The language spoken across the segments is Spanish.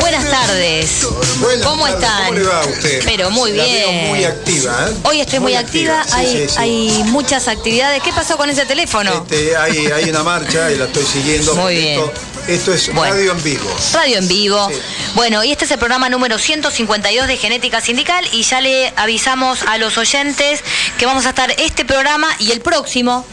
Buenas tardes. ¿Cómo están? ¿Cómo le va a usted? Pero muy La bien. veo muy activa, ¿eh? Hoy estoy muy, activa, Sí, hay, sí, sí. hay muchas actividades. ¿Qué pasó con ese teléfono? Este, hay, hay una marcha y la estoy siguiendo. Muy bien. Esto, esto es Bueno. radio en vivo. Radio en vivo. Sí. Bueno, y este es el programa número 152 de Genética Sindical y ya le avisamos a los oyentes que vamos a estar este programa y el próximo.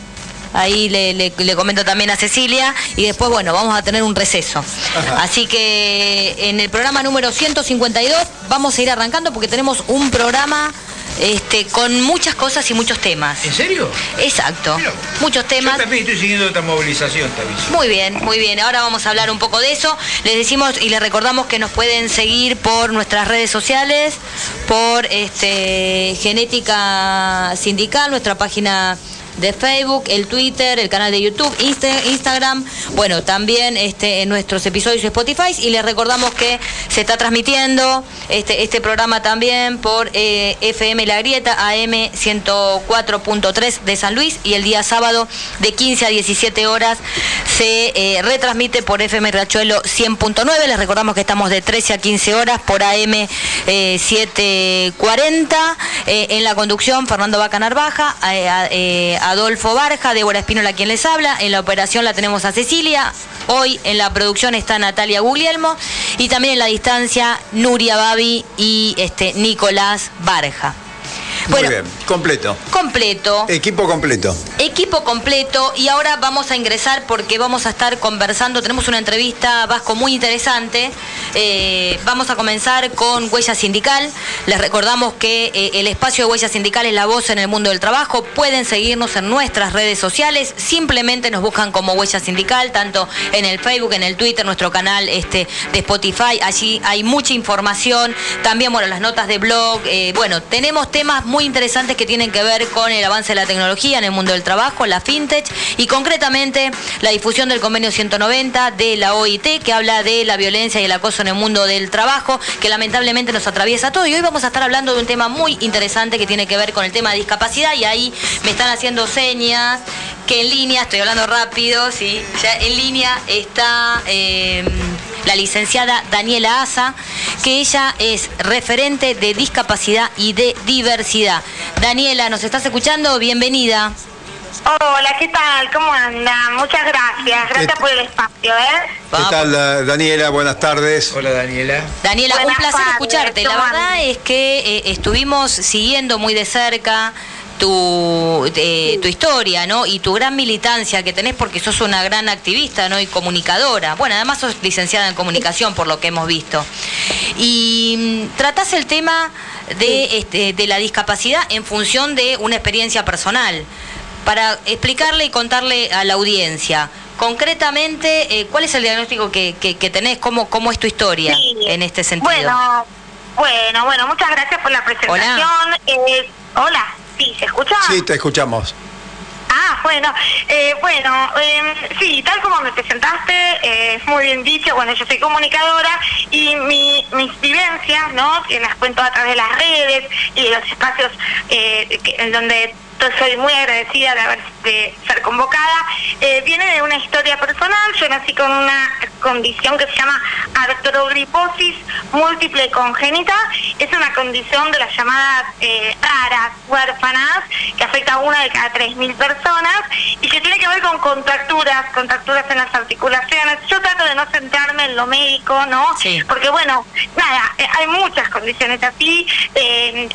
Ahí le, le- le comento también a Cecilia y después, bueno, vamos a tener un receso. Ajá. Así que en el programa número 152 vamos a ir arrancando porque tenemos un programa este, con muchas cosas y muchos temas. ¿En serio? Exacto. Mira, Muchos temas. Yo también estoy siguiendo esta movilización, aviso. Muy bien, muy bien. Ahora vamos a hablar un poco de eso. Les decimos y les recordamos que nos pueden seguir por nuestras redes sociales, por este Genética Sindical, nuestra página de Facebook, el Twitter, el canal de YouTube, Insta- Instagram, bueno, también este, en nuestros episodios Spotify y les recordamos que se está transmitiendo este, este programa también por eh, FM La Grieta, AM 104.3 de San Luis y el día sábado de 15 a 17 horas se eh, retransmite por FM Riachuelo 100.9. Les recordamos que estamos de 13 a 15 horas por AM eh, 740. Eh, en la conducción, Fernando Vaca Narvaja, eh, a- eh, Adolfo Barja, Débora Espínola quien les habla. En la operación la tenemos a Cecilia. Hoy en la producción está Natalia Guglielmo y también en la distancia Nuria Babi y este Nicolás Barja. Bueno, Muy bien, completo. completo. Equipo completo. Equipo completo y ahora vamos a ingresar porque vamos a estar conversando, tenemos una entrevista Vasco muy interesante, Eh, vamos a comenzar con Huella Sindical, les recordamos que eh, el espacio de Huella Sindical es la voz en el mundo del trabajo, pueden seguirnos en nuestras redes sociales, simplemente nos buscan como Huella Sindical, tanto en el Facebook, en el Twitter, nuestro canal este, de Spotify, allí hay mucha información, también bueno, las notas de blog, eh, bueno, tenemos temas muy interesantes que tienen que ver con el avance de la tecnología en el mundo del trabajo, la fintech y concretamente la difusión del convenio 190 de la OIT que habla de la violencia y el acoso en el mundo del trabajo que lamentablemente nos atraviesa todo y hoy vamos a estar hablando de un tema muy interesante que tiene que ver con el tema de discapacidad y ahí me están haciendo señas que en línea, estoy hablando rápido, sí, ya en línea está eh, la licenciada Daniela Asa, que ella es referente de discapacidad y de diversidad. Daniela, ¿nos estás escuchando? Bienvenida. Hola, ¿qué tal? ¿Cómo andan? Muchas gracias. Gracias ¿Qué- por el espacio, ¿eh? ¿Qué tal, eh, Daniela? Buenas tardes. Hola, Daniela. Daniela, un placer tardes, escucharte. La ¿cómo verdad es que eh, estuvimos siguiendo muy de cerca tu, eh, tu historia, ¿no? Y tu gran militancia que tenés porque sos una gran activista, ¿no? Y comunicadora. Bueno, además sos licenciada en comunicación por lo que hemos visto. Y mm, tratás el tema de, este, de la discapacidad en función de una experiencia personal. Para explicarle y contarle a la audiencia, concretamente, eh, ¿cuál es el diagnóstico que, que- que tenés? ¿Cómo, ¿Cómo es tu historia Sí. en este sentido? Bueno, bueno, bueno, muchas gracias por la presentación. Eh, hola, sí, ¿se escucha? Sí, te escuchamos. Ah, bueno, eh, bueno, eh, sí, tal como me presentaste, eh, es muy bien dicho, bueno, yo soy comunicadora y mi, mis vivencias, ¿no?, que las cuento a través de las redes y de los espacios eh, en donde soy muy agradecida de, haber, de ser convocada, eh, viene de una historia personal, yo nací con una condición que se llama artrogriposis múltiple congénita, es una condición de las llamadas eh, raras, huérfanas, que afecta a una de cada 3.000 personas y que tiene que ver con contracturas, contracturas en las articulaciones. Yo trato de no centrarme en lo médico, ¿no? Sí. Porque bueno, nada, eh, hay muchas condiciones así, eh,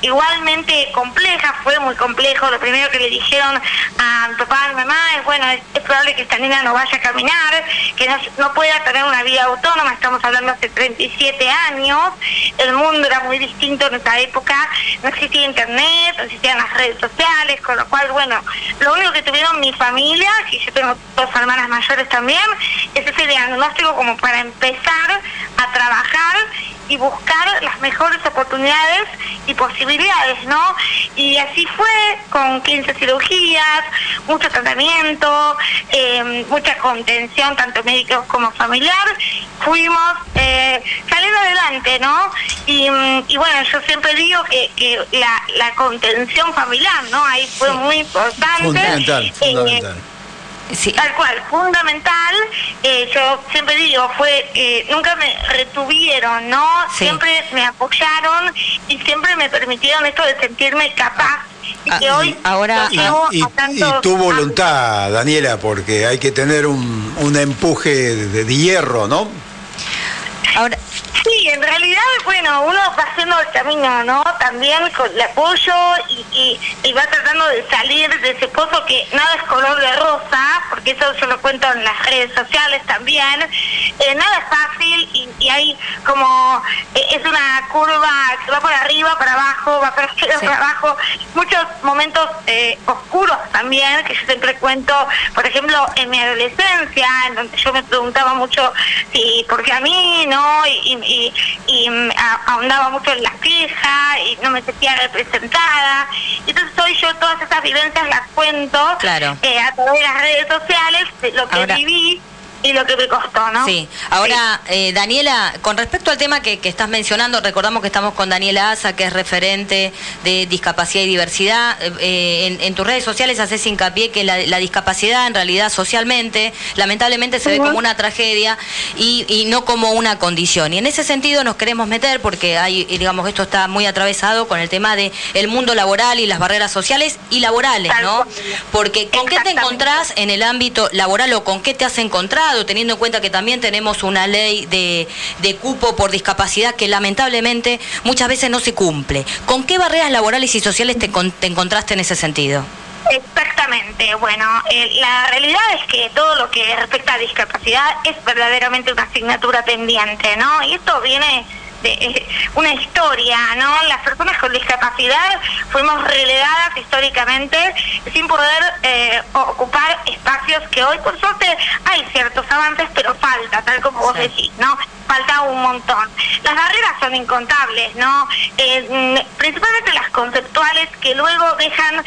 igualmente complejas, fue muy complejo. Lo primero que le dijeron a mi papá y mi mamá es, bueno, es, probable que esta niña no vaya a caminar, que no, pueda tener una vida autónoma, estamos hablando hace 37 años, el mundo era muy distinto en esa época, no existía internet, no existían las redes sociales, con lo cual, bueno, lo único que tuvieron mi familia, y yo tengo dos hermanas mayores también, es ese diagnóstico como para empezar a trabajar y buscar las mejores oportunidades y posibilidades, ¿no? Y así fue, con 15 cirugías, mucho tratamiento, eh, mucha contención, tanto médicos como familiar, fuimos eh, saliendo adelante, ¿no? Y, y bueno, yo siempre digo que, que la, la contención familiar, ¿no? Ahí fue muy importante. Fundamental, Eh, fundamental. Sí. Tal cual, fundamental, eh, yo siempre digo, fue, eh, nunca me retuvieron, ¿no? Siempre me apoyaron y siempre me permitieron esto de sentirme capaz y ah, que hoy ahora y, tu voluntad Daniela porque hay que tener un, un empuje de, de hierro no ahora Sí, en realidad, bueno, uno va haciendo el camino, ¿no? También con el apoyo y, y, va tratando de salir de ese pozo que nada es color de rosa, porque eso yo lo cuento en las redes sociales también. Eh, nada es fácil y, y hay como, eh, es una curva que va por arriba, para abajo, va para arriba, para abajo. Muchos momentos eh, oscuros también, que yo siempre cuento, por ejemplo, en mi adolescencia, en donde yo me preguntaba mucho si, porque a mí, ¿no? y y, mm, ahondaba mucho en la queja y no me sentía representada. Entonces hoy yo todas esas vivencias las cuento eh, a través de las redes sociales, de lo que viví y lo que me costó, ¿no? Sí. Ahora, eh, Daniela, con respecto al tema que, estás mencionando, recordamos que estamos con Daniela Asa, que es referente de discapacidad y diversidad. Eh, en, tus redes sociales haces hincapié que la, discapacidad, en realidad, socialmente, lamentablemente se ve como una tragedia y, no como una condición. Y en ese sentido nos queremos meter, porque hay, digamos, esto está muy atravesado con el tema de el mundo laboral y las barreras sociales y laborales, ¿no? Porque ¿con qué te encontrás en el ámbito laboral o con qué te has encontrado? Teniendo en cuenta que también tenemos una ley de, cupo por discapacidad que lamentablemente muchas veces no se cumple. ¿Con qué barreras laborales y sociales te, encontraste en ese sentido? Exactamente, bueno, eh, la realidad es que todo lo que respecta a discapacidad es verdaderamente una asignatura pendiente, ¿no? Y esto viene de eh, una historia, ¿no? Las personas con discapacidad fuimos relegadas históricamente sin poder eh, ocupar espacios que hoy, por suerte, hay ciertos avances, pero falta, tal como vos decís, ¿no? Falta un montón. Las barreras son incontables, ¿no? Eh, principalmente las conceptuales que luego dejan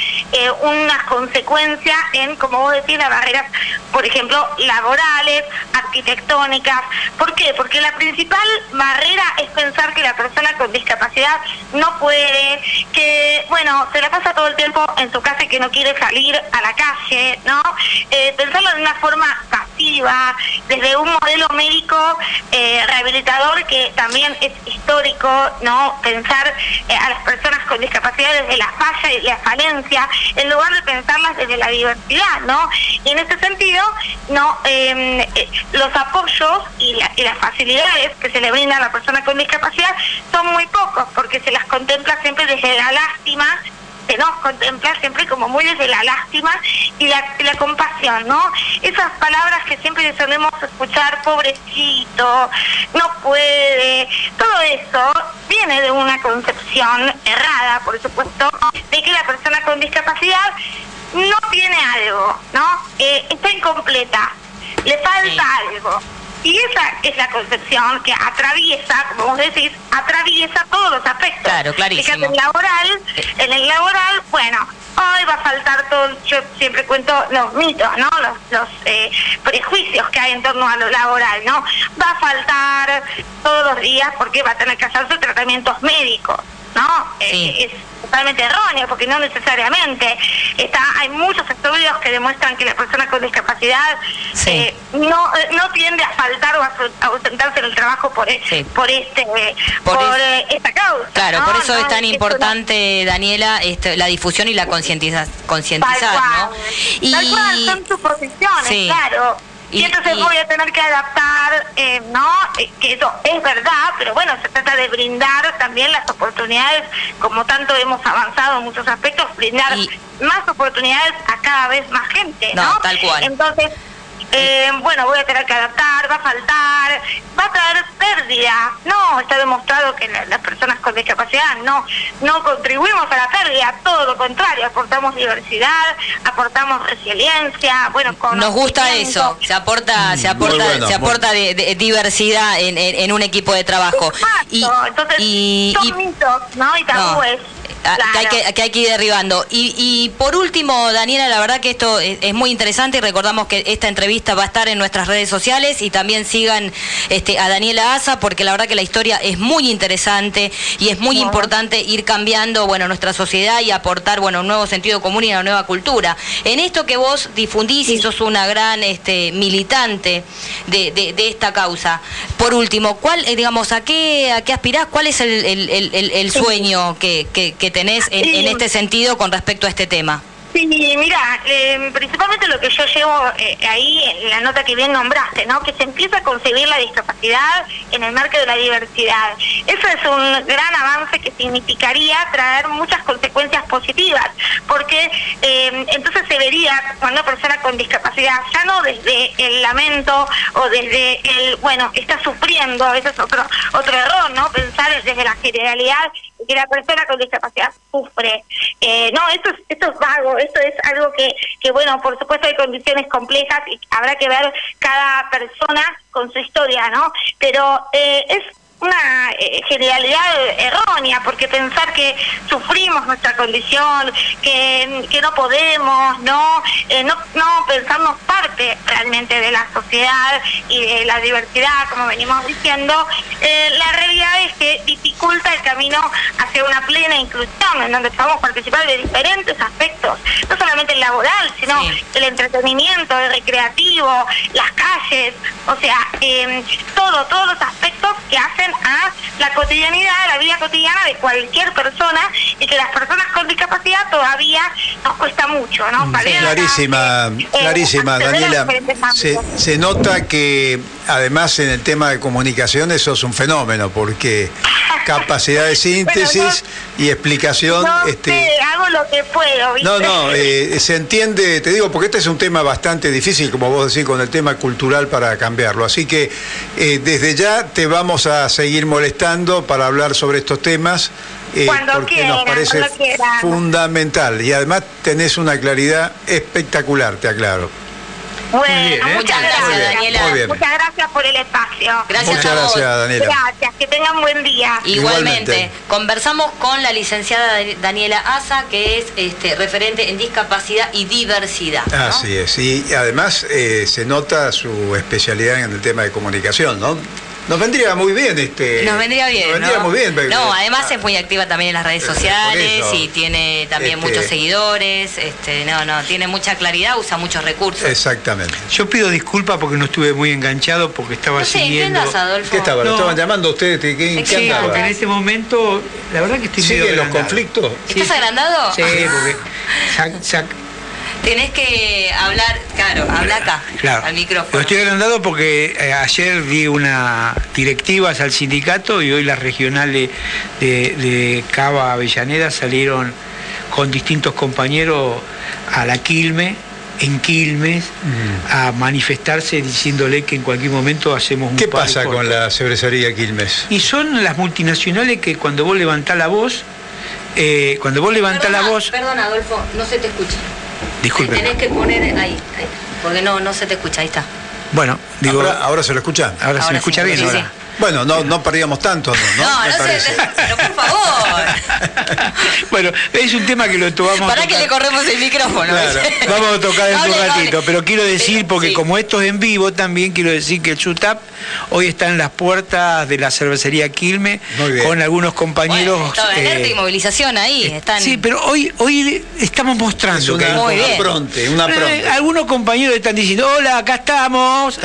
una consecuencia en, como vos decís, las barreras, por ejemplo, laborales, arquitectónicas. ¿Por qué? Porque la principal barrera es pensar que la persona con discapacidad no puede, que, bueno, se la pasa todo el tiempo en su casa y que no quiere salir a la calle, ¿no? Eh, pensarlo de una forma desde un modelo médico eh, rehabilitador que también es histórico, ¿no? Pensar eh, a las personas con discapacidad desde la falla y la falencia, en lugar de pensarlas desde la diversidad, ¿no? Y en ese sentido, no em, los apoyos y, y las facilidades que se le brindan a la persona con discapacidad son muy pocos, porque se las contempla siempre desde la lástima, se nos contempla siempre como muy desde la lástima y la, la compasión, ¿no? Esas palabras que siempre solemos escuchar, pobrecito, no puede, todo eso viene de una concepción errada, por supuesto, de que la persona con discapacidad no tiene algo, ¿no? Eh, está incompleta, le falta algo. Y esa es la concepción que atraviesa, como vos decís, atraviesa todos los aspectos. Claro, clarísimo. en el laboral, en el laboral, bueno, hoy va a faltar todo, yo siempre cuento los mitos, ¿no? Los, los eh, prejuicios que hay en torno a lo laboral, ¿no? Va a faltar todos los días porque va a tener que hacerse tratamientos médicos, ¿no? Eh, es totalmente erróneo, porque no necesariamente. Está, hay muchos estudios que demuestran que la persona con discapacidad eh, no, eh, no tiende a faltar o a, ausentarse en el trabajo por, e, por este por, eh, esta causa. Claro, por eso es tan importante, Daniela, este, la difusión y la concientizar, concientizar, ¿no? Y... Tal cual, son suposiciones, claro. Y, entonces voy a tener que adaptar, eh, ¿no? Eh, que eso es verdad, pero bueno, se trata de brindar también las oportunidades, como tanto hemos avanzado en muchos aspectos, brindar más oportunidades a cada vez más gente, ¿no? tal cual. Entonces, eh, bueno, voy a tener que adaptar, va a faltar, va a traer pérdida. No, está demostrado que las personas con discapacidad no, no contribuimos a la pérdida, todo lo contrario, aportamos diversidad, aportamos resiliencia, bueno, Nos gusta eso, se aporta, se aporta, se aporta de, diversidad en, en, un equipo de trabajo. y, entonces y, son mitos, ¿no? Y tabúes. Que, hay que, que, hay que ir derribando. Y, y, por último, Daniela, la verdad que esto es, muy interesante y recordamos que esta entrevista va a estar en nuestras redes sociales y también sigan este, a Daniela Asa porque la verdad que la historia es muy interesante y es muy importante ir cambiando bueno, nuestra sociedad y aportar bueno, un nuevo sentido común y una nueva cultura. En esto que vos difundís y sos una gran este, militante de, de, esta causa, por último, ¿cuál, eh, digamos, a qué, a qué aspirás? ¿Cuál es el, el, el, el sueño que, que, que tenés en, este sentido con respecto a este tema? Sí, mira, eh, principalmente lo que yo llevo eh, ahí en la nota que bien nombraste, ¿no? Que se empieza a concebir la discapacidad en el marco de la diversidad. Eso es un gran avance que significaría traer muchas consecuencias positivas, porque eh, entonces se vería cuando una persona con discapacidad, ya no desde el lamento o desde el, bueno, está sufriendo, a veces otro, otro error, ¿no? Pensar desde la generalidad que la persona con discapacidad sufre. Eh, no, esto es, esto es vago, esto es algo que, que, bueno, por supuesto hay condiciones complejas y habrá que ver cada persona con su historia, ¿no? Pero eh, es una eh, generalidad errónea, porque pensar que sufrimos nuestra condición, que, que no podemos, no, eh, no, no pensarnos parte realmente de la sociedad y de la diversidad, como venimos diciendo, eh, la realidad es que dificulta el camino hacia una plena inclusión, en donde podamos participar de diferentes aspectos, no solamente el laboral, sino el entretenimiento, el recreativo, las calles, o sea, todo, todos los aspectos que hacen a la cotidianidad, la vida cotidiana de cualquier persona y que las personas con discapacidad todavía nos cuesta mucho, ¿no? Clarísima, eh, clarísima, Daniela. Se, se, nota que además en el tema de comunicación eso es un fenómeno porque capacidad de síntesis y explicación. No este, hago lo que puedo. No, no, eh, se entiende, te digo, porque este es un tema bastante difícil, como vos decís, con el tema cultural para cambiarlo. Así que eh, desde ya te vamos a seguir molestando para hablar sobre estos temas. Eh, porque nos parece fundamental y además tenés una claridad espectacular, te aclaro. Bueno, ¿eh? muchas gracias, Daniela. Muchas gracias por el espacio. Gracias muchas gracias, Daniela. Gracias, que tengan buen día. Igualmente. Conversamos con la licenciada Daniela Asa, que es este, referente en discapacidad y diversidad. Así es, y además eh, se nota su especialidad en el tema de comunicación, ¿no? Nos vendría muy bien este. Nos vendría bien. Nos vendría muy bien. No, además es muy activa también en las redes sociales y tiene también este, muchos seguidores. Este, no, no, tiene mucha claridad, usa muchos recursos. Exactamente. Yo pido disculpas porque no estuve muy enganchado porque estaba no sé, siguiendo. ¿Qué andas, Adolfo? ¿Qué estaba? ¿Lo estaban llamando ustedes? ¿Qué, sí, porque en este momento, la verdad que estoy ¿Siguen los conflictos? ¿Estás agrandado? Sí, porque Tenés que hablar, claro, habla acá, al micrófono. Lo estoy agrandado porque eh, ayer di una directivas al sindicato y hoy las regionales de, Cava Avellaneda salieron con distintos compañeros a la Quilme, en Quilmes, mm. a manifestarse diciéndole que en cualquier momento hacemos un ¿Qué pasa con la cervecería Quilmes? Y son las multinacionales que cuando vos levantás la voz, eh, cuando vos levantás la voz... Perdona, Adolfo, no se te escucha. Disculpe. Tenés que poner ahí, ahí, porque no, no se te escucha, ahí está. Bueno, digo. Ahora, se lo escucha. Ahora, se me escucha bien. ahora. Bueno, no, no perdíamos tanto, ¿no? No, no sé, pero por favor. bueno, es un tema que lo tomamos. Para que le corremos el micrófono. Vamos a tocar en un ratito, pero quiero decir, porque como esto es en vivo, también quiero decir que el Chutap hoy está en las puertas de la cervecería Quilme con algunos compañeros. Bueno, eh, y movilización ahí. Eh, están... Sí, pero hoy, hoy estamos mostrando una, que una pronte, una eh, pronte. algunos compañeros están diciendo, hola, acá estamos.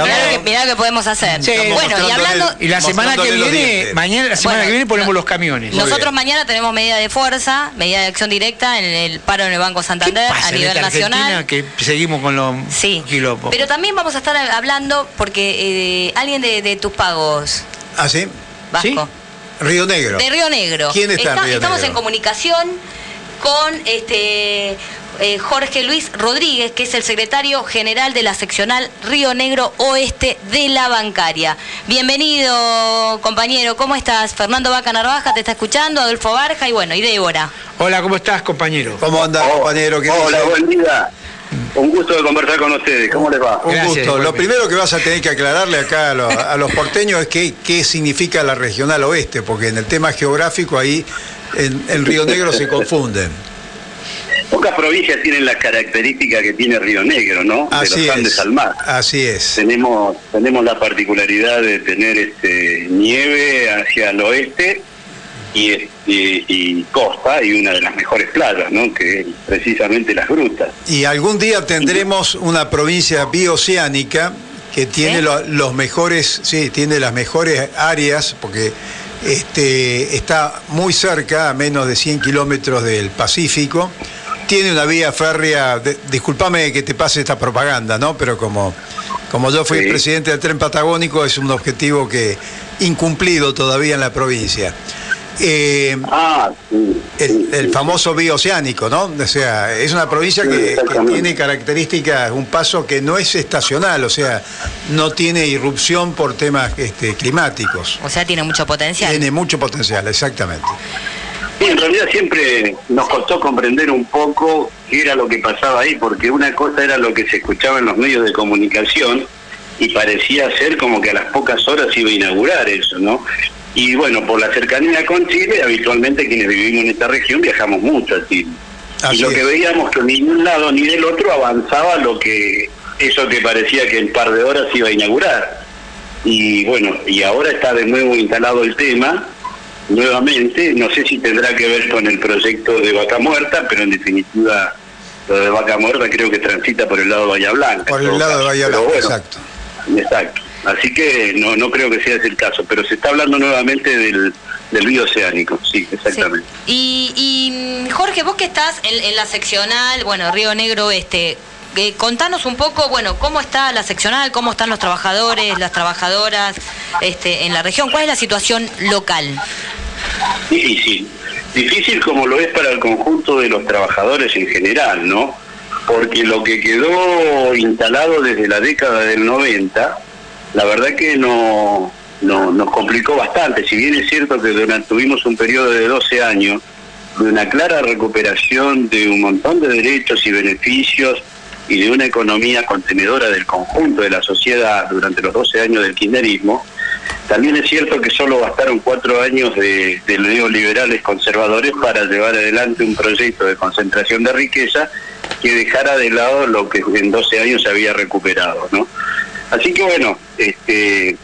Mirá, lo que, podemos hacer. bueno, y hablando la semana que viene, mañana, la semana que viene ponemos los camiones. Nosotros mañana tenemos medida de fuerza, medida de acción directa en el paro en el Banco Santander a nivel nacional. que seguimos con los sí. Pero también vamos a estar hablando porque eh, alguien de, tus pagos. ¿Ah, sí? Vasco. Río Negro. De Río Negro. ¿Quién está, en Río Estamos en comunicación con este eh, Jorge Luis Rodríguez, que es el secretario general de la seccional Río Negro Oeste de la Bancaria. Bienvenido, compañero, ¿cómo estás? Fernando Vaca Narvaja te está escuchando, Adolfo Barja y bueno, y Débora. Hola, ¿cómo estás, compañero? ¿Cómo andas, compañero? hola, buen día. Un gusto de conversar con ustedes. ¿Cómo les va? Un gusto. Lo primero que vas a tener que aclararle acá a los, porteños es qué, qué significa la regional oeste, porque en el tema geográfico ahí en, Río Negro se confunden. Pocas provincias tienen las características que tiene Río Negro, ¿no? Así de los Andes al mar. Así es. Tenemos, tenemos la particularidad de tener este, nieve hacia el oeste y, y, costa y una de las mejores playas, ¿no? que es precisamente las grutas. Y algún día tendremos una provincia bioceánica que tiene los mejores, sí, tiene las mejores áreas, porque este, está muy cerca, a menos de 100 kilómetros del Pacífico, tiene una vía férrea, discúlpame que te pase esta propaganda, ¿no? Pero como, como yo fui presidente del tren patagónico, es un objetivo que incumplido todavía en la provincia. Eh, ah, el, famoso bioceánico, ¿no? O sea, es una provincia que, tiene características, un paso que no es estacional, o sea, no tiene irrupción por temas este, climáticos. O sea, tiene mucho potencial. Tiene mucho potencial, exactamente. Sí, en realidad siempre nos costó comprender un poco qué era lo que pasaba ahí, porque una cosa era lo que se escuchaba en los medios de comunicación y parecía ser como que a las pocas horas iba a inaugurar eso, ¿no? Y bueno, por la cercanía con Chile, habitualmente quienes vivimos en esta región viajamos mucho a Chile. y lo que veíamos que ni de un lado ni del otro avanzaba lo que eso que parecía que en par de horas iba a inaugurar. Y bueno, y ahora está de nuevo instalado el tema, nuevamente, no sé si tendrá que ver con el proyecto de Vaca Muerta, pero en definitiva lo de Vaca Muerta creo que transita por el lado de Bahía Blanca. Por el lado de Bahía Blanca, exacto. Exacto. Así que no, no creo que sea ese el caso, pero se está hablando nuevamente del, del río oceánico, sí, exactamente. Y, Jorge, vos que estás en, la seccional, bueno, Río Negro Oeste, eh, contanos un poco, bueno, cómo está la seccional, cómo están los trabajadores, las trabajadoras este, en la región, cuál es la situación local. Difícil, difícil como lo es para el conjunto de los trabajadores en general, ¿no? Porque lo que quedó instalado desde la década del 90 la verdad que no, nos complicó bastante. Si bien es cierto que durante, tuvimos un periodo de 12 años de una clara recuperación de un montón de derechos y beneficios y de una economía contenedora del conjunto de la sociedad durante los 12 años del kirchnerismo, también es cierto que solo bastaron cuatro años de, de neoliberales conservadores para llevar adelante un proyecto de concentración de riqueza que dejara de lado lo que en 12 años se había recuperado. ¿no? Así que bueno, este,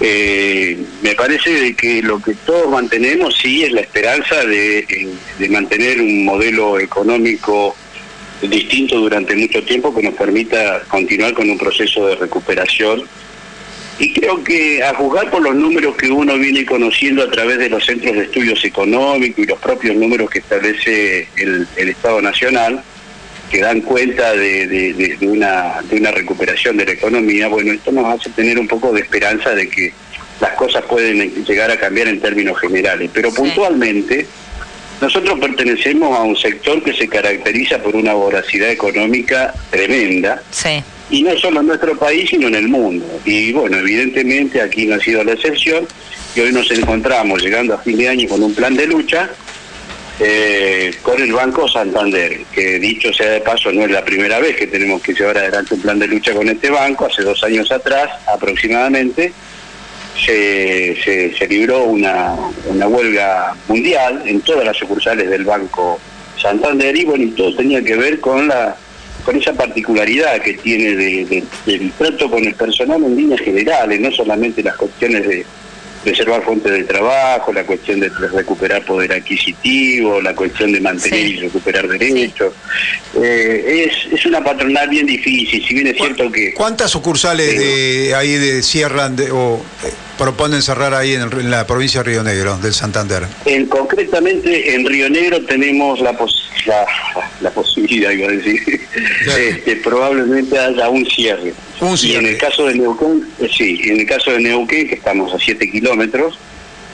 eh, me parece que lo que todos mantenemos sí es la esperanza de, mantener un modelo económico distinto durante mucho tiempo que nos permita continuar con un proceso de recuperación. Y creo que a juzgar por los números que uno viene conociendo a través de los centros de estudios económicos y los propios números que establece el Estado Nacional, que dan cuenta de, una, de una recuperación de la economía, bueno, esto nos hace tener un poco de esperanza de que las cosas pueden llegar a cambiar en términos generales. Pero puntualmente, nosotros pertenecemos a un sector que se caracteriza por una voracidad económica tremenda. Y no solo en nuestro país, sino en el mundo. Y bueno, evidentemente aquí no ha sido la excepción. Y hoy nos encontramos llegando a fin de año con un plan de lucha eh, con el Banco Santander, que dicho sea de paso no es la primera vez que tenemos que llevar adelante un plan de lucha con este banco, hace dos años atrás aproximadamente se, se, libró una, una, huelga mundial en todas las sucursales del Banco Santander y bueno, y todo tenía que ver con la con esa particularidad que tiene de, del trato con el personal en líneas generales, no solamente las cuestiones de preservar fuentes de trabajo, la cuestión de recuperar poder adquisitivo, la cuestión de mantener y recuperar derechos. Eh, es, es una patronal bien difícil, si bien es cierto que... ¿Cuántas sucursales de ahí de cierran o eh, proponen cerrar ahí en, la provincia de Río Negro, del Santander? En, concretamente en Río Negro tenemos la, la, posibilidad, iba a decir, este, probablemente haya un cierre. Un cierre. Y en el caso de Neuquén, eh, sí, en el caso de Neuquén, que estamos a 7 kilómetros,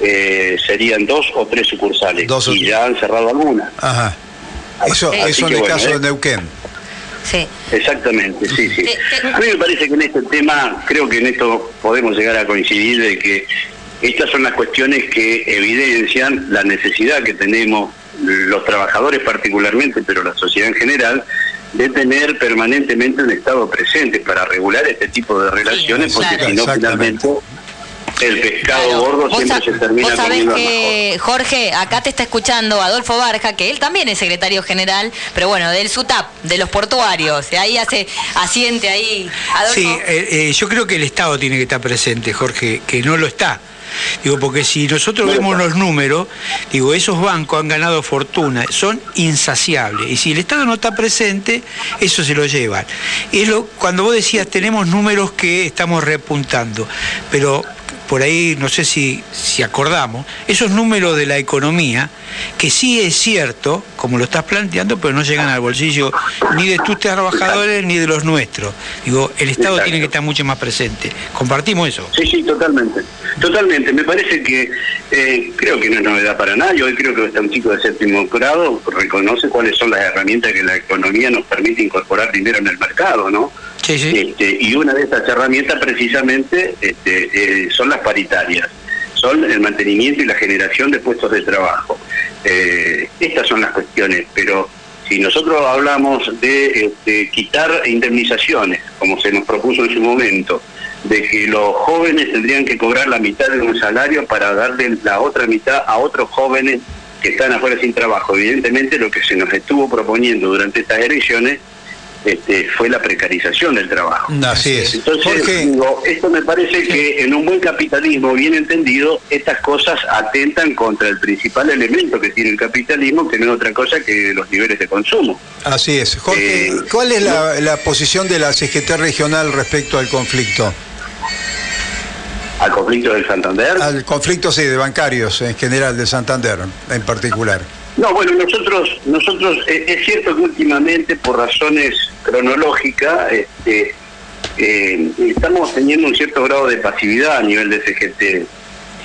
eh, serían dos o tres sucursales. y ya han cerrado algunas. Ajá. Eso, eso en el caso de ¿eh? Neuquén. Sí. Exactamente, sí, sí. A mí me parece que en este tema, creo que en esto podemos llegar a coincidir de que estas son las cuestiones que evidencian la necesidad que tenemos los trabajadores particularmente, pero la sociedad en general, de tener permanentemente un Estado presente para regular este tipo de relaciones, porque si no, finalmente el pescado gordo siempre se termina vos sabés que, Jorge, acá te está escuchando Adolfo Barja, que él también es secretario general, pero bueno, del SUTAP, de los portuarios, y ahí hace, asiente ahí. Adolfo. Sí, eh, eh, yo creo que el Estado tiene que estar presente, Jorge, que no lo está. Digo, porque si nosotros vemos los números, digo, esos bancos han ganado fortuna, son insaciables. Y si el Estado no está presente, eso se lo llevan. Es lo, cuando vos decías, tenemos números que estamos repuntando, pero por ahí no sé si, si acordamos, esos números de la economía, que sí es cierto, como lo estás planteando, pero no llegan al bolsillo ni de tus trabajadores ni de los nuestros. Digo, el Estado tiene que estar mucho más presente. ¿Compartimos eso? Sí, sí, totalmente. Totalmente. Me parece que eh, creo que no es novedad para nadie. Hoy creo que está un chico de séptimo grado reconoce cuáles son las herramientas que la economía nos permite incorporar dinero en el mercado, ¿no? Este, y una de estas herramientas precisamente este, eh, son las paritarias, son el mantenimiento y la generación de puestos de trabajo. Eh, estas son las cuestiones, pero si nosotros hablamos de este, quitar indemnizaciones, como se nos propuso en su momento, de que los jóvenes tendrían que cobrar la mitad de un salario para darle la otra mitad a otros jóvenes que están afuera sin trabajo. Evidentemente lo que se nos estuvo proponiendo durante estas elecciones este, fue la precarización del trabajo. Así es. Entonces, esto me parece que en un buen capitalismo bien entendido, estas cosas atentan contra el principal elemento que tiene el capitalismo, que no es otra cosa que los niveles de consumo. Así es. Jorge, eh, ¿cuál es la, la posición de la CGT regional respecto al conflicto? ¿Al conflicto del Santander? Al conflicto, sí, de bancarios en general, de Santander en particular. No, bueno, nosotros, nosotros eh, es cierto que últimamente por razones cronológicas este, eh, estamos teniendo un cierto grado de pasividad a nivel de CGT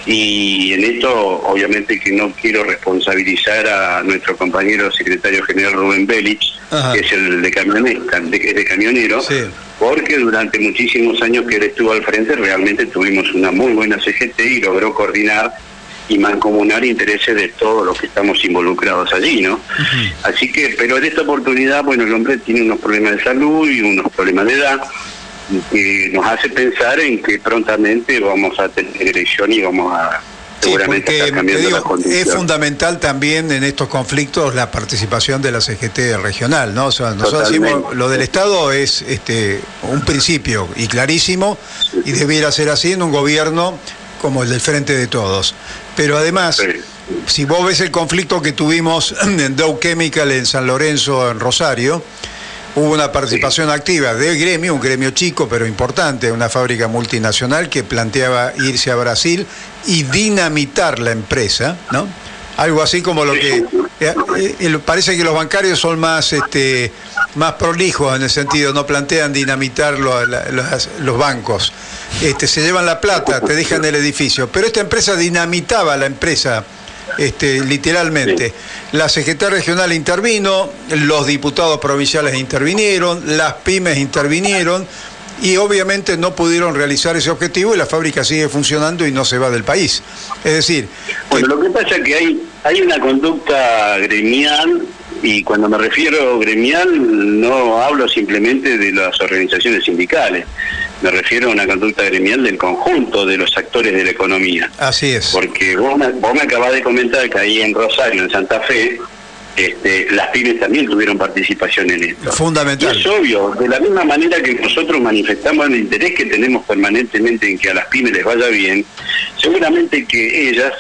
y en esto obviamente que no quiero responsabilizar a nuestro compañero secretario general Rubén Belich, que es el de, de, camionero, porque durante muchísimos años que él estuvo al frente realmente tuvimos una muy buena CGT y logró coordinar y mancomunar intereses de todos los que estamos involucrados allí, ¿no? Así que, pero en esta oportunidad, bueno, el hombre tiene unos problemas de salud y unos problemas de edad que nos hace pensar en que prontamente vamos a tener elección y vamos a seguramente estar cambiando las condiciones. Es fundamental también en estos conflictos la participación de la CGT regional, ¿no? O sea, nosotros decimos, lo del Estado es este un principio y clarísimo y debiera ser así en un gobierno como el del Frente de Todos. Pero además, si vos ves el conflicto que tuvimos en Dow Chemical en San Lorenzo, en Rosario, hubo una participación activa del gremio, un gremio chico pero importante, una fábrica multinacional que planteaba irse a Brasil y dinamitar la empresa, ¿no? Algo así como lo que parece que los bancarios son más este más prolijos en el sentido, no plantean dinamitar los, bancos. Este, se llevan la plata, te dejan el edificio. Pero esta empresa dinamitaba la empresa. Este, literalmente. La CGT regional intervino, los diputados provinciales intervinieron, las pymes intervinieron y obviamente no pudieron realizar ese objetivo y la fábrica sigue funcionando y no se va del país. Es decir... Bueno, lo que pasa es que hay, hay una conducta gremial y cuando me refiero gremial, no hablo simplemente de las organizaciones sindicales, me refiero a una conducta gremial del conjunto de los actores de la economía. Así es. Porque vos me, vos me acabás de comentar que ahí en Rosario, en Santa Fe, este, las pymes también tuvieron participación en esto. Fundamental. Y es obvio, de la misma manera que nosotros manifestamos el interés que tenemos permanentemente en que a las pymes les vaya bien, seguramente que ellas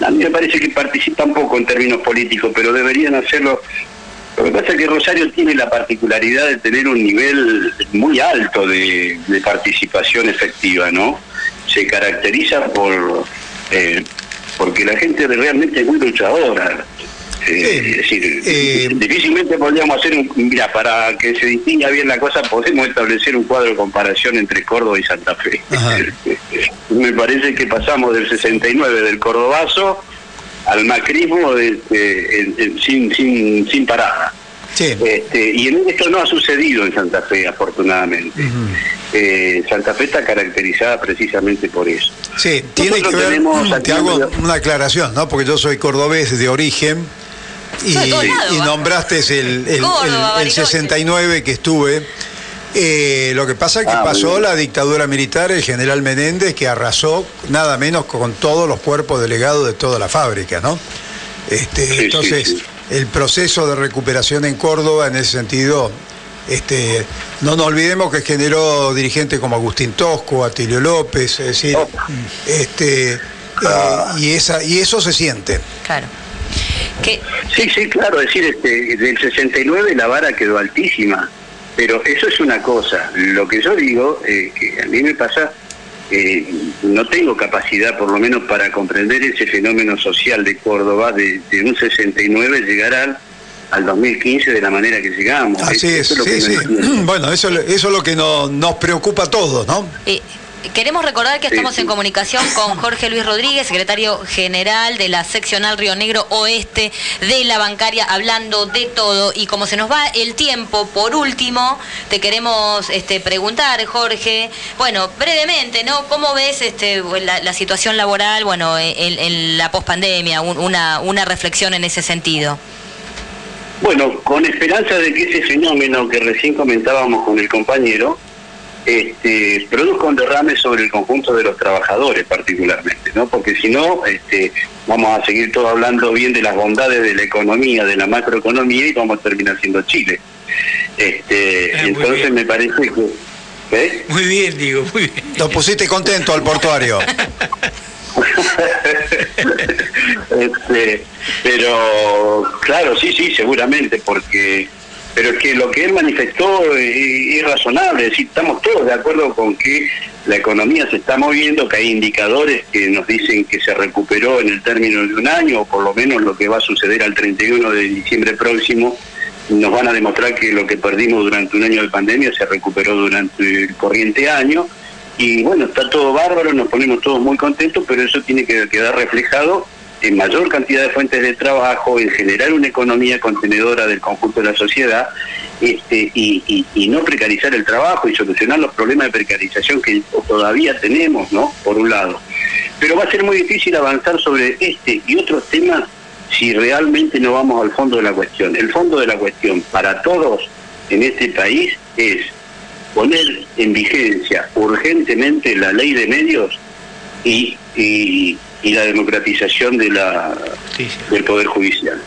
a mí me parece que participan poco en términos políticos, pero deberían hacerlo. Lo que pasa es que Rosario tiene la particularidad de tener un nivel muy alto de, participación efectiva, ¿no? Se caracteriza por eh, porque la gente realmente es muy luchadora. Eh, es decir, eh, difícilmente podríamos hacer un. Mira, para que se distinga bien la cosa, podemos establecer un cuadro de comparación entre Córdoba y Santa Fe. Me parece que pasamos del 69 del Cordobazo al macrismo sin, sin, sin parada. Este, y en esto no ha sucedido en Santa Fe, afortunadamente. Eh, Santa Fe está caracterizada precisamente por eso. Sí, tiene que ver, te hago una aclaración, ¿no? Porque yo soy cordobés de origen y, nombraste el, el, 69 que estuve. Eh, lo que pasa es que ah, pasó la dictadura militar, el general Menéndez, que arrasó nada menos con todos los cuerpos delegados de toda la fábrica, ¿no? Este, entonces, el proceso de recuperación en Córdoba, en ese sentido, este, no nos olvidemos que generó dirigentes como Agustín Tosco, Atilio López, es decir, oh. este, eh, ah. y, esa, y eso se siente. Claro. Sí, sí, claro, es decir, este, del 69 la vara quedó altísima, pero eso es una cosa. Lo que yo digo, eh, que a mí me pasa, eh, no tengo capacidad por lo menos para comprender ese fenómeno social de Córdoba, de, un 69 llegar al, al 2015 de la manera que llegamos. Así es, sí, sí. Bueno, eso, eso es lo que nos preocupa a todos, ¿no? Eh, Queremos recordar que estamos en comunicación con Jorge Luis Rodríguez, secretario general de la seccional Río Negro Oeste de la bancaria, hablando de todo. Y como se nos va el tiempo, por último, te queremos este, preguntar, Jorge, bueno, brevemente, ¿no? ¿Cómo ves este, la, situación laboral, bueno, en, la pospandemia? una, una reflexión en ese sentido. Bueno, con esperanza de que ese fenómeno que recién comentábamos con el compañero, este, produzca un derrame sobre el conjunto de los trabajadores particularmente, ¿no? Porque si no, este, vamos a seguir todo hablando bien de las bondades de la economía, de la macroeconomía y vamos a terminar siendo Chile. Este, eh, entonces me parece que... ¿eh? Muy bien, digo, muy bien. Lo pusiste contento al portuario. este, pero claro, sí, sí, seguramente, porque pero es que lo que él manifestó es, razonable, es decir, estamos todos de acuerdo con que la economía se está moviendo, que hay indicadores que nos dicen que se recuperó en el término de un año, o por lo menos lo que va a suceder al 31 de diciembre próximo, nos van a demostrar que lo que perdimos durante un año de pandemia se recuperó durante el corriente año. Y bueno, está todo bárbaro, nos ponemos todos muy contentos, pero eso tiene que quedar reflejado en mayor cantidad de fuentes de trabajo, en generar una economía contenedora del conjunto de la sociedad este, y, no precarizar el trabajo y solucionar los problemas de precarización que todavía tenemos, ¿no? Por un lado. Pero va a ser muy difícil avanzar sobre este y otros temas si realmente no vamos al fondo de la cuestión. El fondo de la cuestión para todos en este país es poner en vigencia urgentemente la ley de medios y y la democratización de la, del Poder Judicial.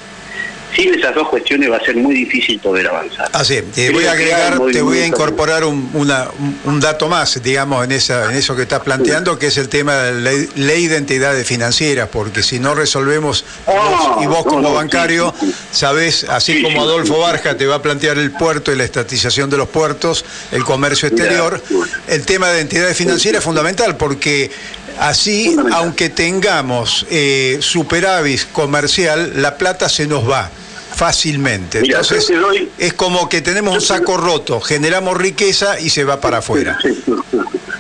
Sin esas dos cuestiones va a ser muy difícil poder avanzar. Así, te voy a agregar, te voy a incorporar un, un, dato más, digamos, en, esa, en eso que estás planteando, que es el tema de la ley, de entidades financieras, porque si no resolvemos, ah, y vos como bancario, sabés, así como Adolfo Barja te va a plantear el puerto y la estatización de los puertos, el comercio exterior, el tema de entidades financieras es fundamental, porque Así, aunque tengamos eh, superávit comercial, la plata se nos va fácilmente. Entonces, es como que tenemos un saco roto, generamos riqueza y se va para afuera.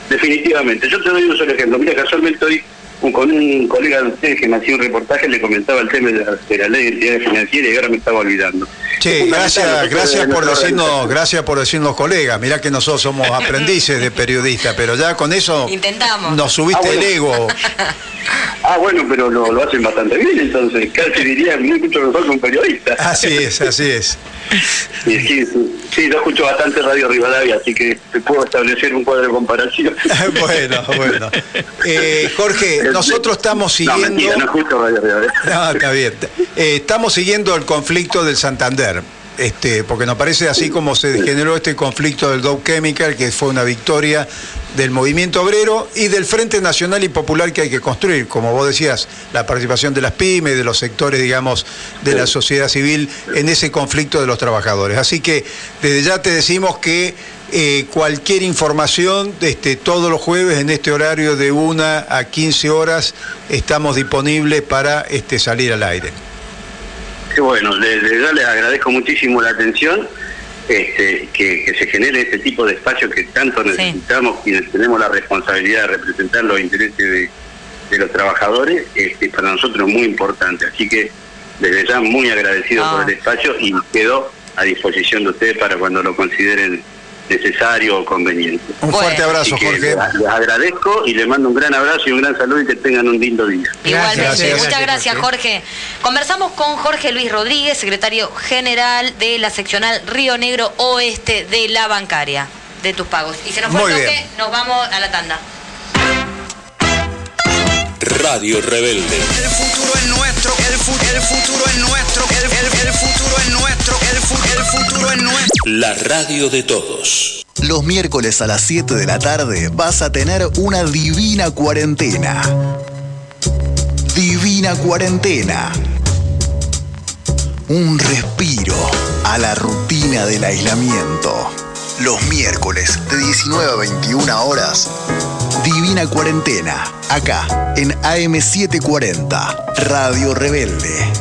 definitivamente. Yo te doy un solo ejemplo. Mira, casualmente hoy con un colega de ustedes que me hacía un reportaje le comentaba el tema de la, ley de entidades financieras y ahora me estaba olvidando. Sí, gracias, gracias por decirnos, gracias por decirnos colegas. Mirá que nosotros somos aprendices de periodistas, pero ya con eso Intentamos. nos subiste ah, el ego. Ah, bueno, pero lo, lo, hacen bastante bien, entonces casi diría mucho mejor que un periodista. Así es, así es. Sí, sí, yo escucho bastante Radio Rivadavia, así que te puedo establecer un cuadro de comparación. bueno, bueno. Eh, Jorge, nosotros estamos siguiendo... No, no escucho Radio Rivadavia. No, está bien. Eh, estamos siguiendo el conflicto del Santander. Este, porque nos parece así como se generó este conflicto del Dow Chemical, que fue una victoria del movimiento obrero y del Frente Nacional y Popular que hay que construir, como vos decías, la participación de las pymes, de los sectores, digamos, de la sociedad civil en ese conflicto de los trabajadores. Así que desde ya te decimos que eh, cualquier información, este, todos los jueves en este horario de 1 a 15 horas, estamos disponibles para este, salir al aire. Qué bueno, desde ya les agradezco muchísimo la atención este, que, se genere este tipo de espacio que tanto necesitamos quienes tenemos la responsabilidad de representar los intereses de, los trabajadores, este, para nosotros es muy importante. Así que desde ya muy agradecido por el ah. espacio y quedo a disposición de ustedes para cuando lo consideren necesario o conveniente. Un fuerte abrazo, Jorge. Les, agradezco y les mando un gran abrazo y un gran saludo y que tengan un lindo día. Igualmente, muchas gracias, Jorge. Conversamos con Jorge Luis Rodríguez, secretario general de la seccional Río Negro Oeste de la Bancaria, de tus pagos. Y se nos fue el toque, nos vamos a la tanda. Radio Rebelde. El futuro es nuestro, el, el futuro es nuestro, el, futuro es nuestro, el, el futuro es nuestro. La radio de todos. Los miércoles a las 7 de la tarde vas a tener una divina cuarentena. Divina cuarentena. Un respiro a la rutina del aislamiento. Los miércoles de 19 a 21 horas Divina Cuarentena, acá en AM740, Radio Rebelde.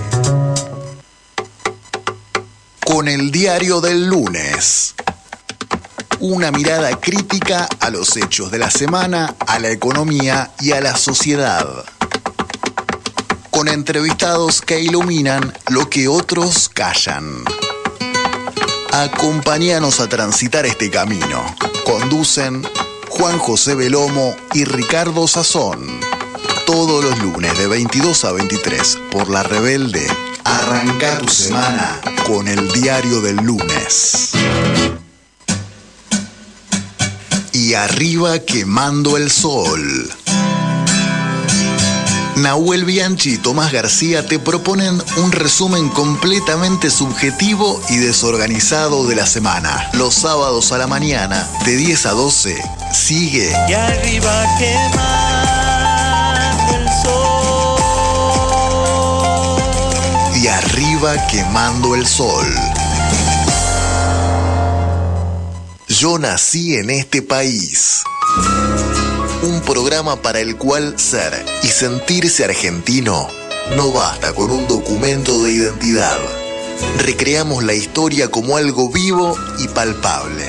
Con el diario del lunes. Una mirada crítica a los hechos de la semana, a la economía y a la sociedad. Con entrevistados que iluminan lo que otros callan. Acompáñanos a transitar este camino. Conducen Juan José Belomo y Ricardo Sazón. Todos los lunes de 22 a 23 por La Rebelde. Arranca tu semana con el diario del lunes. Y arriba quemando el sol. Nahuel Bianchi y Tomás García te proponen un resumen completamente subjetivo y desorganizado de la semana. Los sábados a la mañana, de 10 a 12, sigue. Y arriba quemando el sol. Y arriba quemando el sol. Yo nací en este país un programa para el cual ser y sentirse argentino no basta con un documento de identidad. Recreamos la historia como algo vivo y palpable.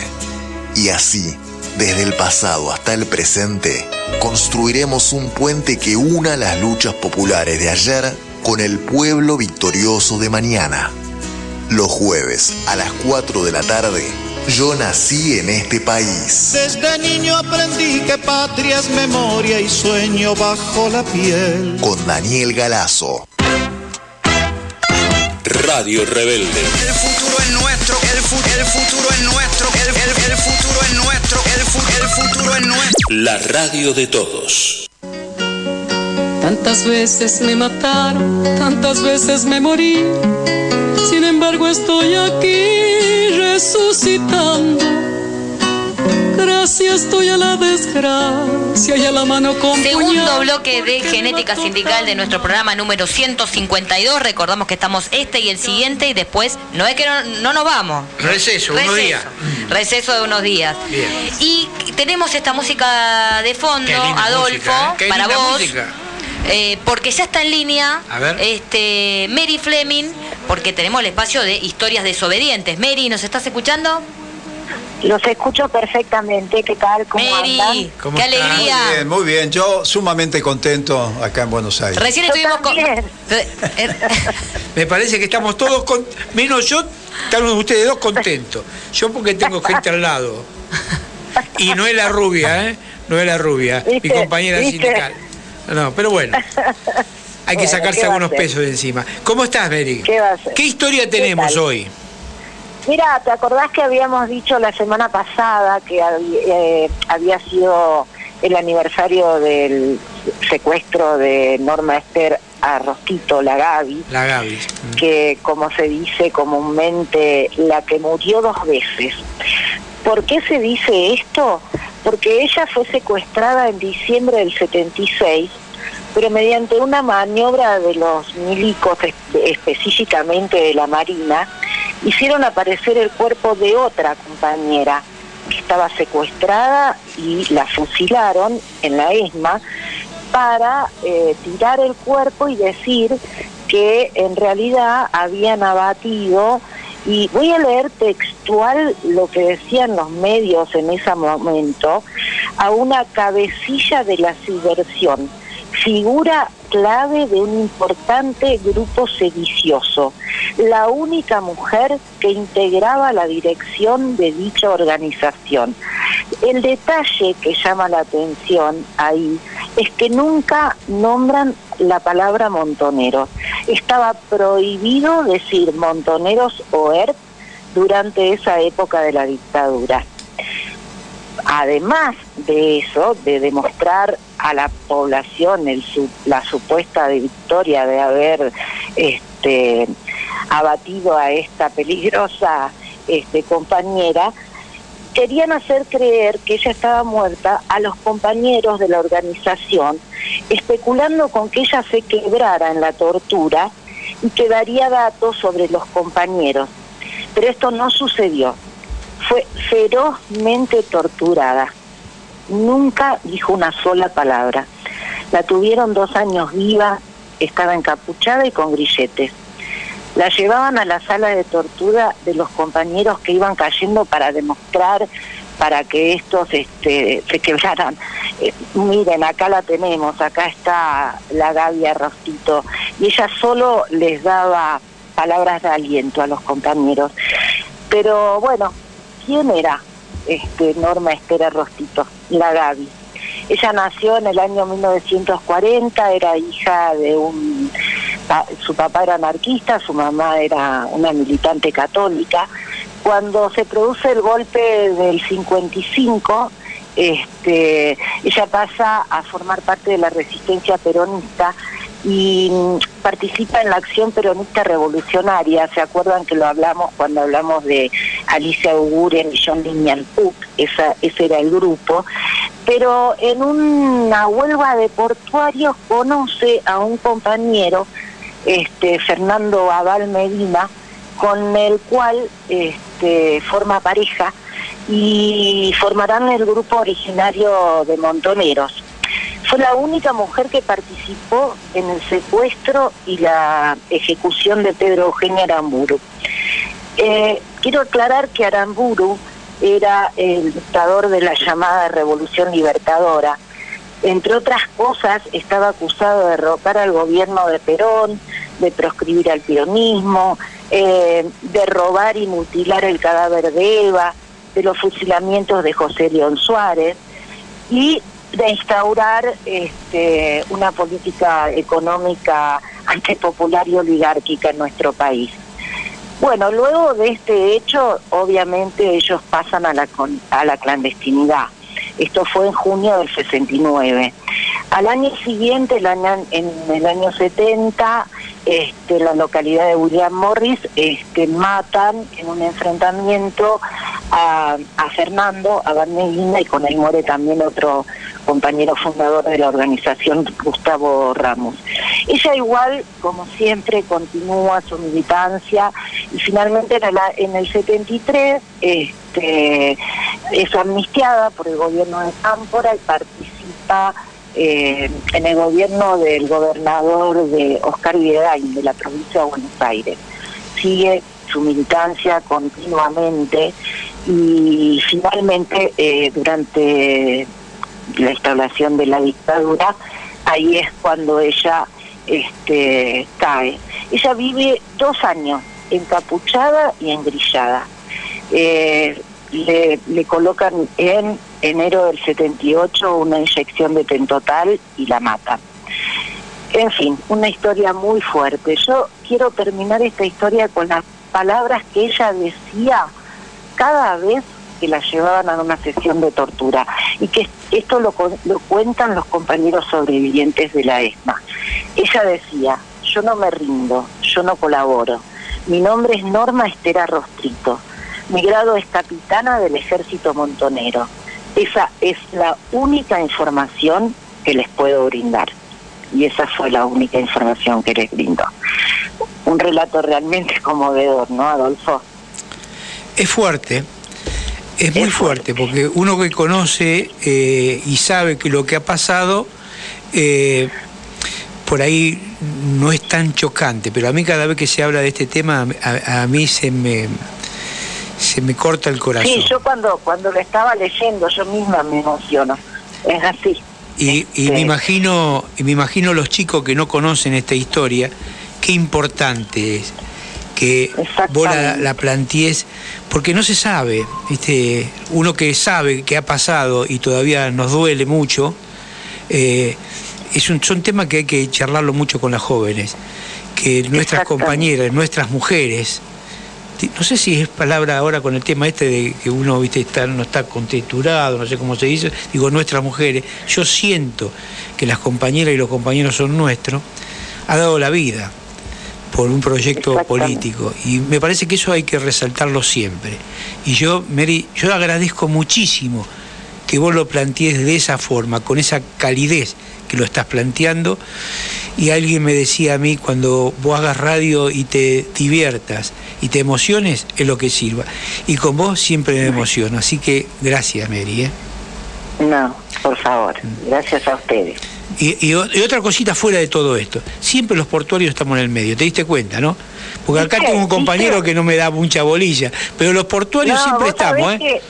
Y así, desde el pasado hasta el presente, construiremos un puente que una las luchas populares de ayer con el pueblo victorioso de mañana. Los jueves a las 4 de la tarde, yo nací en este país. Desde niño aprendí que patria es memoria y sueño bajo la piel. Con Daniel Galazo. Radio Rebelde. El futuro es nuestro, el, futuro es nuestro, el, futuro es nuestro, el futuro es nuestro. La radio de todos. Tantas veces me mataron, tantas veces me morí. Sin embargo estoy aquí resucitando. Gracias estoy a la desgracia y a la mano con Segundo bloque de Genética Sindical de nuestro programa número 152. Recordamos que estamos este y el siguiente y después no es que no, nos vamos. Receso, unos días. Receso de unos días. Y tenemos esta música de fondo, Adolfo, ¿eh? para vos. Eh, porque ya está en línea este Mary Fleming, porque tenemos el espacio de historias desobedientes. Mary, ¿nos estás escuchando? Los escucho perfectamente. ¿Qué tal? ¿Cómo Mary, qué alegría. Muy bien, muy bien. Yo sumamente contento acá en Buenos Aires. Recién estuvimos con... Me parece que estamos todos, con... menos yo, estamos ustedes dos contentos. Yo porque tengo gente al lado. Y no es la rubia, ¿eh? No es la rubia, mi compañera sindical. No, pero bueno. Hay que sacarse algunos pesos de encima. ¿Cómo estás, Mary? ¿Qué, historia tenemos hoy? Mira, ¿te acordás que habíamos dicho la semana pasada que eh, había sido el aniversario del secuestro de Norma Esther a Rosquito, la Gaby? La Gaby. Que, como se dice comúnmente, la que murió dos veces. ¿Por qué se dice esto? Porque ella fue secuestrada en diciembre del 76, pero mediante una maniobra de los milicos, específicamente de la Marina, hicieron aparecer el cuerpo de otra compañera que estaba secuestrada y la fusilaron en la ESMA para eh, tirar el cuerpo y decir que en realidad habían abatido y voy a leer textual lo que decían los medios en ese momento, a una cabecilla de la subversión, figura clave de un importante grupo sedicioso, la única mujer que integraba la dirección de dicha organización. El detalle que llama la atención ahí es que nunca nombran la palabra montoneros. Estaba prohibido decir montoneros o ERP durante esa época de la dictadura. Además de eso, de demostrar a la población la supuesta victoria de haber este, abatido a esta peligrosa este, compañera, querían hacer creer que ella estaba muerta a los compañeros de la organización, especulando con que ella se quebrara en la tortura y que daría datos sobre los compañeros. Pero esto no sucedió. Fue ferozmente torturada. Nunca dijo una sola palabra. La tuvieron dos años viva, estaba encapuchada y con grilletes. La llevaban a la sala de tortura de los compañeros que iban cayendo para demostrar, para que estos este, se quebraran. Eh, miren, acá la tenemos, acá está la Gaby Rostito. Y ella solo les daba palabras de aliento a los compañeros. Pero bueno, ¿quién era este, Norma Estera Rostito? La Gaby. Ella nació en el año 1940, era hija de un... Su papá era anarquista, su mamá era una militante católica. Cuando se produce el golpe del 55, este, ella pasa a formar parte de la resistencia peronista y participa en la acción peronista revolucionaria. ¿Se acuerdan que lo hablamos cuando hablamos de Alicia Uguren y John Lignal Puck? Esa, ese era el grupo. Pero en una huelga de portuarios conoce a un compañero, este, Fernando Abal Medina, con el cual este, forma pareja y formarán el grupo originario de Montoneros. Fue la única mujer que participó en el secuestro y la ejecución de Pedro Eugenio Aramburu. Eh, quiero aclarar que Aramburu era el dictador de la llamada Revolución Libertadora. Entre otras cosas, estaba acusado de derrocar al gobierno de Perón, de proscribir al peronismo, eh, de robar y mutilar el cadáver de Eva, de los fusilamientos de José León Suárez y de instaurar este, una política económica antipopular y oligárquica en nuestro país. Bueno, luego de este hecho, obviamente ellos pasan a la, a la clandestinidad. Esto fue en junio del 69. Al año siguiente, el año, en el año 70, este, la localidad de William Morris este, matan en un enfrentamiento a, Fernando, a Van y con él muere también otro compañero fundador de la organización, Gustavo Ramos. Ella igual, como siempre, continúa su militancia y finalmente en, el 73 este, es amnistiada por el gobierno de Cámpora y participa eh, en el gobierno del gobernador de Oscar Videgain de la provincia de Buenos Aires. Sigue su militancia continuamente y finalmente eh, durante la instalación de la dictadura, ahí es cuando ella este, cae. Ella vive dos años encapuchada y engrillada. Eh, le, le, colocan en enero del 78 una inyección de pentotal y la matan. En fin, una historia muy fuerte. Yo quiero terminar esta historia con las palabras que ella decía cada vez que la llevaban a una sesión de tortura y que esto lo, lo cuentan los compañeros sobrevivientes de la ESMA. Ella decía, yo no me rindo, yo no colaboro. Mi nombre es Norma Estera Rostrito. Mi grado es capitana del ejército montonero. Esa es la única información que les puedo brindar. Y esa fue la única información que les brindo. Un relato realmente conmovedor, ¿no, Adolfo? Es fuerte, es muy fuerte, porque uno que conoce eh, y sabe que lo que ha pasado, eh, por ahí no es tan chocante, pero a mí cada vez que se habla de este tema, a, mí se me, se me corta el corazón. Sí, yo cuando, cuando lo estaba leyendo, yo misma me emociono. Es así. Y, y me imagino, y me imagino los chicos que no conocen esta historia, qué importante es que vos la, la plantees, porque no se sabe, ¿viste? uno que sabe que ha pasado y todavía nos duele mucho, eh, es un, son temas que hay que charlarlo mucho con las jóvenes, que nuestras compañeras, nuestras mujeres, no sé si es palabra ahora con el tema este de que uno viste está, no está contexturado, no sé cómo se dice, digo nuestras mujeres, yo siento que las compañeras y los compañeros son nuestros, ha dado la vida por un proyecto político y me parece que eso hay que resaltarlo siempre. Y yo, Mary, yo agradezco muchísimo que vos lo plantees de esa forma, con esa calidez que lo estás planteando. Y alguien me decía a mí, cuando vos hagas radio y te diviertas y te emociones, es lo que sirva. Y con vos siempre me emociono. Así que gracias, Mary. ¿eh? No, por favor, gracias a ustedes. Y, otra cosita fuera de todo esto, siempre los portuarios estamos en el medio, ¿te diste cuenta, no? Porque acá tengo un compañero que no me da mucha bolilla, pero los portuarios siempre estamos, ¿eh?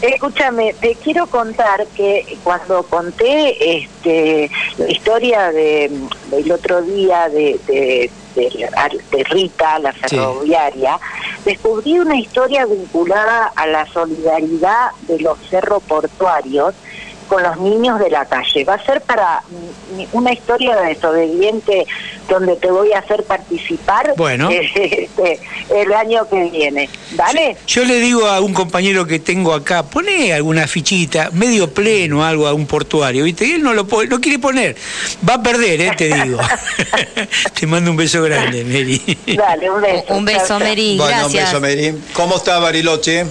Escúchame, te quiero contar que cuando conté este, la historia de, del otro día de, de, Rita, la ferroviaria, descubrí una historia vinculada a la solidaridad de los cerros portuarios con los niños de la calle. Va a ser para una historia de desobediente donde te voy a hacer participar bueno. Este, el año que viene. ¿Vale? Yo, le digo a un compañero que tengo acá, pone alguna fichita, medio pleno, algo a un portuario, ¿viste? Y él no lo, no quiere poner. Va a perder, ¿eh? te digo. te mando un beso grande, Mary. Dale, un beso. Un beso, Mary. Bueno, un beso, Mary. ¿Cómo está Bariloche?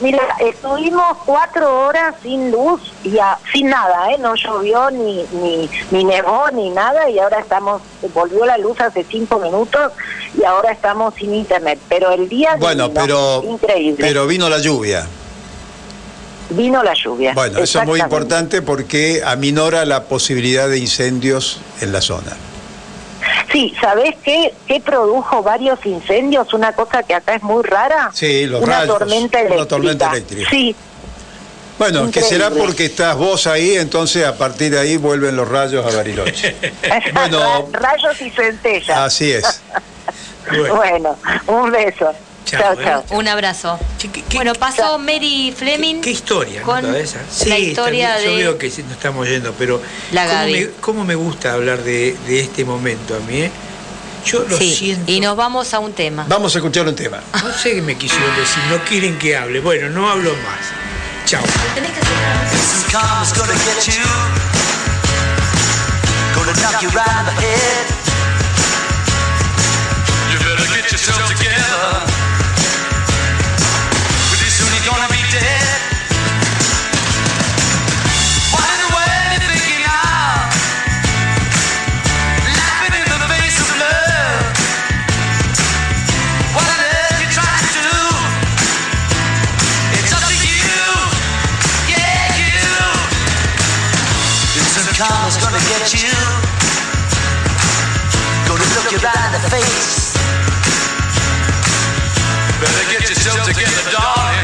Mira, estuvimos cuatro horas sin luz y sin nada, ¿eh? No llovió ni, ni, ni nevó ni nada y ahora estamos, volvió la luz hace cinco minutos y ahora estamos sin internet. Pero el día bueno, pero, increíble. Pero vino la lluvia. Vino la lluvia. Bueno, eso es muy importante porque aminora la posibilidad de incendios en la zona. Sí, ¿sabés qué, qué produjo varios incendios? Una cosa que acá es muy rara. Sí, los una rayos. Tormenta eléctrica. Una tormenta eléctrica. Sí. Bueno, que será porque estás vos ahí, entonces a partir de ahí vuelven los rayos a Bariloche. bueno, rayos y centellas. Así es. bueno, un beso. Chao, chao. Un abrazo. bueno, pasó Mary Fleming. ¿Qué, historia? Con esa? Sí, la historia de... Yo veo que nos estamos yendo, pero la ¿cómo, me, ¿cómo, me, gusta hablar de, de, este momento a mí? Eh? Yo lo sí, siento. Y nos vamos a un tema. Vamos a escuchar un tema. No sé qué me quisieron decir, no quieren que hable. Bueno, no hablo más. Chao. Tenés que hacer karma's gonna get you. Gonna look you right in the face. Better get yourself together, darling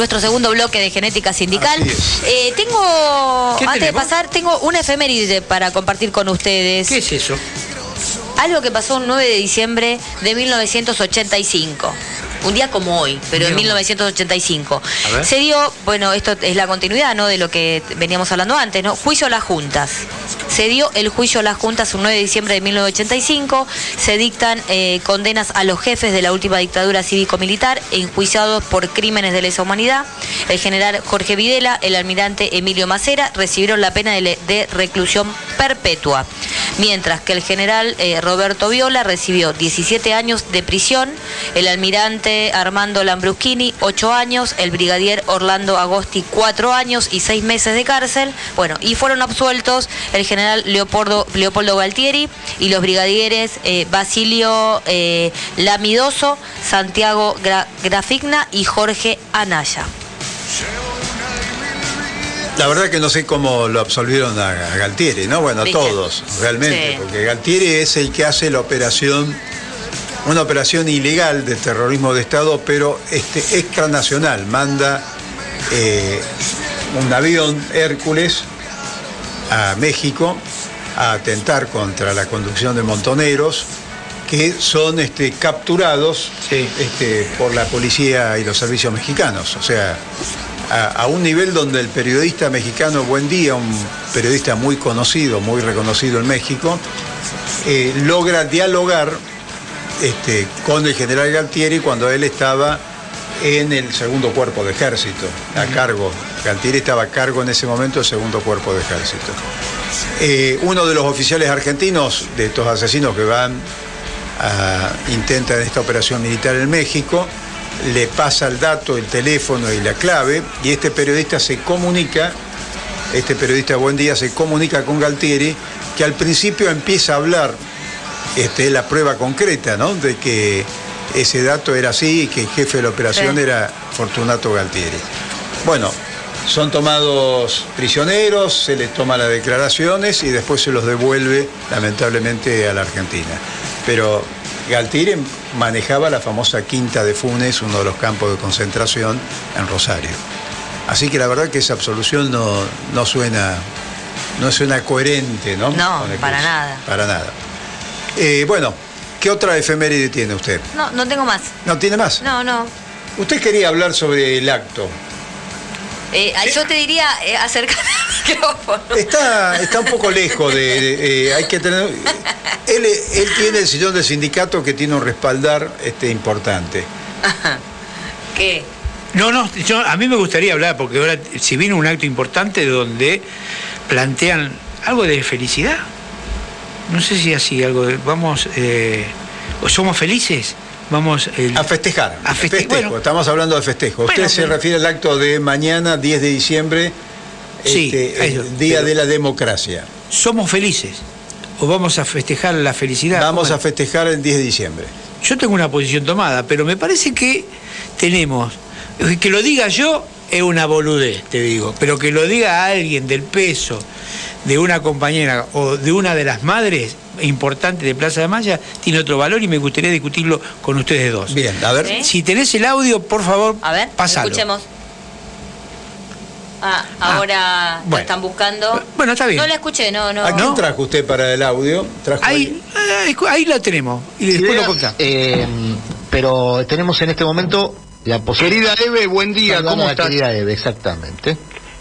nuestro segundo bloque de genética sindical. Eh, tengo, ¿Qué antes de pasar, tengo una efeméride para compartir con ustedes. ¿Qué es eso? Algo que pasó un 9 de diciembre de 1985. Un día como hoy, pero en Digamos. 1985. A ver. Se dio, bueno, esto es la continuidad ¿no? de lo que veníamos hablando antes, ¿no? Juicio a las juntas. Se dio el juicio a las juntas un 9 de diciembre de 1985. Se dictan eh, condenas a los jefes de la última dictadura cívico-militar enjuiciados por crímenes de lesa humanidad. El general Jorge Videla, el almirante Emilio Macera recibieron la pena de reclusión perpetua. Mientras que el general eh, Roberto Viola recibió 17 años de prisión, el almirante Armando Lambruschini 8 años, el brigadier Orlando Agosti 4 años y 6 meses de cárcel. Bueno, y fueron absueltos el general Leopoldo, Leopoldo Galtieri y los brigadieres eh, Basilio eh, Lamidoso, Santiago Gra- Grafigna y Jorge Anaya. La verdad que no sé cómo lo absolvieron a, a Galtieri, ¿no? Bueno, a todos, realmente, Sí. porque Galtieri es el que hace la operación, una operación ilegal de terrorismo de Estado, pero este, extranacional. Manda eh, un avión Hércules a México a atentar contra la conducción de montoneros que son este, capturados Sí. este, por la policía y los servicios mexicanos. O sea, a, a un nivel donde el periodista mexicano Buen Día, un periodista muy conocido, muy reconocido en México, eh, logra dialogar este, con el general Galtieri cuando él estaba en el segundo cuerpo de ejército, a cargo. Galtieri estaba a cargo en ese momento del segundo cuerpo de ejército. Eh, uno de los oficiales argentinos, de estos asesinos que van a intentan esta operación militar en México, le pasa el dato, el teléfono y la clave, y este periodista se comunica, este periodista Buen Día se comunica con Galtieri, que al principio empieza a hablar este, la prueba concreta, ¿no? De que ese dato era así y que el jefe de la operación Sí. era Fortunato Galtieri. Bueno, son tomados prisioneros, se les toma las declaraciones y después se los devuelve lamentablemente a la Argentina. Pero Galtieri manejaba la famosa Quinta de Funes, uno de los campos de concentración en Rosario. Así que la verdad que esa absolución no, no suena no suena coherente, ¿no? No, para nada. Para nada. Eh, bueno, ¿qué otra efeméride tiene usted? No, no tengo más. ¿No tiene más? No, no. Usted quería hablar sobre el acto. Eh, yo te diría eh, acercar el micrófono. Está, está un poco lejos de. de- eh, hay que tener. Él, él tiene el sillón del sindicato que tiene un respaldar este, importante. ¿Qué? No, no, yo, a mí me gustaría hablar, porque ahora si viene un acto importante donde plantean algo de felicidad. No sé si así, algo de, vamos, eh, somos felices, vamos... el- A festejar. A feste- festejo. bueno. Estamos hablando de festejo. Usted Bueno, se pero- refiere al acto de mañana, 10 de diciembre, Sí, este, eso, el Día de la Democracia. somos felices, o vamos a festejar la felicidad. Vamos ¿Cómo a es? festejar el 10 de diciembre. Yo tengo una posición tomada, pero me parece que tenemos, que lo diga yo es una boludez, te digo, pero que lo diga alguien del peso de una compañera o de una de las madres importantes de Plaza de Maya tiene otro valor y me gustaría discutirlo con ustedes dos. Bien, a ver. ¿Sí? Si tenés el audio, por favor, A ver, pásalo. escuchemos. Ah, Ah, ahora lo bueno. están buscando. Bueno, está bien. No la escuché, no, no. ¿A quién ¿No? trajo usted para el audio? ¿Trajo Ahí, ahí, ahí la tenemos y después lo contamos. Eh, pero tenemos en este momento la posibilidad. Querida Eve, buen día, ¿cómo estás? querida Eve, exactamente.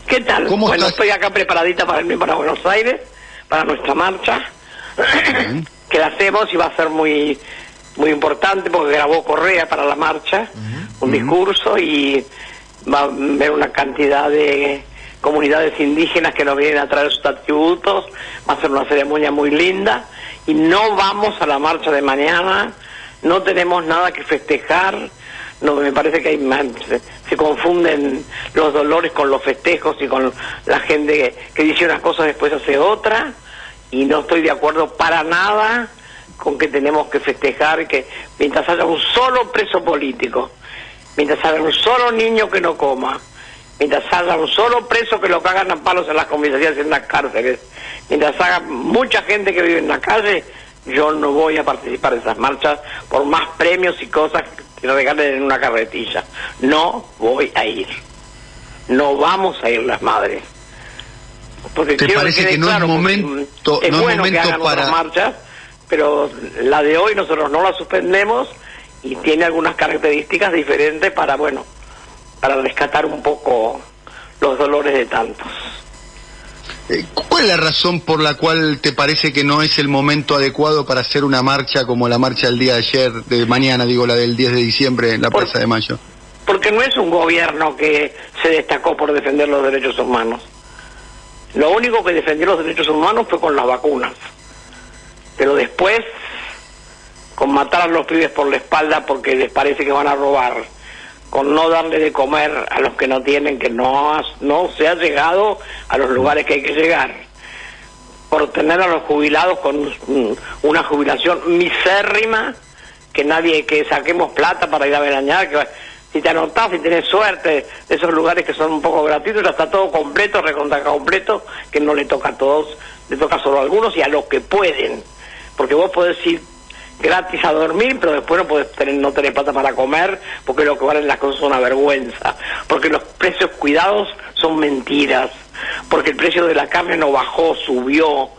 ¿Qué tal? ¿Cómo bueno, estás? estoy acá preparadita para irme para Buenos Aires, para nuestra marcha, que la hacemos y va a ser muy muy importante porque grabó Correa para la marcha, un discurso y va a haber una cantidad de comunidades indígenas que nos vienen a traer sus atributos, va a ser una ceremonia muy linda y no vamos a la marcha de mañana, no tenemos nada que festejar, no me parece que hay se, confunden los dolores con los festejos y con la gente que, que dice unas cosas después hace otra y no estoy de acuerdo para nada con que tenemos que festejar que mientras haya un solo preso político mientras haya un solo niño que no coma mientras haya un solo preso que lo cagan a palos en las comisarías y en las cárceles mientras haya mucha gente que vive en la calle yo no voy a participar de esas marchas por más premios y cosas que regalen en una carretilla. No voy a ir. No vamos a ir las madres. Porque ¿Te parece quede que no es claro, momento- es no es bueno que hagan para- otras marchas, pero la de hoy nosotros no la suspendemos y tiene algunas características diferentes para, bueno, para rescatar un poco los dolores de tantos. ¿Cuál es la razón por la cual te parece que no es el momento adecuado para hacer una marcha como la marcha del día de ayer, de mañana, digo, la del 10 de diciembre en la Plaza de Mayo? Porque no es un gobierno que se destacó por defender los derechos humanos. Lo único que defendió los derechos humanos fue con las vacunas. Pero después, con matar a los pibes por la espalda porque les parece que van a robar, con no darle de comer a los que no tienen, que no, no se ha llegado a los lugares que hay que llegar, por tener a los jubilados con mm, una jubilación misérrima, que nadie, que saquemos plata para ir a veranear, que si te anotás, si tenés suerte, esos lugares que son un poco gratuitos, ya está todo completo, recontra completo, que no le toca a todos, le toca solo a algunos y a los que pueden, porque vos podés ir gratis a dormir, pero después no podés tener, no tenés plata para comer, porque lo que valen las cosas es una vergüenza, porque los precios cuidados son mentiras, porque el precio de la carne no bajó, subió,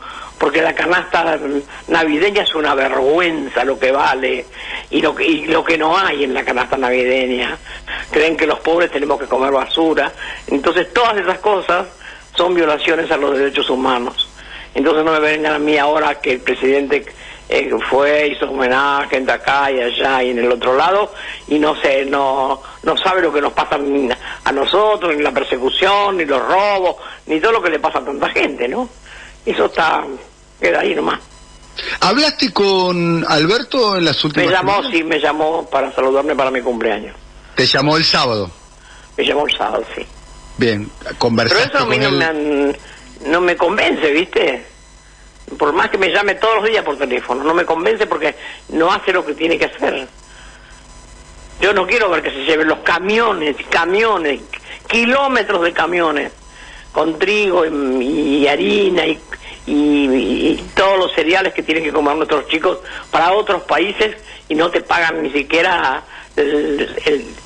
porque la canasta navideña es una vergüenza lo que vale y lo que, y lo que no hay en la canasta navideña. Creen que los pobres tenemos que comer basura. Entonces todas esas cosas son violaciones a los derechos humanos. Entonces no me vengan a mí ahora que el presidente eh, fue, hizo homenaje en acá y allá y en el otro lado y no sé, no, no sabe lo que nos pasa a nosotros, ni la persecución, ni los robos, ni todo lo que le pasa a tanta gente, ¿no? Eso está, queda ahí nomás. ¿Hablaste con Alberto en las Me últimas llamó, semanas? sí, me llamó para saludarme para mi cumpleaños. Te llamó el sábado. Me llamó el sábado, sí. Bien, Pero conversaste eso a mí no él. me, han- no me convence, ¿viste? Por más que me llame todos los días por teléfono, no me convence porque no hace lo que tiene que hacer. Yo no quiero ver que se lleven los camiones, camiones, kilómetros de camiones, con trigo y, harina y, todos los cereales que tienen que comer nuestros chicos para otros países y no te pagan ni siquiera el,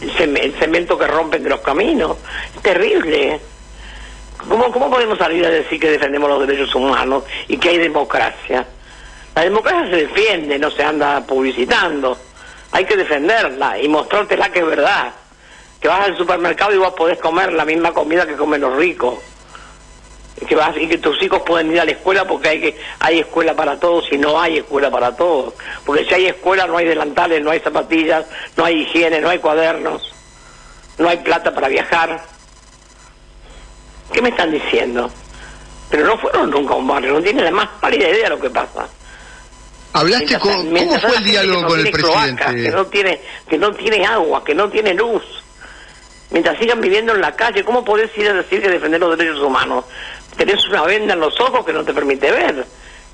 el cemento que rompen de los caminos. Es terrible. ¿Cómo, ¿Cómo podemos salir a decir que defendemos los derechos humanos y que hay democracia? La democracia se defiende, no se anda publicitando. Hay que defenderla y mostrártela que es verdad. Que vas al supermercado y vos podés comer la misma comida que comen los ricos. Que, vas, y que tus hijos pueden ir a la escuela porque hay, que, hay escuela para todos y no hay escuela para todos. Porque si hay escuela no hay delantales, no hay zapatillas, no hay higiene, no hay cuadernos, no hay plata para viajar. ¿Qué me están diciendo? Pero no fueron nunca a un barrio, no tienen la más pálida idea de lo que pasa. ¿Hablaste Mientras- con... ¿Cómo fue el diálogo no con el presidente? que no tiene que no tiene agua, que no tiene luz. Mientras sigan viviendo en la calle, ¿cómo podés ir a decir que defender los derechos humanos? Tenés una venda en los ojos que no te permite ver.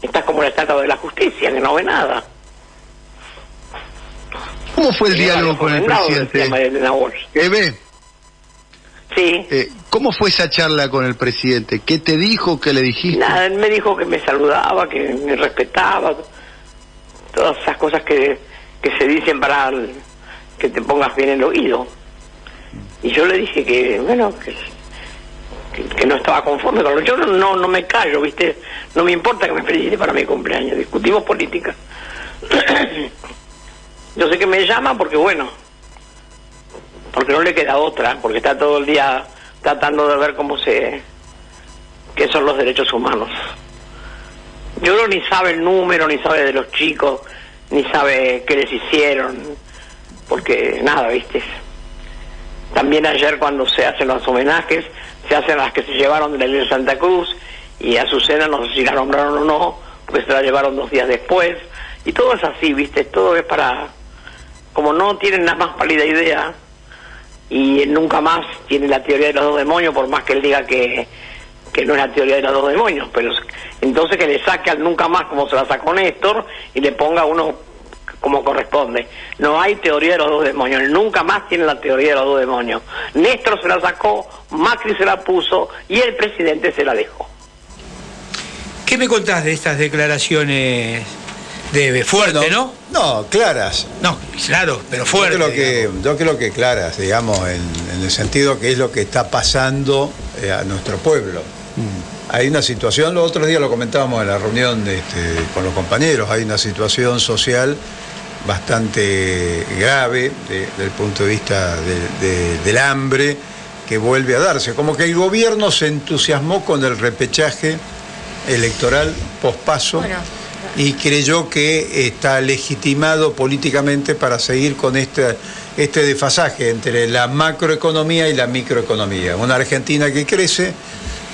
Estás como la estatua de la justicia, que no ve nada. ¿Cómo fue el diálogo con el presidente? Walsh. Eve, Sí. eh, ¿cómo fue esa charla con el presidente? ¿Qué te dijo? ¿Qué le dijiste? Nada, él me dijo que me saludaba, que me respetaba, todas esas cosas que, que se dicen para el- que te pongas bien el oído. Y yo le dije que, bueno, que, que, que no estaba conforme con lo Yo no, no, no me callo, ¿viste? No me importa que me felicite para mi cumpleaños, discutimos política. yo sé que me llama porque, bueno, porque no le queda otra, porque está todo el día tratando de ver cómo se qué son los derechos humanos. Yo creo ni sabe el número, ni sabe de los chicos, ni sabe qué les hicieron, porque nada, ¿viste? También ayer cuando se hacen los homenajes, se hacen las que se llevaron de la iglesia Santa Cruz y a Azucena no sé si la nombraron o no, porque se la llevaron dos días después, y todo es así, ¿viste? Todo es para, como no tienen la más pálida idea, y nunca más tiene la teoría de los dos demonios, por más que él diga que, que no es la teoría de los dos demonios, pero es- entonces que le saque al nunca más como se la sacó Néstor y le ponga uno como corresponde. No hay teoría de los dos demonios, nunca más tiene la teoría de los dos demonios. Néstor se la sacó, Macri se la puso y el presidente se la dejó. ¿Qué me contás de estas declaraciones de fuerte, ¿no? No, claras. No, claro, pero fuerte. Yo creo que, yo creo que claras, digamos, en, en el sentido que es lo que está pasando eh, a nuestro pueblo. Mm. Hay una situación, los otros días lo comentábamos en la reunión de, este, con los compañeros, hay una situación social bastante grave de- desde el punto de vista de- de- del hambre que vuelve a darse. Como que el gobierno se entusiasmó con el repechaje electoral pospaso y creyó que está legitimado políticamente para seguir con este, este desfasaje entre la macroeconomía y la microeconomía. Una Argentina que crece,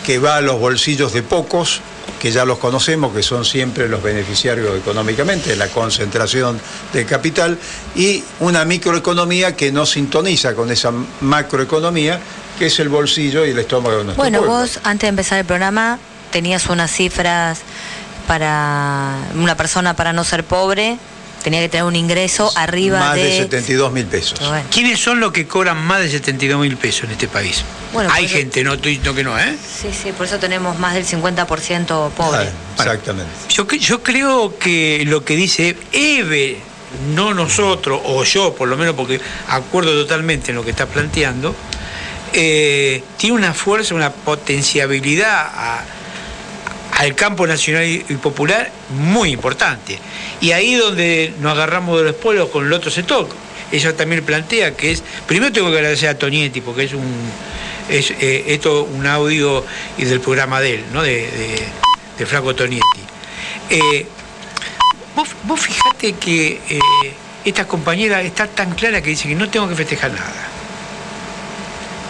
que va a los bolsillos de pocos, que ya los conocemos, que son siempre los beneficiarios económicamente, la concentración del capital, y una microeconomía que no sintoniza con esa macroeconomía, que es el bolsillo y el estómago de nuestro Bueno, pueblo. vos antes de empezar el programa tenías unas cifras para una persona para no ser pobre, tenía que tener un ingreso arriba Más de de... 72 mil pesos. ¿Quiénes son los que cobran más de 72 mil pesos en este país? Bueno, Hay gente, no estoy diciendo que no, ¿eh? Sí, sí, por eso tenemos más del 50% pobre. Exactamente. Yo, cre- yo creo que lo que dice Eve, no nosotros, o yo por lo menos, porque acuerdo totalmente en lo que está planteando, eh, tiene una fuerza, una potenciabilidad a- al campo nacional y popular muy importante. Y ahí donde nos agarramos de los pueblos con el otro sector. Ella también plantea que es, primero tengo que agradecer a Tonietti, porque es un, es eh, esto un audio del programa de él, ¿no? de, de, Flaco Tonietti. Eh, vos, vos fijate que eh, esta compañera está tan clara que dice que no tengo que festejar nada.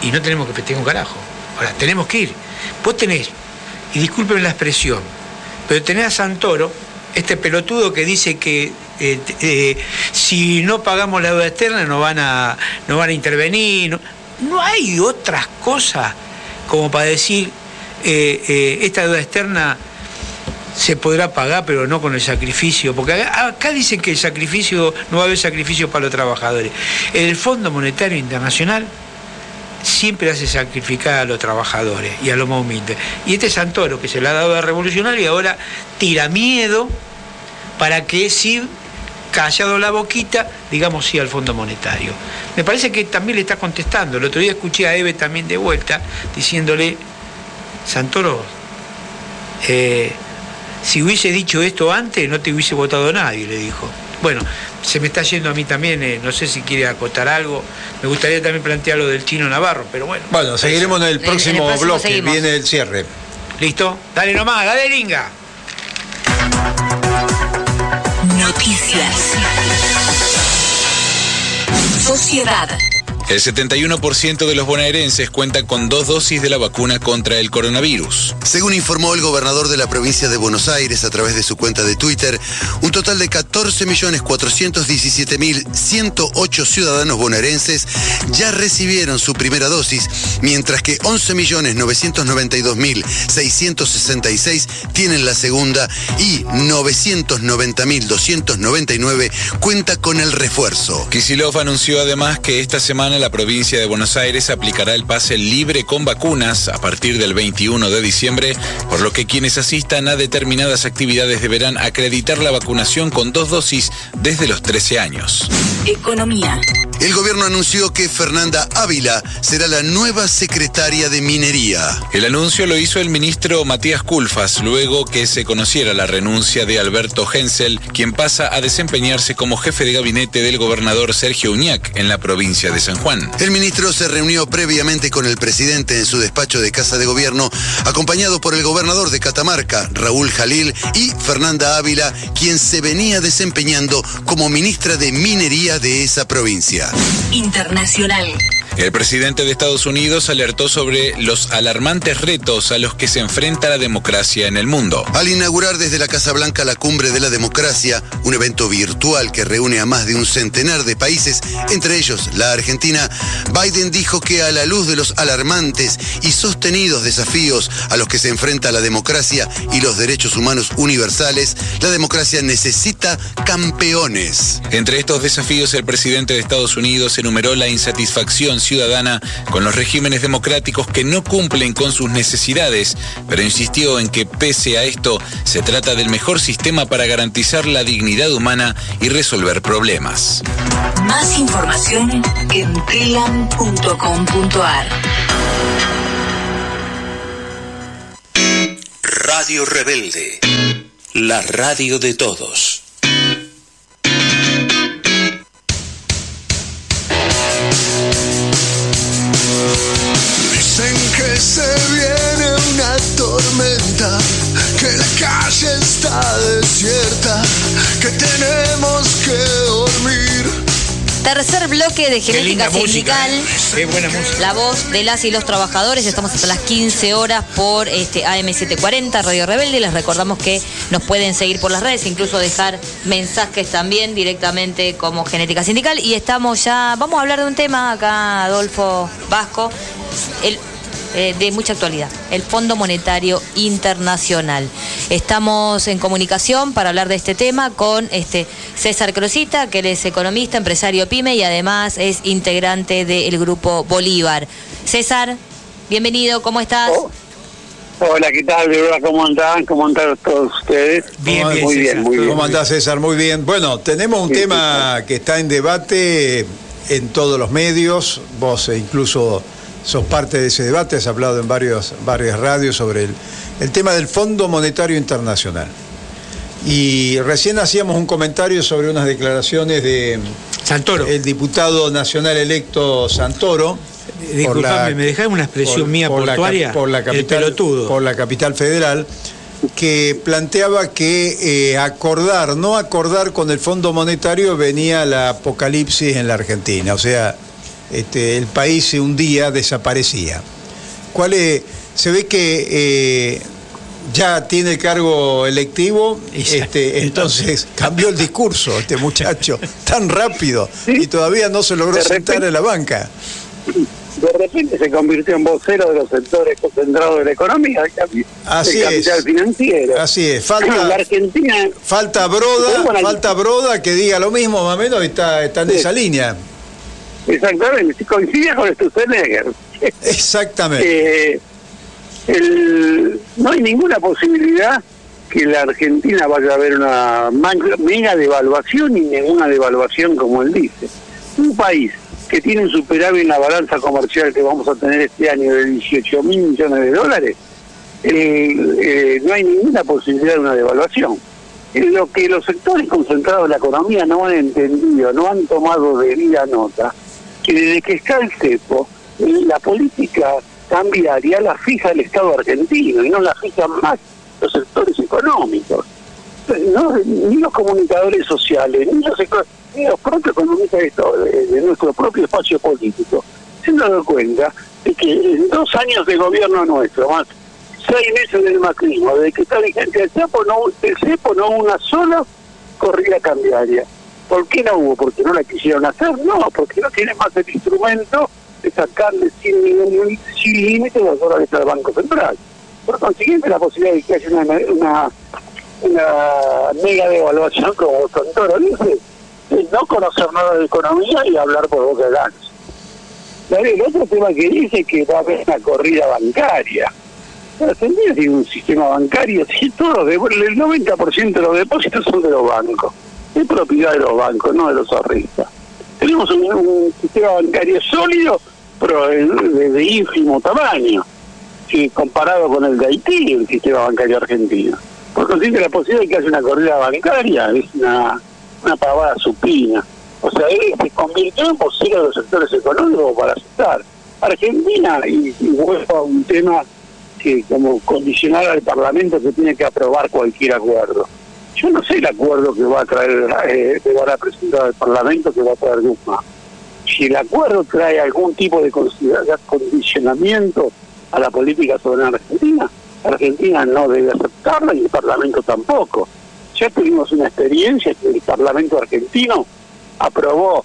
Y no tenemos que festejar un carajo. Ahora, tenemos que ir. Vos tenés, y disculpen la expresión, pero tenés a Santoro, este pelotudo que dice que eh, eh, si no pagamos la deuda externa no van a, no van a intervenir. No, hay otras cosas como para decir eh, esta deuda externa se podrá pagar, pero no con el sacrificio, porque acá, acá dicen que el sacrificio, no va a haber sacrificio para los trabajadores. El Fondo Monetario Internacional siempre hace sacrificar a los trabajadores y a los más humildes. Y este Santoro, que se le ha dado a revolucionario, ahora tira miedo para que si callado la boquita, digamos sí al Fondo Monetario. Me parece que también le está contestando. El otro día escuché a Eve también de vuelta diciéndole, Santoro, eh, si hubiese dicho esto antes, no te hubiese votado nadie, le dijo. Bueno, se me está yendo a mí también, eh, no sé si quiere acotar algo. Me gustaría también plantear lo del chino Navarro, pero bueno. Bueno, seguiremos en el próximo bloque, viene el cierre. ¿Listo? Dale nomás, dale linga. Noticias. Sociedad. El 71% de los bonaerenses cuenta con dos dosis de la vacuna contra el coronavirus. Según informó el gobernador de la provincia de Buenos Aires a través de su cuenta de Twitter, un total de 14.417.108 ciudadanos bonaerenses ya recibieron su primera dosis, mientras que 11.992.666 tienen la segunda y 990.299 cuenta con el refuerzo. Kisilov anunció además que esta semana la provincia de Buenos Aires aplicará el pase libre con vacunas a partir del 21 de diciembre, por lo que quienes asistan a determinadas actividades deberán acreditar la vacunación con dos dosis desde los 13 años. Economía. El gobierno anunció que Fernanda Ávila será la nueva secretaria de Minería. El anuncio lo hizo el ministro Matías Culfas luego que se conociera la renuncia de Alberto Hensel, quien pasa a desempeñarse como jefe de gabinete del gobernador Sergio Uñac en la provincia de San Juan. El ministro se reunió previamente con el presidente en su despacho de Casa de Gobierno, acompañado por el gobernador de Catamarca, Raúl Jalil, y Fernanda Ávila, quien se venía desempeñando como ministra de Minería de esa provincia. Internacional. El presidente de Estados Unidos alertó sobre los alarmantes retos a los que se enfrenta la democracia en el mundo. Al inaugurar desde la Casa Blanca la Cumbre de la Democracia, un evento virtual que reúne a más de un centenar de países, entre ellos la Argentina, Biden dijo que a la luz de los alarmantes y sostenidos desafíos a los que se enfrenta la democracia y los derechos humanos universales, la democracia necesita campeones. Entre estos desafíos, el presidente de Estados Unidos enumeró la insatisfacción ciudadana con los regímenes democráticos que no cumplen con sus necesidades, pero insistió en que pese a esto se trata del mejor sistema para garantizar la dignidad humana y resolver problemas. Más información en telam.com.ar. Radio Rebelde. La radio de todos. Que se viene una tormenta, que la calle está desierta, que tenemos que dormir. Tercer bloque de Genética Sindical. ¿eh? Qué buena música. La voz de las y los trabajadores. Estamos hasta las 15 horas por este AM740 Radio Rebelde. Les recordamos que nos pueden seguir por las redes, incluso dejar mensajes también directamente como Genética Sindical. Y estamos ya, vamos a hablar de un tema acá, Adolfo Vasco, el, eh, de mucha actualidad, el Fondo Monetario Internacional. Estamos en comunicación para hablar de este tema con este César Crosita, que él es economista, empresario PYME y además es integrante del grupo Bolívar. César, bienvenido, ¿cómo estás? Hola, ¿qué tal? ¿Cómo andan? ¿Cómo andan todos ustedes? ¿Cómo- muy bien, muy bien. ¿Cómo andás, César? Muy bien. Bueno, tenemos un Sí, tema que está en debate en todos los medios. Vos eh, incluso sos parte de ese debate, has hablado en varios, varias radios sobre el, el tema del Fondo Monetario Internacional. Y recién hacíamos un comentario sobre unas declaraciones de Santoro. el diputado nacional electo Santoro. la- Disculpame, ¿me dejás una expresión por- mía por la portuaria? por la El capital, pelotudo. por la capital federal, que planteaba que eh, acordar, no acordar con el Fondo Monetario venía la apocalipsis en la Argentina, o sea, este, el país se hundía, desaparecía. ¿Cuál es? Se ve que eh, ya tiene cargo electivo, este, entonces cambió el discurso este muchacho tan rápido y todavía no se logró sentar en la banca. De repente se convirtió en vocero de los sectores concentrados de la economía, Así del capital es. financiero. Así es, falta- La Argentina. Falta Broda, falta Broda que diga lo mismo más o menos y está, está en Sí. esa línea. Exactamente, si coincidía con Sturzenegger. Exactamente. Eh, el- no hay ninguna posibilidad que la Argentina vaya a haber una mega devaluación ni ninguna devaluación como él dice. Un país que tiene un superávit en la balanza comercial que vamos a tener este año de 18 mil millones de dólares, eh, eh, no hay ninguna posibilidad de una devaluación. Eh, Lo que los sectores concentrados de la economía no han entendido, no han tomado debida nota, que desde que está el cepo, la política cambiaria la fija el Estado argentino y no la fijan más los sectores económicos. Ni los comunicadores sociales, ni los, ni los propios economistas de, de- nuestro propio espacio político se han dado cuenta de que en dos años de gobierno nuestro, más seis meses del macrismo, desde que está vigente el cepo, no, el cepo no una sola corrida cambiaria. ¿Por qué no hubo? ¿Porque no la quisieron hacer? No, porque no tienen más el instrumento de sacarle sin ningún sin límite los dólares al Banco Central. Por consiguiente, la posibilidad de que haya una, una, mega devaluación, como Santoro dice, es no conocer nada de economía y hablar por boca de El otro tema que dice que va a haber una corrida bancaria. Argentina tiene un sistema bancario, si todos el 90% de los depósitos son de los bancos, es propiedad de los bancos, no de los ahorristas. Tenemos un, sistema bancario sólido, pero de, ínfimo tamaño, que comparado con el de Haití, el sistema bancario argentino. Por consiguiente, la posibilidad de que haya una corrida bancaria es una, una pavada supina. O sea, él se convirtió en vocero de los sectores económicos para aceptar. Argentina, y, y vuelvo a un tema que como condicional al Parlamento que tiene que aprobar cualquier acuerdo. Yo no sé el acuerdo que va a traer, eh, que va a presentar al Parlamento, que va a traer Guzmán. Si el acuerdo trae algún tipo de condicionamiento a la política soberana argentina, Argentina no debe aceptarla y el Parlamento tampoco. Ya tuvimos una experiencia que el Parlamento argentino aprobó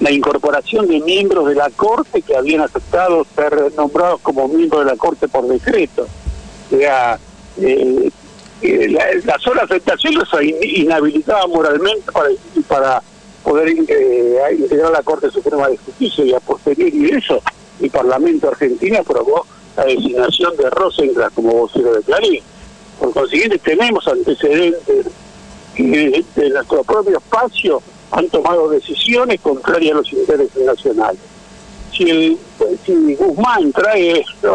la incorporación de miembros de la Corte que habían aceptado ser nombrados como miembros de la Corte por decreto. O sea, eh, la, la sola aceptación los in- inhabilitaba moralmente para, para poder eh, integrar la Corte Suprema de Justicia y a posteriori de eso, el Parlamento argentino aprobó la designación de Rosenkrantz como vocero de Clarín. Por consiguiente, tenemos antecedentes que de nuestro propio espacio han tomado decisiones contrarias a los intereses nacionales. Si, el, si Guzmán trae esto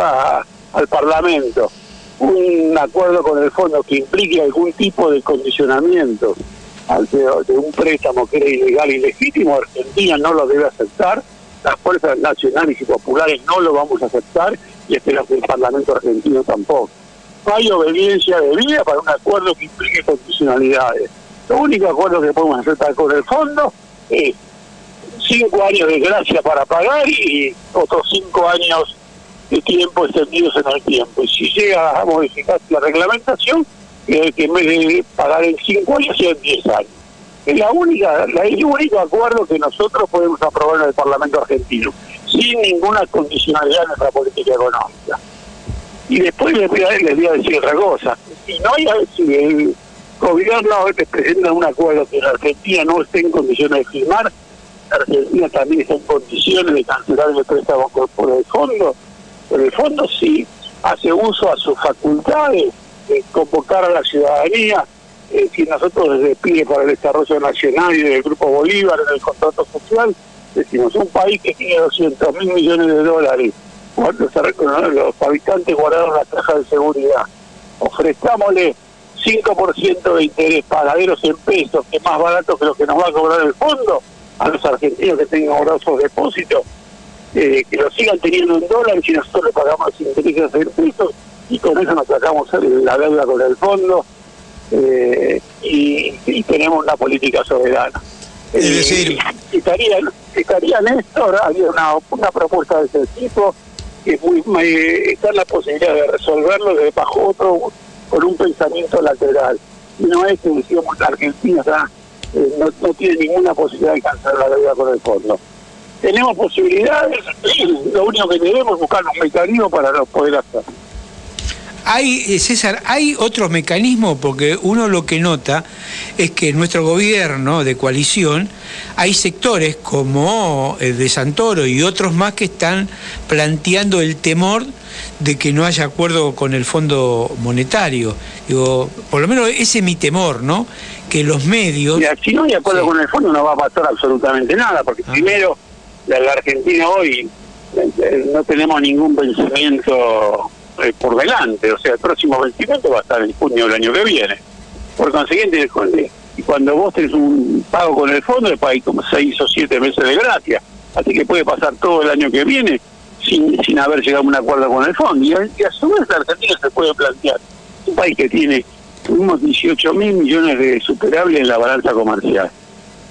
al Parlamento, un acuerdo con el fondo que implique algún tipo de condicionamiento de, un préstamo que era ilegal y ilegítimo, Argentina no lo debe aceptar, las fuerzas nacionales y populares no lo vamos a aceptar y espero que el Parlamento argentino tampoco. No hay obediencia de vida para un acuerdo que implique condicionalidades. Lo único acuerdo que podemos aceptar con el fondo es cinco años de gracia para pagar y otros cinco años de tiempo extendidos en el tiempo. Y si llega a modificar la reglamentación, que en vez de pagar en cinco años, sea en diez años. Es la única, la, el único acuerdo que nosotros podemos aprobar en el Parlamento argentino, sin ninguna condicionalidad en nuestra política económica. Y después les voy a, les voy a decir otra. Si no hay, si el gobierno presenta un acuerdo que la Argentina no esté en condiciones de firmar, Argentina también está en condiciones de cancelar el préstamo por el fondo, por el fondo sí hace uso a sus facultades de convocar a la ciudadanía, eh, si nosotros desde PIE para el Desarrollo Nacional y del Grupo Bolívar en el contrato social, decimos un país que tiene 200 mil millones de dólares, los habitantes guardaron la caja de seguridad, ofrezcámosle 5% de interés pagaderos en pesos, que es más barato que lo que nos va a cobrar el fondo, a los argentinos que tengan grosos depósitos, eh, que lo sigan teniendo en dólares y nosotros le pagamos intereses en pesos y con eso nos sacamos la deuda con el fondo eh, y, tenemos una política soberana. Es eh, decir, estaría, estaría Néstor, había una, una propuesta de ese tipo, que muy, está en la posibilidad de resolverlo de bajo otro con un pensamiento lateral. Y no es que decíamos la Argentina eh, no, no tiene ninguna posibilidad de alcanzar la deuda con el fondo. Tenemos posibilidades, lo único que debemos es buscar un mecanismo para poder hacerlo. Hay, eh, César, hay otros mecanismos porque uno lo que nota es que en nuestro gobierno de coalición hay sectores como el de Santoro y otros más que están planteando el temor de que no haya acuerdo con el Fondo Monetario. Digo, por lo menos ese es mi temor, ¿no? Que los medios... si no hay acuerdo con el fondo no va a pasar absolutamente nada, porque ah. primero, la, la Argentina hoy eh, no tenemos ningún pensamiento eh, por delante, o sea, el próximo vencimiento va a estar en junio del año que viene. Por consiguiente, y cuando vos tenés un pago con el fondo, después hay como seis o siete meses de gracia, así que puede pasar todo el año que viene sin, sin haber llegado a un acuerdo con el fondo. Y a, su vez la Argentina se puede plantear, un país que tiene unos 18 mil millones de superables en la balanza comercial.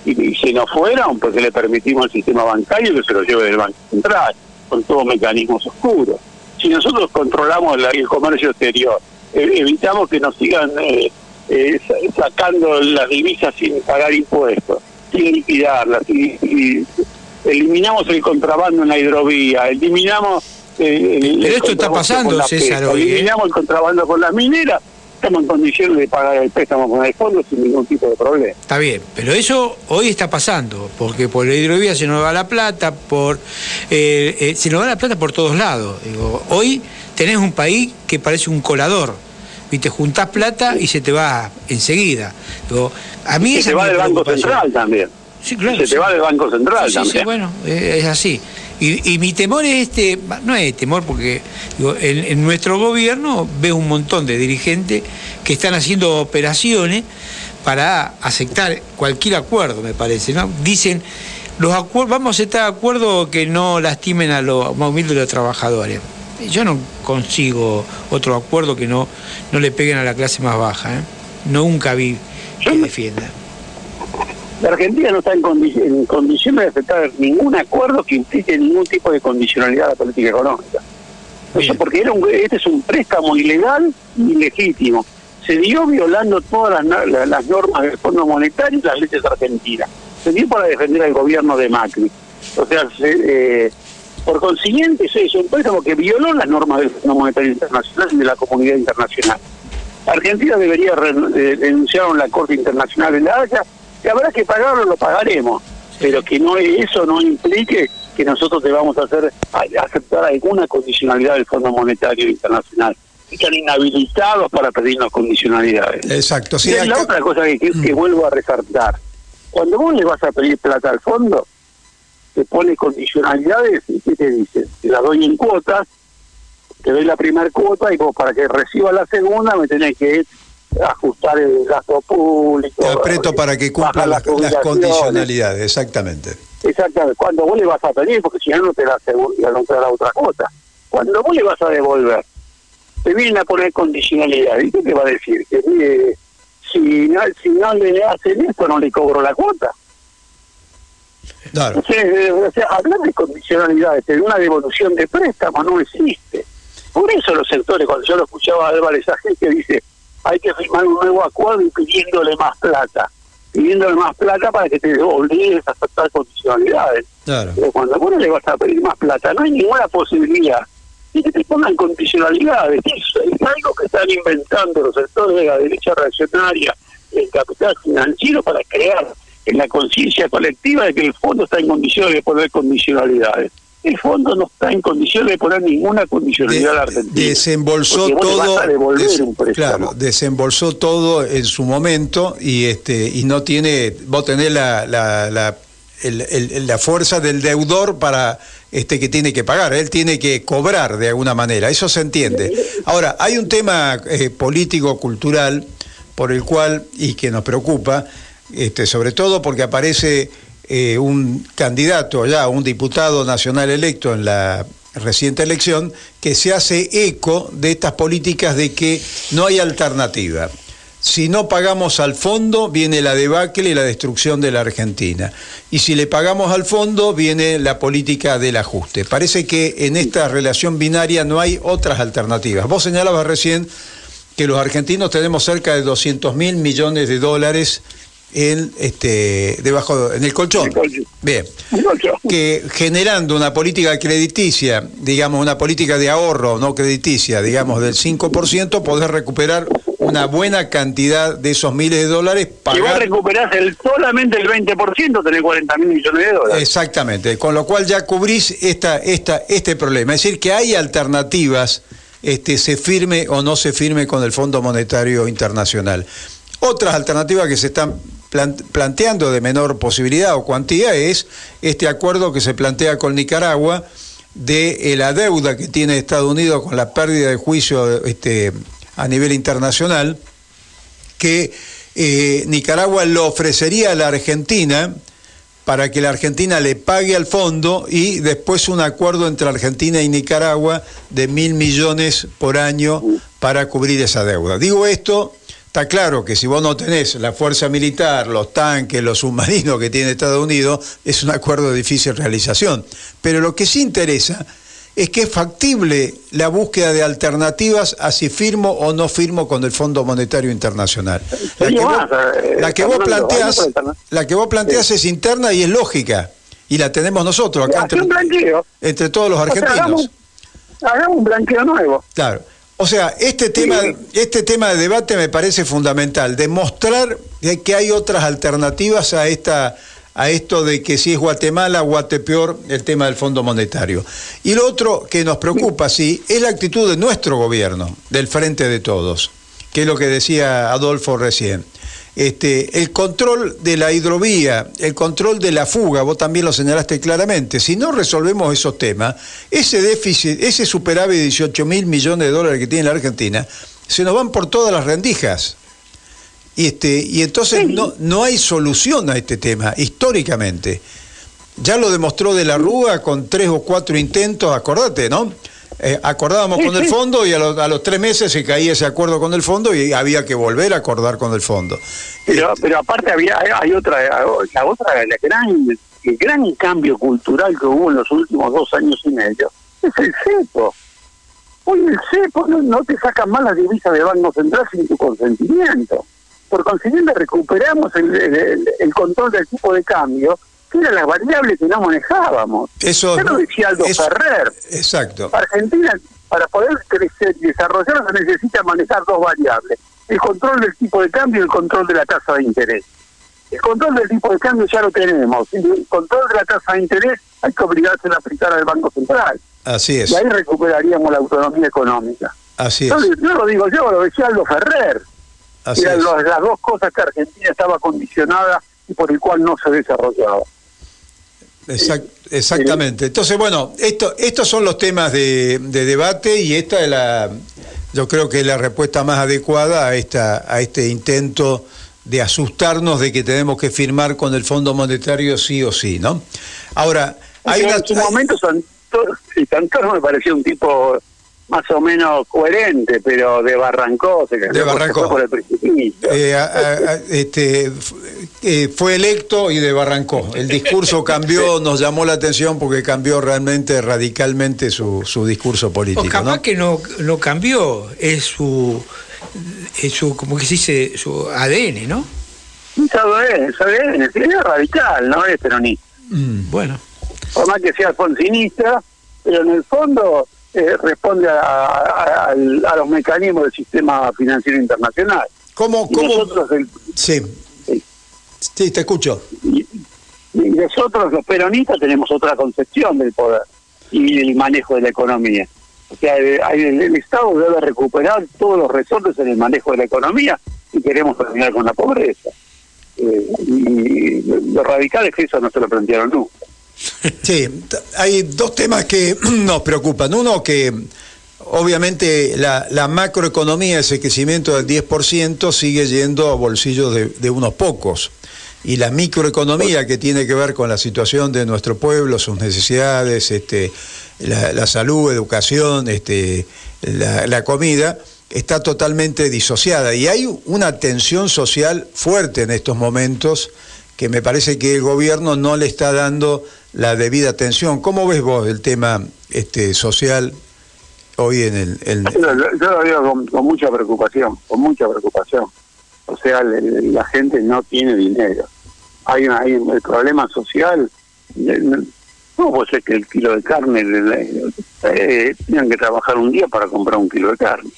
Y, y si no fueran, porque le permitimos al sistema bancario que se lo lleve del Banco Central, con todos mecanismos oscuros. Si nosotros controlamos el comercio exterior, eh, evitamos que nos sigan eh, eh, sacando las divisas sin pagar impuestos, sin liquidarlas, y, eliminamos el contrabando en la hidrovía, eliminamos... el, Pero esto está pasando, César, Eliminamos el contrabando con las mineras, estamos en condiciones de pagar el préstamo con el fondo sin ningún tipo de problema. Está bien, pero eso hoy está pasando, porque por la hidrovía se nos va la plata, por eh, eh, se nos va la plata por todos lados. Digo, hoy tenés un país que parece un colador. Viste, juntás plata y se te va enseguida. Digo, a mí se te va del Banco Central también. Sí, claro, se te va del Banco Central también. Sí, bueno, es así. Y, mi temor es este, no es temor porque en, nuestro gobierno veo un montón de dirigentes que están haciendo operaciones para aceptar cualquier acuerdo, me parece, ¿no? Dicen, los vamos a estar de acuerdo que no lastimen a los más humildes de los trabajadores. Yo no consigo otro acuerdo que no, no le peguen a la clase más baja, ¿eh? Nunca vi que defienda la Argentina no está en, en condiciones de aceptar ningún acuerdo que implique ningún tipo de condicionalidad a la política económica. Eso porque era este es un préstamo ilegal y ilegítimo. Se dio violando todas las, normas del Fondo Monetario y las leyes argentinas. Se dio para defender al gobierno de Macri. O sea, eh, por consiguiente, es un préstamo que violó las normas del Fondo Monetario Internacional y de la comunidad internacional. Argentina debería denunciar a la Corte Internacional de la Haya que habrá que pagarlo, lo pagaremos. pero que no eso no implique que nosotros te vamos a hacer aceptar alguna condicionalidad del Fondo Monetario Internacional. Están inhabilitados para pedirnos condicionalidades. Exacto, sí, Y la acá- otra cosa que, que- que vuelvo a resaltar, cuando vos le vas a pedir plata al fondo, te pone condicionalidades y ¿qué te dice? Te la doy en cuotas, te doy la primera cuota y vos para que reciba la segunda me tenés que ajustar el gasto público. Te aprieto para que cumpla las, condicionalidades, exactamente. Exactamente, cuando vos le vas a pedir, porque si no, no te da, segu- no te da otra cuota. Cuando vos le vas a devolver, te vienen a poner condicionalidades. ¿Y qué te va a decir? Que si no, si no le hacen esto, no le cobro la cuota. Claro. Entonces, eh, o sea, hablar de condicionalidades, de una devolución de préstamo no existe. Por eso los sectores, cuando yo lo escuchaba a Álvarez Agil, que dice, hay que firmar un nuevo acuerdo y pidiéndole más plata. Pidiéndole más plata para que te obligues a aceptar condicionalidades. Claro. Pero cuando vos no le vas a pedir más plata, no hay ninguna posibilidad de que te pongan condicionalidades. Es, es algo que están inventando los sectores de la derecha reaccionaria, el capital financiero, para crear en la conciencia colectiva de que el fondo está en condiciones de poner condicionalidades. El fondo no está en condiciones de poner ninguna condicionalidad a la Argentina. Desembolsó todo, des- un claro, desembolsó todo en su momento y este y no tiene, vos tenés la, la, la, el- el- la fuerza del deudor para este que tiene que pagar, él tiene que cobrar de alguna manera, eso se entiende. Ahora, hay un tema eh, político cultural por el cual y que nos preocupa, este, sobre todo porque aparece eh, un candidato ya, un diputado nacional electo en la reciente elección, que se hace eco de estas políticas de que no hay alternativa. Si no pagamos al fondo, viene la debacle y la destrucción de la Argentina. Y si le pagamos al fondo, viene la política del ajuste. Parece que en esta relación binaria no hay otras alternativas. Vos señalabas recién que los argentinos tenemos cerca de 200 mil millones de dólares en este debajo en el colchón. Bien. Que generando una política crediticia, digamos una política de ahorro no crediticia, digamos del 5%, podés recuperar una buena cantidad de esos miles de dólares Si vos recuperás el, solamente el 20%, tenés 40 mil millones de dólares. Exactamente, con lo cual ya cubrís esta, esta, este problema. Es decir, que hay alternativas, este, se firme o no se firme con el Fondo Monetario Internacional. Otras alternativas que se están planteando de menor posibilidad o cuantía es este acuerdo que se plantea con Nicaragua de eh, la deuda que tiene Estados Unidos con la pérdida de juicio este, a nivel internacional, que eh, Nicaragua lo ofrecería a la Argentina para que la Argentina le pague al fondo y después un acuerdo entre Argentina y Nicaragua de mil millones por año para cubrir esa deuda. Digo esto, está claro que si vos no tenés la fuerza militar, los tanques, los submarinos que tiene Estados Unidos, es un acuerdo de difícil realización. Pero lo que sí interesa es que es factible la búsqueda de alternativas a si firmo o no firmo con el Fondo Monetario Internacional. La que vos, la que vos planteás, la que vos planteás es interna y es lógica. Y la tenemos nosotros acá entre, entre todos los argentinos. hagamos, hagamos un blanqueo nuevo. Claro. O sea, este tema, este tema de debate me parece fundamental, demostrar de que hay otras alternativas a esta a esto de que si es Guatemala, Guatepeor, el tema del Fondo Monetario. Y lo otro que nos preocupa, sí, es la actitud de nuestro gobierno, del Frente de Todos, que es lo que decía Adolfo recién. Este, el control de la hidrovía, el control de la fuga, vos también lo señalaste claramente, si no resolvemos esos temas, ese déficit, ese superávit de 18 mil millones de dólares que tiene la Argentina, se nos van por todas las rendijas. Y, este, y entonces no, no hay solución a este tema, históricamente. Ya lo demostró De la Rúa con tres o cuatro intentos, acordate, ¿no? Eh, acordábamos con el fondo y a, los- a los tres meses se caía ese acuerdo con el fondo y había que volver a acordar con el fondo. Pero, pero aparte había hay- otra, la otra, la gran, el gran cambio cultural que hubo en los últimos dos años y medio es el cepo. Hoy el cepo no, no te sacan más las divisas del Banco Central sin tu consentimiento. Por consiguiente recuperamos el, el- el control del tipo de cambio, que eran las variables que no manejábamos. Eso Ya lo decía Aldo eso- Ferrer. Exacto. Argentina, para poder crecer y desarrollarse, necesita manejar dos variables. El control del tipo de cambio y el control de la tasa de interés. El control del tipo de cambio ya lo tenemos. El control de la tasa de interés hay que obligarse a aplicar al Banco Central. Así es. Y ahí recuperaríamos la autonomía económica. Así es. No, no lo digo yo, lo decía Aldo Ferrer. Así Eran es. los- las dos cosas que Argentina estaba condicionada y por el cual no se desarrollaba. Exact- exactamente. Entonces, bueno, esto, estos son los temas de, de debate y esta es la, yo creo que es la respuesta más adecuada a esta, a este intento de asustarnos de que tenemos que firmar con el Fondo Monetario sí o sí, ¿no? Ahora, hay Pero una, en su momento Santoro, Santoro me parecía un tipo más o menos coherente, pero de Barrancó, se De Barrancó. por el precipicio. eh, a- este, eh, fue electo y debarrancó. El discurso cambió, nos llamó la atención porque cambió realmente radicalmente su, su discurso O político. capaz ¿no? que no, no cambió, es su, es su, como que se dice, su ADN, ¿no? Sabe, sabe, es radical, no es peronista. Mm. Bueno. Por más que sea alfonsinista, pero en el fondo eh, responde a, a- al- a los mecanismos del sistema financiero internacional. ¿Cómo, cómo? nosotros, el- Sí. Sí, te escucho. y nosotros los peronistas tenemos otra concepción del poder y el manejo de la economía. O sea, el, el- el Estado debe recuperar todos los resortes en el manejo de la economía y queremos terminar con la pobreza. Eh, y los radicales que eso no se lo plantearon nunca. Sí, hay dos temas que nos preocupan. Uno que obviamente la, macroeconomía, ese crecimiento del 10% sigue yendo a bolsillos de, unos pocos. Y la microeconomía que tiene que ver con la situación de nuestro pueblo, sus necesidades, este, la, la salud, educación, este, la comida, está totalmente disociada. Y hay una tensión social fuerte en estos momentos que me parece que el gobierno no le está dando la debida atención. ¿Cómo ves vos el tema este, social hoy en el... el- Yo, lo- yo lo veo con, con mucha preocupación, con mucha preocupación. O sea, le- la gente no tiene dinero. Hay, una, hay un el problema social. eh, no- ¿Cómo puede ser que el kilo de carne eh, tengan que trabajar un día para comprar un kilo de carne?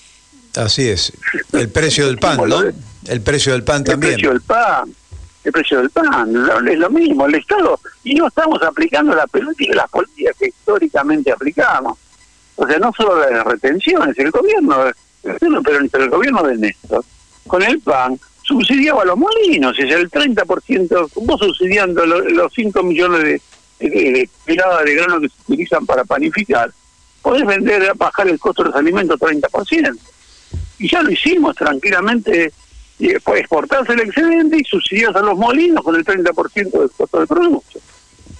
Así es. El precio del pan, ¿no? El precio del pan El también. precio del pan, el precio del pan, es lo mismo, el Estado, y no estamos aplicando la política, las políticas que históricamente aplicamos. O sea, no solo las retenciones, el gobierno, gobierno peronista, el gobierno de Néstor, con el pan, subsidiaba a los molinos, es el 30%, vos subsidiando lo- los 5 millones de, de, de de grano que se utilizan para panificar, podés vender, bajar el costo de los alimentos 30%. Y ya lo hicimos tranquilamente, y después exportarse el excedente y subsidias a los molinos con el 30% del costo del producto.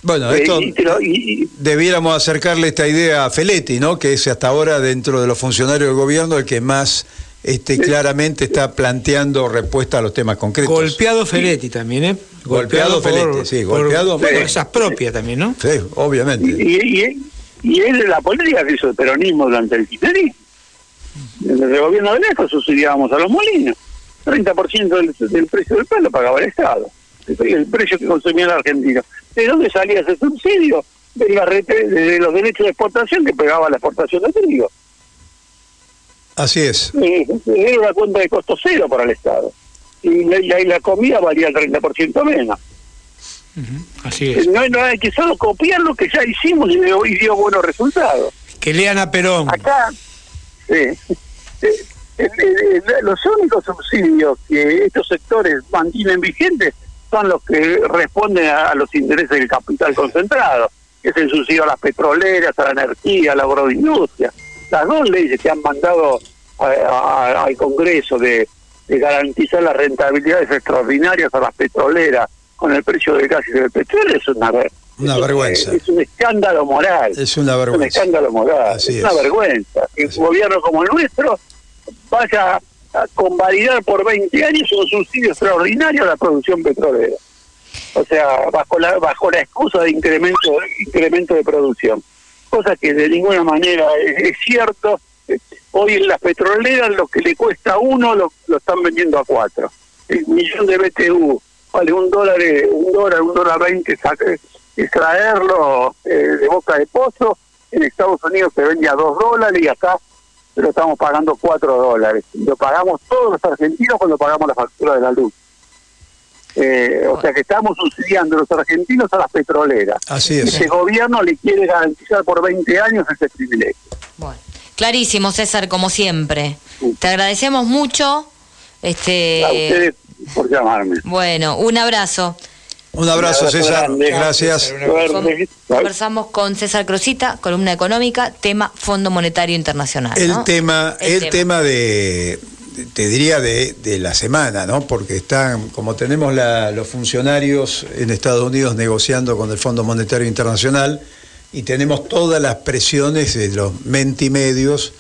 Bueno, Eh, esto y te lo- y- y- debiéramos acercarle esta idea a Feletti, ¿no? Que es hasta ahora dentro de los funcionarios del gobierno el que más este, claramente está planteando respuesta a los temas concretos. Golpeado Feletti también, ¿eh? Golpeado Feletti, sí, golpeado- por Sí. esas propias también, ¿no? Sí, obviamente. y, y, y es de la política que hizo el peronismo durante el kirchnerismo. Desde el gobierno de Néstor subsidiábamos a los molinos. 30% del, del precio del pan lo pagaba el Estado. El, el precio que consumía el argentino. ¿De dónde salía ese subsidio? De, la de los derechos de exportación que pegaba la exportación de trigo. Así es. Eh, Era una cuenta de costo cero para el Estado. Y, la- y ahí la comida valía el 30% menos. Así Eh, No, no hay que solo copiar lo que ya hicimos y dio, y dio buenos resultados. Que lean a Perón. Acá, sí. Eh, eh, los únicos subsidios que estos sectores mantienen vigentes son los que responden a, los intereses del capital concentrado, que es el subsidio a las petroleras, a la energía, a la agroindustria. Las dos leyes que han mandado a- a- al Congreso de, de garantizar las rentabilidades extraordinarias a las petroleras con el precio del gas y del petróleo es una, ver- Una es- vergüenza. Es un escándalo moral. Es una Es un vergüenza. escándalo moral. Así es una es. vergüenza. Un gobierno como el nuestro vaya a convalidar por 20 años un subsidio extraordinario a la producción petrolera. O sea, bajo la bajo la excusa de incremento incremento de producción. Cosa que de ninguna manera es, cierto. Hoy en las petroleras lo que le cuesta a uno lo, lo están vendiendo a cuatro. El millón de BTU vale un dólar, eh, un dólar, un dólar veinte extraerlo eh, de boca de pozo. En Estados Unidos se vende a dos dólares y acá lo estamos pagando cuatro dólares. Lo pagamos todos los argentinos cuando pagamos la factura de la luz. Eh, o sea que estamos subsidiando los argentinos a las petroleras. Así es. Este gobierno le quiere garantizar por 20 años ese privilegio. Bueno, clarísimo, César, como siempre. Te agradecemos mucho. Este, A ustedes por llamarme. Bueno, un abrazo. Un abrazo, Un abrazo César. grande. Gracias. Conversamos con César Crosita, columna económica, tema Fondo Monetario Internacional. El ¿no? tema, El el, tema. tema, de, te diría de, de la semana, ¿no? Porque están, como tenemos la- los funcionarios en Estados Unidos negociando con el Fondo Monetario Internacional y tenemos todas las presiones de los mentimedios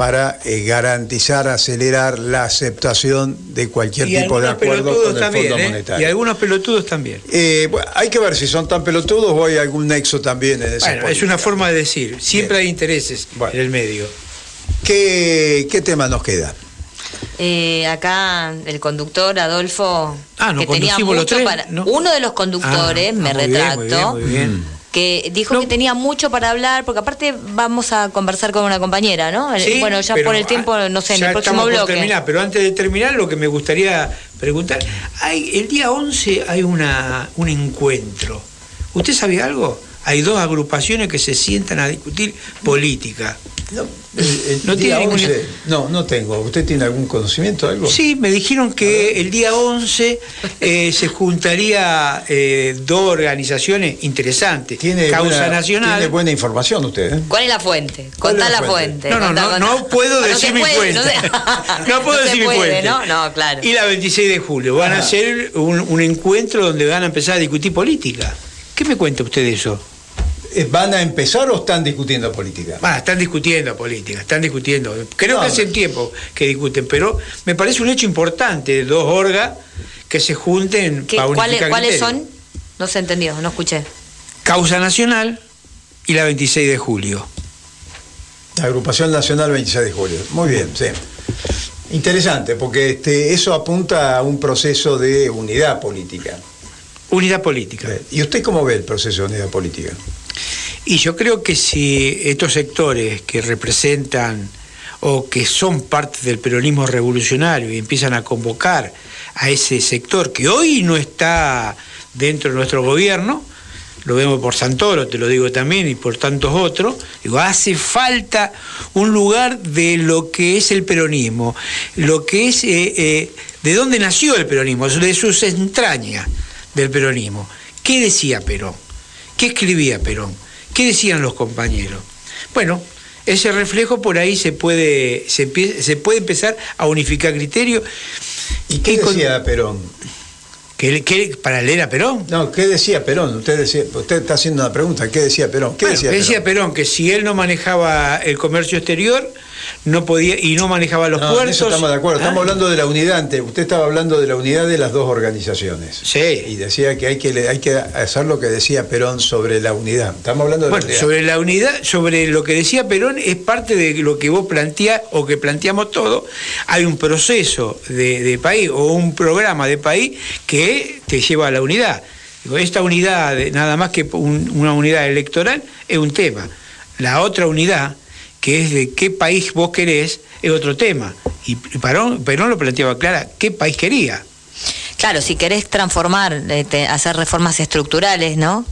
para eh, garantizar, acelerar la aceptación de cualquier Y tipo de acuerdo con el también, Fondo ¿eh? Monetario. Y algunos pelotudos también. Eh, bueno, hay que ver si son tan pelotudos o hay algún nexo también en esa Bueno, es una forma de decir. Siempre hay intereses en el medio. ¿Qué, ¿Qué tema nos queda? Eh, acá el conductor Adolfo, Ah, ¿nos que tenía conducimos los mucho tres? para. No. Uno de los conductores, Ah, me ah, muy bien, retracto, muy bien, muy bien. Que dijo que tenía mucho para hablar, porque aparte vamos a conversar con una compañera, ¿no? Sí, bueno, ya por el tiempo, no sé, en el próximo por bloque. terminar, pero antes de terminar, lo que me gustaría preguntar, hay, el día 11 hay una, un encuentro. ¿Usted sabe algo? Hay dos agrupaciones que se sientan a discutir política. El No día tiene ningún- 11, no, no tengo. ¿Usted tiene algún conocimiento de algo? Sí, me dijeron que el día 11 eh, se juntaría eh, dos organizaciones interesantes. Tiene Causa buena, Nacional. Tiene buena información usted. ¿eh? ¿Cuál es la fuente? ¿Cuál es Contá la la fuente? fuente. No, no, contá, no, contá. no puedo no decir mi fuente. No, se- No puedo no decir mi fuente. ¿no? No, claro. Y la 26 de julio van a hacer un, un encuentro donde van a empezar a discutir política. ¿Qué me cuenta usted de eso? Eh, ¿Van a empezar o están discutiendo política? Bueno, están discutiendo política, están discutiendo. Creo No, que hace no. tiempo que discuten, pero me parece un hecho importante, dos orgas que se junten ¿Qué- para cuáles, ¿Cuáles son? No se entendió, no escuché. Causa Nacional y la 26 de julio. La Agrupación Nacional 26 de Julio. Muy bien, sí. Interesante, porque este, eso apunta a un proceso de unidad política. Unidad política. ¿Y usted cómo ve el proceso de unidad política? Y yo creo que si estos sectores que representan o que son parte del peronismo revolucionario y empiezan a convocar a ese sector que hoy no está dentro de nuestro gobierno, lo vemos por Santoro, te lo digo también, y por tantos otros, hace falta un lugar de lo que es el peronismo, lo que es, eh, eh, de dónde nació el peronismo, de sus entrañas del peronismo. ¿Qué decía Perón? ¿Qué escribía Perón? ¿Qué decían los compañeros? Bueno, ese reflejo por ahí se puede, se, puede empezar a unificar criterios. ¿Y qué decía Perón? ¿Qué- qué- para leer a Perón? No, ¿qué decía Perón? Usted, decía, usted está haciendo una pregunta. ¿Qué decía Perón? ¿Qué Bueno, decía, decía Perón? Perón que si él no manejaba el comercio exterior, no podía y no manejaba los No, en puertos. eso estamos de acuerdo. Estamos Ah, hablando de la unidad. ante- Usted estaba hablando de la unidad de las dos organizaciones. Sí. Y decía que hay que, hay que hacer lo que decía Perón sobre la unidad. Estamos hablando de Bueno, la unidad. sobre la unidad, sobre lo que decía Perón, es parte de lo que vos planteás o que planteamos todos. Hay un proceso de, de país o un programa de país que te lleva a la unidad. Esta unidad, nada más que un- una unidad electoral, es un tema. La otra unidad, que es de qué país vos querés, es otro tema. Y Perón, Perón lo planteaba clara, ¿qué país quería? Claro, si querés transformar, eh, te- hacer reformas estructurales, ¿no?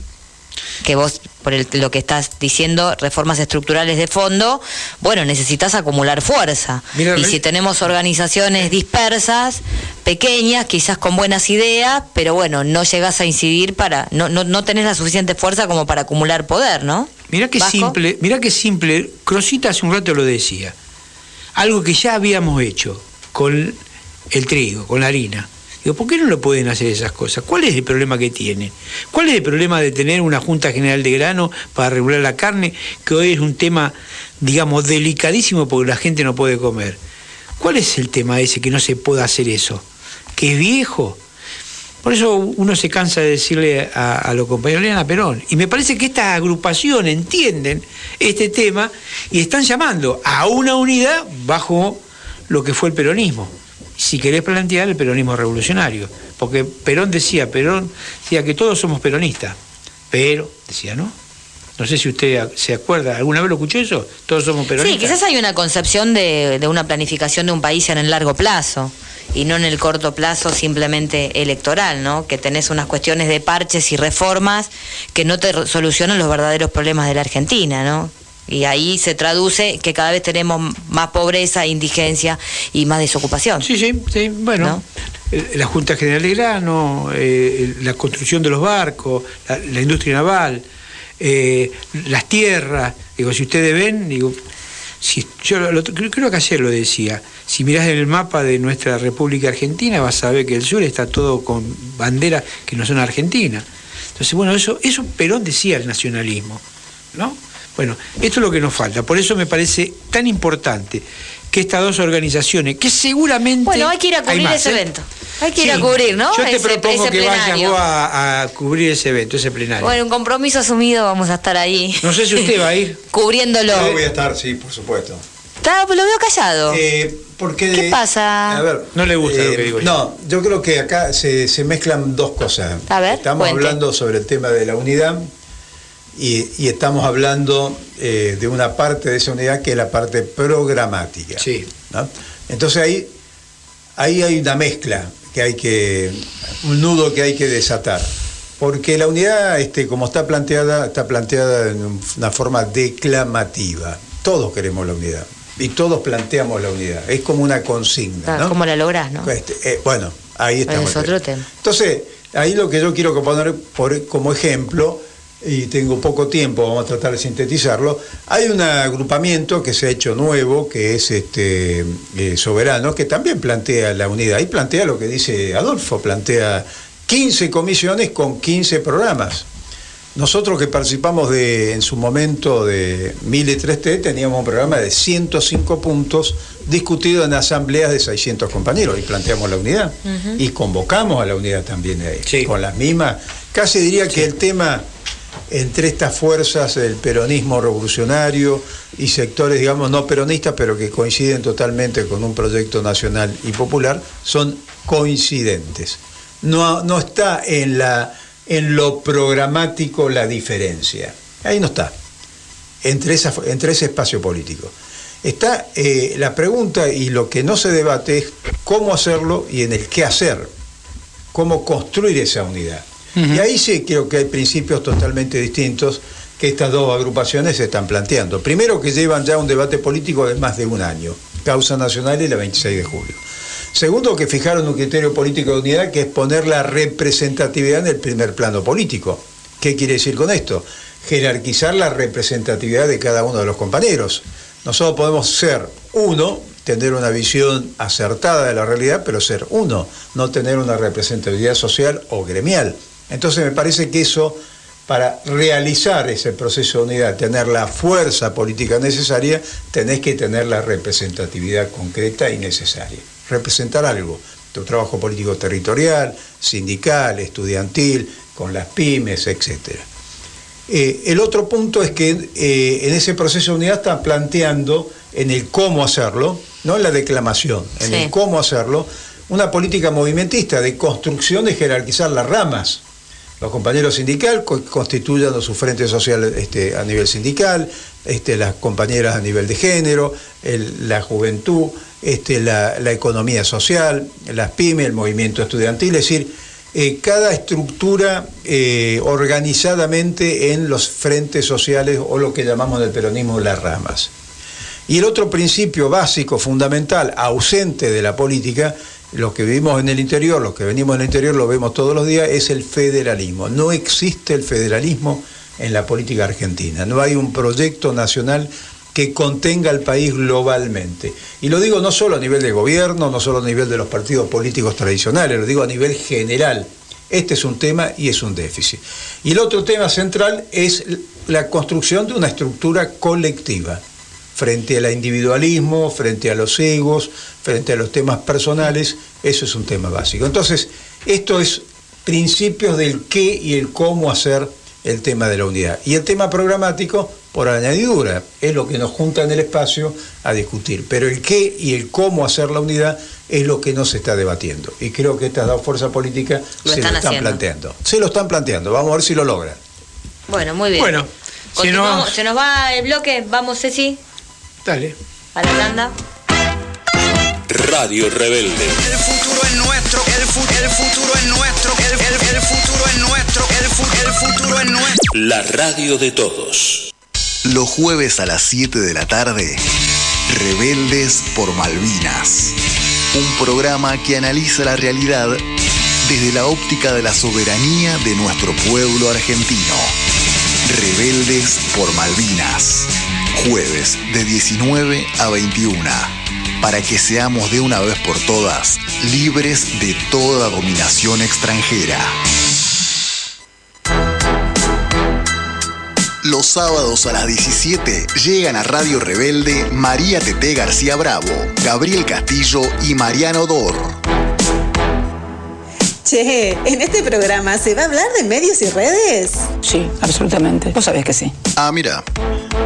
Que vos, por el- lo que estás diciendo, reformas estructurales de fondo, bueno, necesitas acumular fuerza. Mira, y si tenemos organizaciones dispersas, pequeñas, quizás con buenas ideas, pero bueno, no llegás a incidir para, no, no, no tenés la suficiente fuerza como para acumular poder, ¿no? Mirá qué Vasco. simple, mirá qué simple, Crosita hace un rato lo decía. Algo que ya habíamos hecho con el trigo, con la harina. Digo, ¿por qué no lo pueden hacer esas cosas? ¿Cuál es el problema que tienen? ¿Cuál es el problema de tener una Junta General de Grano para regular la carne, que hoy es un tema, digamos, delicadísimo porque la gente no puede comer? ¿Cuál es el tema ese que no se puede hacer eso? ¿Que es viejo? Por eso uno se cansa de decirle a, a los compañeros, lean a Perón. Y me parece que esta agrupación entienden este tema y están llamando a una unidad bajo lo que fue el peronismo. Si querés plantear el peronismo revolucionario. Porque Perón decía, Perón decía que todos somos peronistas. Pero, decía, ¿no? No sé si usted se acuerda, ¿alguna vez lo escuchó eso? Todos somos peronistas. Sí, quizás hay una concepción de, de una planificación de un país en el largo plazo y no en el corto plazo simplemente electoral, ¿no? Que tenés unas cuestiones de parches y reformas que no te solucionan los verdaderos problemas de la Argentina, ¿no? Y ahí se traduce que cada vez tenemos más pobreza, indigencia y más desocupación. Sí, sí, sí. Bueno, eh, la Junta General de Grano, eh, la construcción de los barcos, la, industria naval, eh, las tierras. Digo, si ustedes ven, digo, si, yo creo que ayer lo decía, si mirás el mapa de nuestra República Argentina vas a ver que el sur está todo con banderas que no son argentinas. Entonces, bueno, eso, eso Perón decía el nacionalismo, ¿no? Bueno, esto es lo que nos falta. Por eso me parece tan importante que estas dos organizaciones, que seguramente. Bueno, hay que ir a cubrir ese ¿eh? evento. Hay que ir a cubrir, ¿no? Yo te propongo que vayas vos a, cubrir ese evento, ese plenario. Bueno, un compromiso asumido, vamos a estar ahí. No sé si usted va a ir. Cubriéndolo. Yo voy a estar, sí, por supuesto. Está, lo veo callado. Eh, porque, ¿Qué pasa? A ver, no le gusta lo que eh, digo yo. No, yo creo que acá se, se mezclan dos cosas. A ver, Estamos hablando sobre el tema de la unidad y, estamos hablando eh, de una parte de esa unidad que es la parte programática. Sí. Entonces ahí, ahí hay una mezcla que hay que, un nudo que hay que desatar. Porque la unidad, este, como está planteada, está planteada en una forma declamativa. Todos queremos la unidad. Y todos planteamos la unidad. Es como una consigna. ¿Cómo la lográs, no? Este, eh, bueno, ahí estamos. Es otro tema. Entonces, ahí lo que yo quiero poner por, como ejemplo y tengo poco tiempo, vamos a tratar de sintetizarlo, hay un agrupamiento que se ha hecho nuevo, que es este eh, Soberano, que también plantea la unidad. Y plantea lo que dice Adolfo, plantea 15 comisiones con 15 programas. Nosotros que participamos de, en su momento de 1003T teníamos un programa de 105 puntos discutido en asambleas de 600 compañeros y planteamos la unidad y convocamos a la unidad también ahí, con las mismas. Casi diría que el tema entre estas fuerzas del peronismo revolucionario y sectores, digamos, no peronistas, pero que coinciden totalmente con un proyecto nacional y popular, son coincidentes. No, no está en, la, en lo programático la diferencia. Ahí no está, entre, entre ese espacio político. Está eh, la pregunta y lo que no se debate es cómo hacerlo y en el qué hacer, cómo construir esa unidad. Y ahí sí creo que hay principios totalmente distintos que estas dos agrupaciones se están planteando. Primero que llevan ya un debate político de más de un año, causa nacional y la 26 de julio. Segundo, que fijaron un criterio político de unidad que es poner la representatividad en el primer plano político. ¿Qué quiere decir con esto? Jerarquizar la representatividad de cada uno de los compañeros. Nosotros podemos ser uno, tener una visión acertada de la realidad, pero ser uno, no tener una representatividad social o gremial. Entonces me parece que eso, para realizar ese proceso de unidad, tener la fuerza política necesaria, tenés que tener la representatividad concreta y necesaria. Representar algo, tu trabajo político territorial, sindical, estudiantil, con las pymes, etc. Eh, el otro punto es que eh, en ese proceso de unidad están planteando en el cómo hacerlo, no en la declamación, en el cómo hacerlo, una política movimentista de construcción de jerarquizar las ramas los compañeros sindicales constituyan su frente social este, a nivel sindical, este, las compañeras a nivel de género, la juventud, este, la, economía social, las pymes, el movimiento estudiantil, es decir, eh, cada estructura eh, organizadamente en los frentes sociales o lo que llamamos en el peronismo las ramas. Y el otro principio básico, fundamental, ausente de la política, los que vivimos en el interior, los que venimos en el interior lo vemos todos los días, es el federalismo. No existe el federalismo en la política argentina. No hay un proyecto nacional que contenga al país globalmente. Y lo digo no solo a nivel de gobierno, no solo a nivel de los partidos políticos tradicionales, lo digo a nivel general. Este es un tema y es un déficit. Y el otro tema central es la construcción de una estructura colectiva frente al individualismo, frente a los egos, frente a los temas personales, eso es un tema básico. Entonces, esto es principios del qué y el cómo hacer el tema de la unidad. Y el tema programático, por añadidura, es lo que nos junta en el espacio a discutir. Pero el qué y el cómo hacer la unidad es lo que no se está debatiendo. Y creo que estas dos fuerzas políticas se lo están planteando. Se lo están planteando. Vamos a ver si lo logran. Bueno, muy bien. Bueno, Continuamos. Se nos va el bloque. Vamos, Ceci. Dale. A la tanda. Radio Rebelde. El futuro es nuestro, el, el futuro es nuestro, el, el futuro es nuestro, el, el futuro es nuestro. La radio de todos. Los jueves a las 7 de la tarde, Rebeldes por Malvinas. Un programa que analiza la realidad desde la óptica de la soberanía de nuestro pueblo argentino. Rebeldes por Malvinas. Jueves de 19 a 21. Para que seamos de una vez por todas libres de toda dominación extranjera. Los sábados a las 17 llegan a Radio Rebelde María Tete García Bravo, Gabriel Castillo y Mariano Dor. Che, en este programa se va a hablar de medios y redes. Sí, absolutamente. Vos sabés que sí. Ah, mira.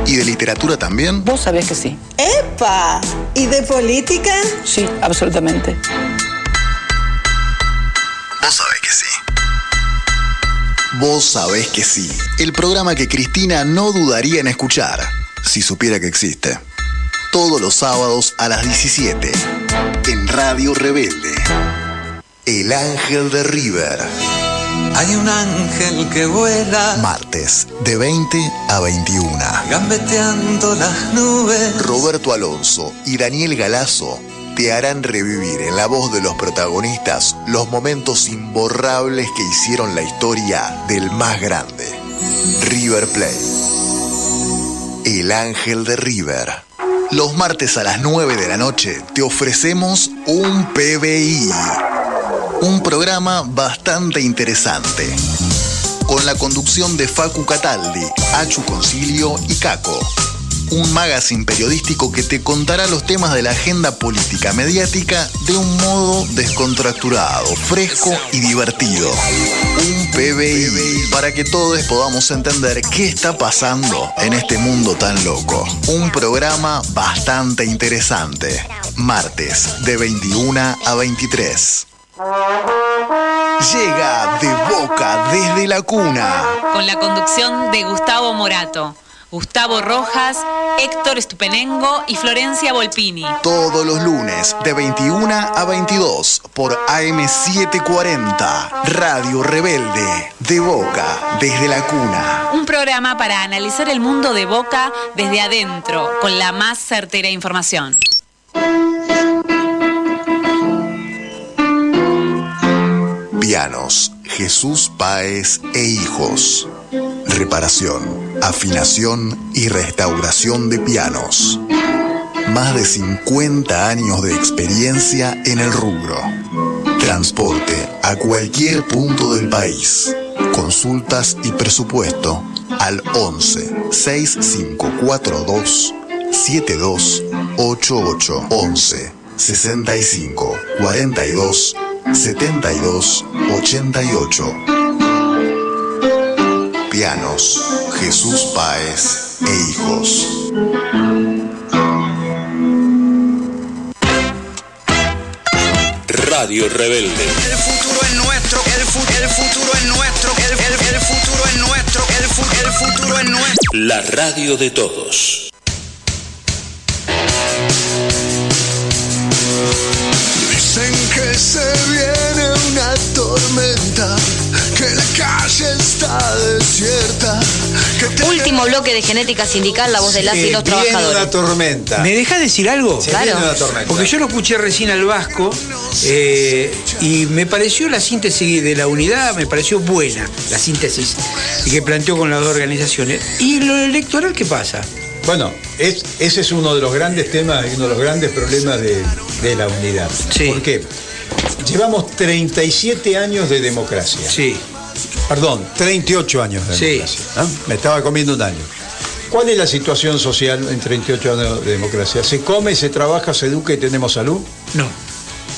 ¿Y de literatura también? Vos sabés que sí. ¡Epa! ¿Y de política? Sí, absolutamente. Vos sabés que sí. Vos sabés que sí. El programa que Cristina no dudaría en escuchar, si supiera que existe. Todos los sábados a las 17. En Radio Rebelde. El Ángel de River. Hay un ángel que vuela. Martes, de 20 a 21. Gambeteando las nubes. Roberto Alonso y Daniel Galazo te harán revivir en la voz de los protagonistas los momentos imborrables que hicieron la historia del más grande, River Plate. El Ángel de River. Los martes a las 9 de la noche te ofrecemos un PBI. Un programa bastante interesante. Con la conducción de Facu Cataldi, Achu Concilio y Caco un magazine periodístico que te contará los temas de la agenda política mediática de un modo descontracturado, fresco y divertido. Un PBI para que todos podamos entender qué está pasando en este mundo tan loco. Un programa bastante interesante. Martes de 21 a 23. Llega de boca desde la cuna. Con la conducción de Gustavo Morato. Gustavo Rojas, Héctor Estupenengo y Florencia Volpini. Todos los lunes de 21 a 22 por AM740, Radio Rebelde, de Boca, desde la cuna. Un programa para analizar el mundo de Boca desde adentro, con la más certera información. Pianos, Jesús Páez e Hijos. Reparación, afinación y restauración de pianos. Más de 50 años de experiencia en el rubro. Transporte a cualquier punto del país. Consultas y presupuesto al 11 6542 7288 11 65 42 72 88 Pianos, Jesús Páez e Hijos. Radio Rebelde. El futuro es nuestro, el, el futuro es nuestro, el, el futuro es nuestro, el, el futuro es nuestro. La radio de todos. Que se viene una tormenta, que la calle está desierta. Que Último bloque de genética sindical, la voz de las y los Viene trabajadores. una tormenta. ¿Me dejas decir algo? Se viene una tormenta. Porque yo lo escuché recién al Vasco eh, y me pareció la síntesis de la unidad, me pareció buena la síntesis que planteó con las dos organizaciones. ¿Y lo electoral qué pasa? Bueno, es- ese es uno de los grandes temas y uno de los grandes problemas de, de la unidad. ¿Por qué? Llevamos 37 años de democracia. Sí. Perdón, 38 años de Sí. democracia. ¿no? Me estaba comiendo un año. ¿Cuál es la situación social en 38 años de democracia? ¿Se come, se trabaja, se educa y tenemos salud? No.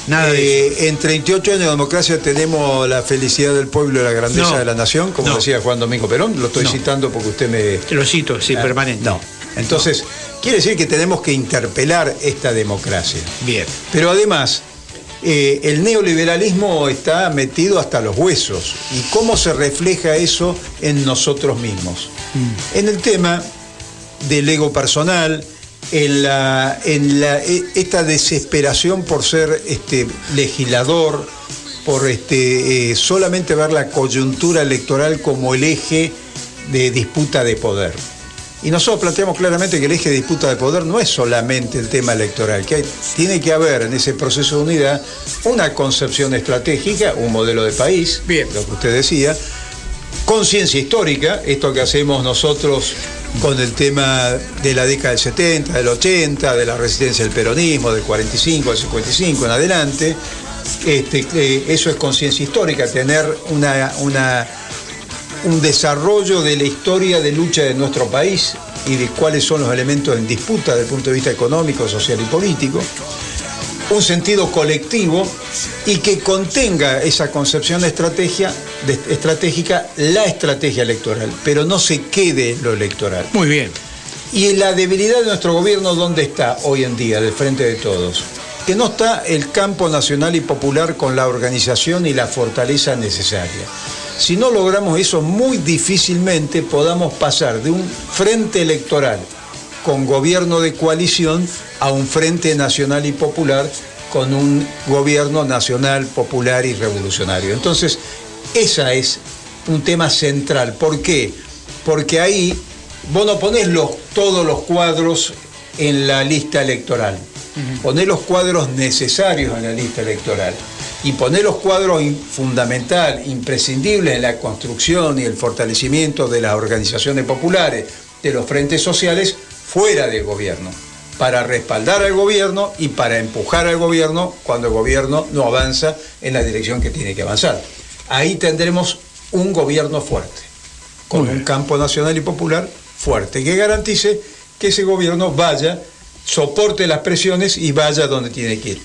Nada Eh, En 38 años de democracia tenemos la felicidad del pueblo y la grandeza No. de la nación, como No. decía Juan Domingo Perón. Lo estoy No. citando porque usted me. Te lo cito, sí, Ah, permanente. No. Entonces, quiere decir que tenemos que interpelar esta democracia. Bien. Pero además, eh, el neoliberalismo está metido hasta los huesos. ¿Y cómo se refleja eso en nosotros mismos? Mm. En el tema del ego personal, en, la, en la, e- esta desesperación por ser este, legislador, por este, eh, solamente ver la coyuntura electoral como el eje de disputa de poder. Y nosotros planteamos claramente que el eje de disputa de poder no es solamente el tema electoral, que hay- tiene que haber en ese proceso de unidad una concepción estratégica, un modelo de país, lo que usted decía, conciencia histórica, esto que hacemos nosotros con el tema de la década del 70, del 80, de la resistencia del peronismo, del 45, del 55 en adelante, este, eh, eso es conciencia histórica, tener una, una- un desarrollo de la historia de lucha de nuestro país y de cuáles son los elementos en disputa desde el punto de vista económico, social y político un sentido colectivo y que contenga esa concepción de estrategia, de- estratégica, la estrategia electoral, pero no se quede en lo electoral. Muy bien. Y la debilidad de nuestro gobierno, ¿dónde está hoy en día, del frente de todos? Que no está el campo nacional y popular con la organización y la fortaleza necesaria. Si no logramos eso, muy difícilmente podamos pasar de un frente electoral con gobierno de coalición a un frente nacional y popular con un gobierno nacional, popular y revolucionario. Entonces, esa es un tema central. ¿Por qué? Porque ahí vos no ponés los, todos los cuadros en la lista electoral. Ponés los cuadros necesarios en la lista electoral. Y ponés los cuadros fundamental, imprescindibles en la construcción y el fortalecimiento de las organizaciones populares, de los frentes sociales, fuera del gobierno, para respaldar al gobierno y para empujar al gobierno cuando el gobierno no avanza en la dirección que tiene que avanzar. Ahí tendremos un gobierno fuerte, con un campo nacional y popular fuerte, que garantice que ese gobierno vaya, soporte las presiones y vaya donde tiene que ir.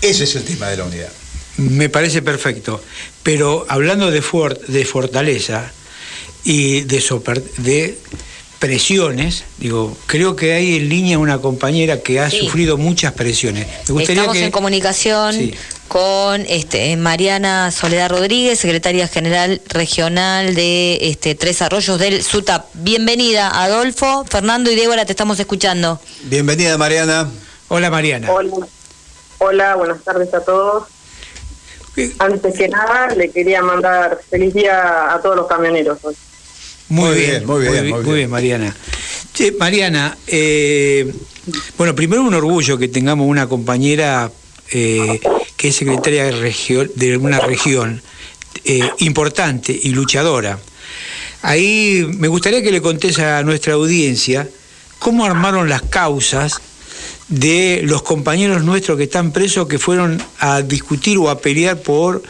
Ese es el tema de la unidad. Me parece perfecto. Pero hablando de, de fortaleza y de, de presiones, digo, creo que hay en línea una compañera que ha Sí. sufrido muchas presiones. Me gustaría Estamos que... en comunicación Sí. con este, Mariana Soledad Rodríguez, secretaria general regional de este, Tres Arroyos del SUTAP. Bienvenida, Adolfo, Fernando y Débora, te estamos escuchando. Bienvenida Mariana. Hola Mariana. Hola. Hola, buenas tardes a todos. Antes que nada, le quería mandar feliz día a todos los camioneros hoy. Muy, Muy bien, bien, muy bien, muy muy bien, Mariana. Che, Mariana, eh, bueno, primero un orgullo que tengamos una compañera eh, que es secretaria de, regio- de una región eh, importante y luchadora. Ahí me gustaría que le contés a nuestra audiencia cómo armaron las causas de los compañeros nuestros que están presos que fueron a discutir o a pelear por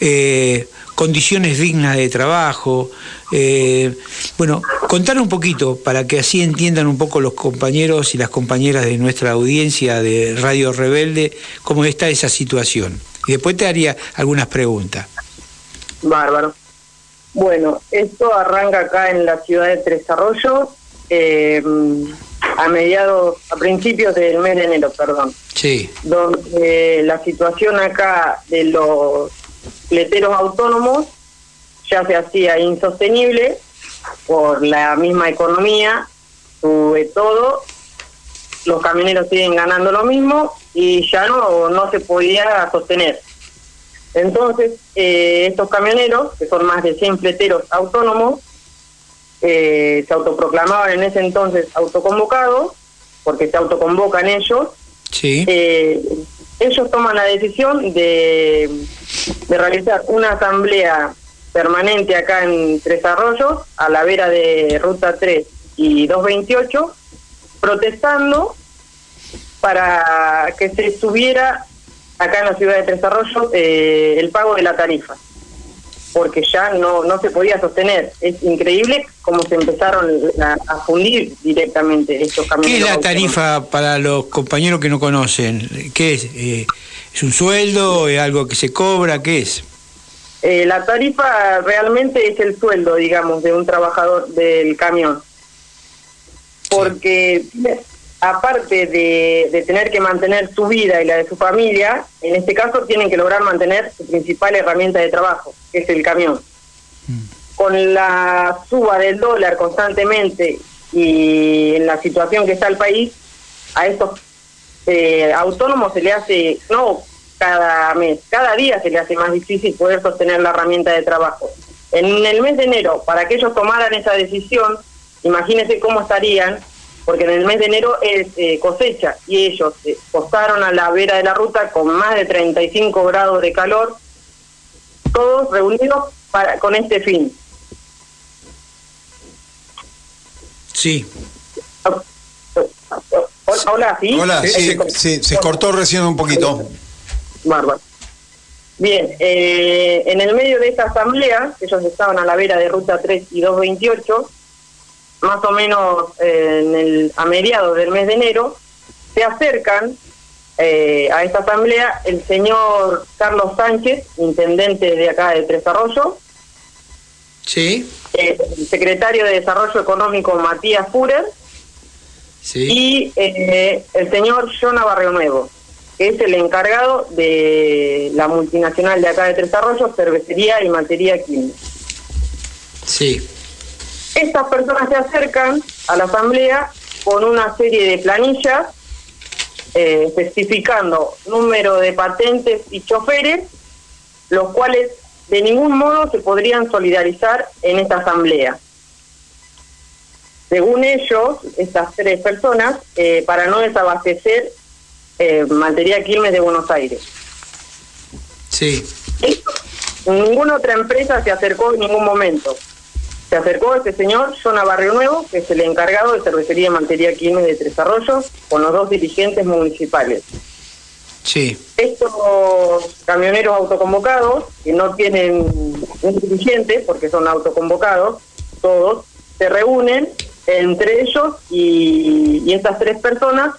eh, condiciones dignas de trabajo. eh, bueno, contar un poquito para que así entiendan un poco los compañeros y las compañeras de nuestra audiencia de Radio Rebelde cómo está esa situación. Y después te haría algunas preguntas. Bárbaro. Bueno, esto arranca acá en la ciudad de Tres Arroyos eh, a mediados, a principios del mes de enero, perdón. Sí. donde la situación acá de los leteros autónomos ya se hacía insostenible por la misma economía, sube todo, los camioneros siguen ganando lo mismo y ya no, no se podía sostener. Entonces, eh, estos camioneros, que son más de 100 fleteros autónomos, eh, se autoproclamaban en ese entonces autoconvocados, porque se autoconvocan ellos, Sí. eh, ellos toman la decisión de, de realizar una asamblea permanente acá en Tres Arroyos, a la vera de Ruta 3 y 228, protestando para que se subiera acá en la ciudad de Tres Arroyos eh, el pago de la tarifa, porque ya no, no se podía sostener. Es increíble cómo se empezaron a, a fundir directamente estos ¿Qué camioneros. es la tarifa para los compañeros que no conocen? ¿Qué es? Eh, ¿Es un sueldo? ¿Es algo que se cobra? ¿Qué es? Eh, la tarifa realmente es el sueldo, digamos, de un trabajador del camión. Porque aparte de, de tener que mantener su vida y la de su familia, en este caso tienen que lograr mantener su principal herramienta de trabajo, que es el camión. Con la suba del dólar constantemente y en la situación que está el país, a estos eh, autónomos se le hace, no cada mes, cada día se le hace más difícil poder sostener la herramienta de trabajo. En el mes de enero, para que ellos tomaran esa decisión, imagínense cómo estarían, porque en el mes de enero es eh, cosecha y ellos eh, postaron a la vera de la ruta con más de 35 grados de calor, todos reunidos para, con este fin. Sí. Hola, ¿sí? Hola, sí, sí, se cortó recién un poquito. Bárbaro. Bien, eh, en el medio de esta asamblea, ellos estaban a la vera de Ruta 3 y 228, más o menos eh, en el, a mediados del mes de enero, se acercan eh, a esta asamblea el señor Carlos Sánchez, intendente de acá de Tres Arroyos, Sí. el secretario de Desarrollo Económico Matías Furer y eh, el señor Jonah Barrio Nuevo, es el encargado de la multinacional de acá de Tres Arroyos, cervecería y materia química. Sí. Estas personas se acercan a la asamblea con una serie de planillas eh, especificando número de patentes y choferes, los cuales de ningún modo se podrían solidarizar en esta asamblea. Según ellos, estas tres personas, eh, para no desabastecer eh, materia Quilmes de Buenos Aires. Sí. Ninguna otra empresa se acercó en ningún momento. Se acercó este señor, Jonah Barrio Nuevo, que es el encargado de cervecería y materia Quilmes de Tres Arroyos, con los dos dirigentes municipales. Sí. Estos camioneros autoconvocados, que no tienen un dirigente, porque son autoconvocados, todos, se reúnen entre ellos y, y estas tres personas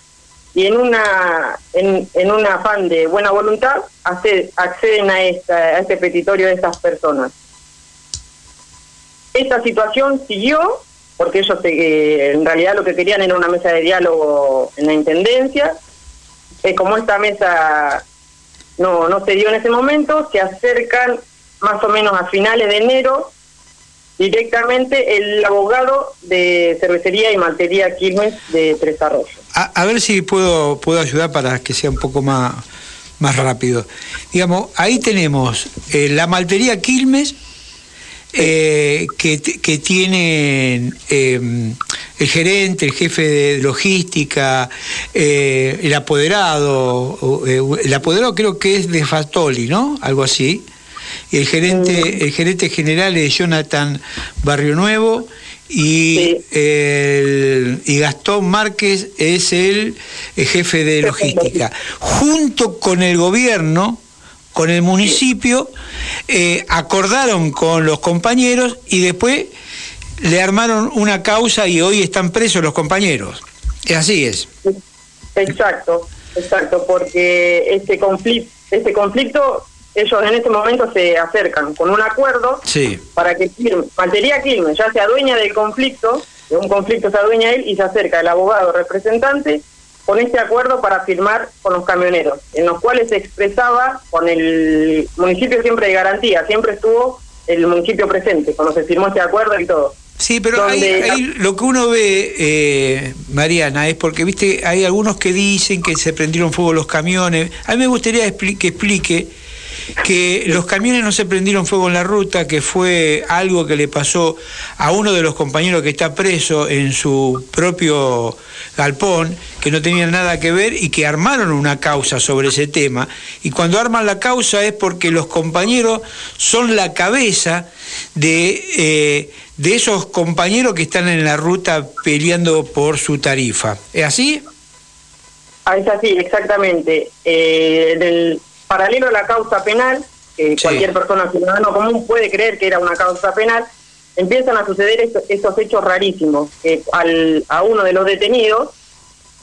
y en una en, en un afán de buena voluntad acceden a, esta, a este petitorio de estas personas. Esta situación siguió porque ellos eh, en realidad lo que querían era una mesa de diálogo en la intendencia. Eh, como esta mesa no, no se dio en ese momento, se acercan más o menos a finales de enero directamente el abogado de cervecería y materia Quilmes de Tres Arroyos. A, a ver si puedo, puedo ayudar para que sea un poco más, más rápido. Digamos, ahí tenemos eh, la maltería Quilmes, eh, que, que tienen eh, el gerente, el jefe de logística, eh, el apoderado, el apoderado creo que es de Fatoli, ¿no? Algo así. Y el gerente, el gerente general es Jonathan Barrio Nuevo y, el- y Gastón Márquez es el, el jefe de logística. Junto con el gobierno, con el municipio, eh, acordaron con los compañeros y después le armaron una causa y hoy están presos los compañeros. Así es. Exacto, exacto, porque este conflicto, este conflicto, ellos en este momento se acercan con un acuerdo Sí. para que Quilmes, Maltería Quilmes ya se adueña del conflicto, de un conflicto se adueña él y se acerca el abogado representante con este acuerdo para firmar con los camioneros, en los cuales se expresaba con el municipio siempre de garantía, siempre estuvo el municipio presente cuando se firmó este acuerdo y todo. Sí, pero ahí lo que uno ve, eh, Mariana, es porque, viste, hay algunos que dicen que se prendieron fuego los camiones. A mí me gustaría expli- que explique que los camiones no se prendieron fuego en la ruta, que fue algo que le pasó a uno de los compañeros que está preso en su propio galpón, que no tenían nada que ver y que armaron una causa sobre ese tema. Y cuando arman la causa es porque los compañeros son la cabeza de, eh, de esos compañeros que están en la ruta peleando por su tarifa. ¿Es así? Ah, es así, exactamente. Eh, del paralelo a la causa penal, que cualquier persona ciudadano común puede creer que era una causa penal, empiezan a suceder estos, estos hechos rarísimos. al, a uno de los detenidos,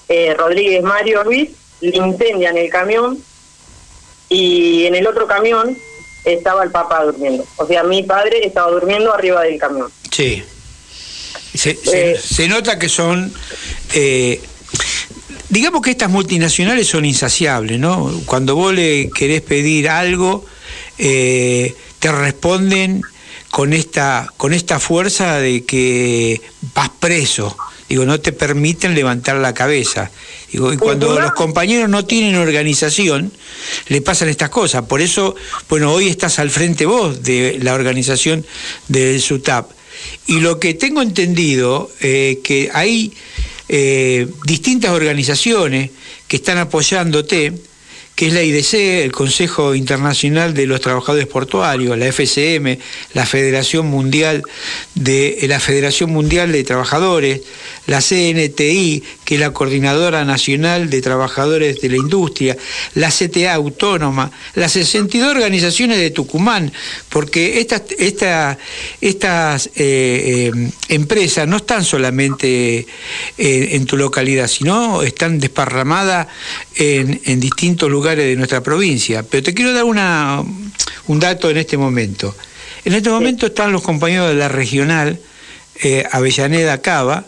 eh, Rodríguez Mario Ruiz, le incendian el camión y en el otro camión estaba el papá durmiendo. O sea, mi padre estaba durmiendo arriba del camión. Sí. Se, se- Eh. se nota que son, eh, digamos que estas multinacionales son insaciables, ¿no? Cuando vos le querés pedir algo, eh, te responden con esta, con esta fuerza de que vas preso. Digo, no te permiten levantar la cabeza. Digo, y cuando los compañeros no tienen organización, le pasan estas cosas. Por eso, bueno, hoy estás al frente vos de la organización del SUTAP. Y lo que tengo entendido, eh, que hay eh, distintas organizaciones que están apoyándote, que es la IDC, el Consejo Internacional de los Trabajadores Portuarios, la FCM, la Federación Mundial de la Federación Mundial de Trabajadores, la CNTI, que es la Coordinadora Nacional de Trabajadores de la Industria, la CTA Autónoma, las 62 organizaciones de Tucumán, porque estas, estas eh, eh, empresas no están solamente eh, en tu localidad, sino están desparramadas en, distintos lugares de nuestra provincia. Pero te quiero dar una, un dato en este momento. En este momento están los compañeros de la regional eh, Avellaneda Cava,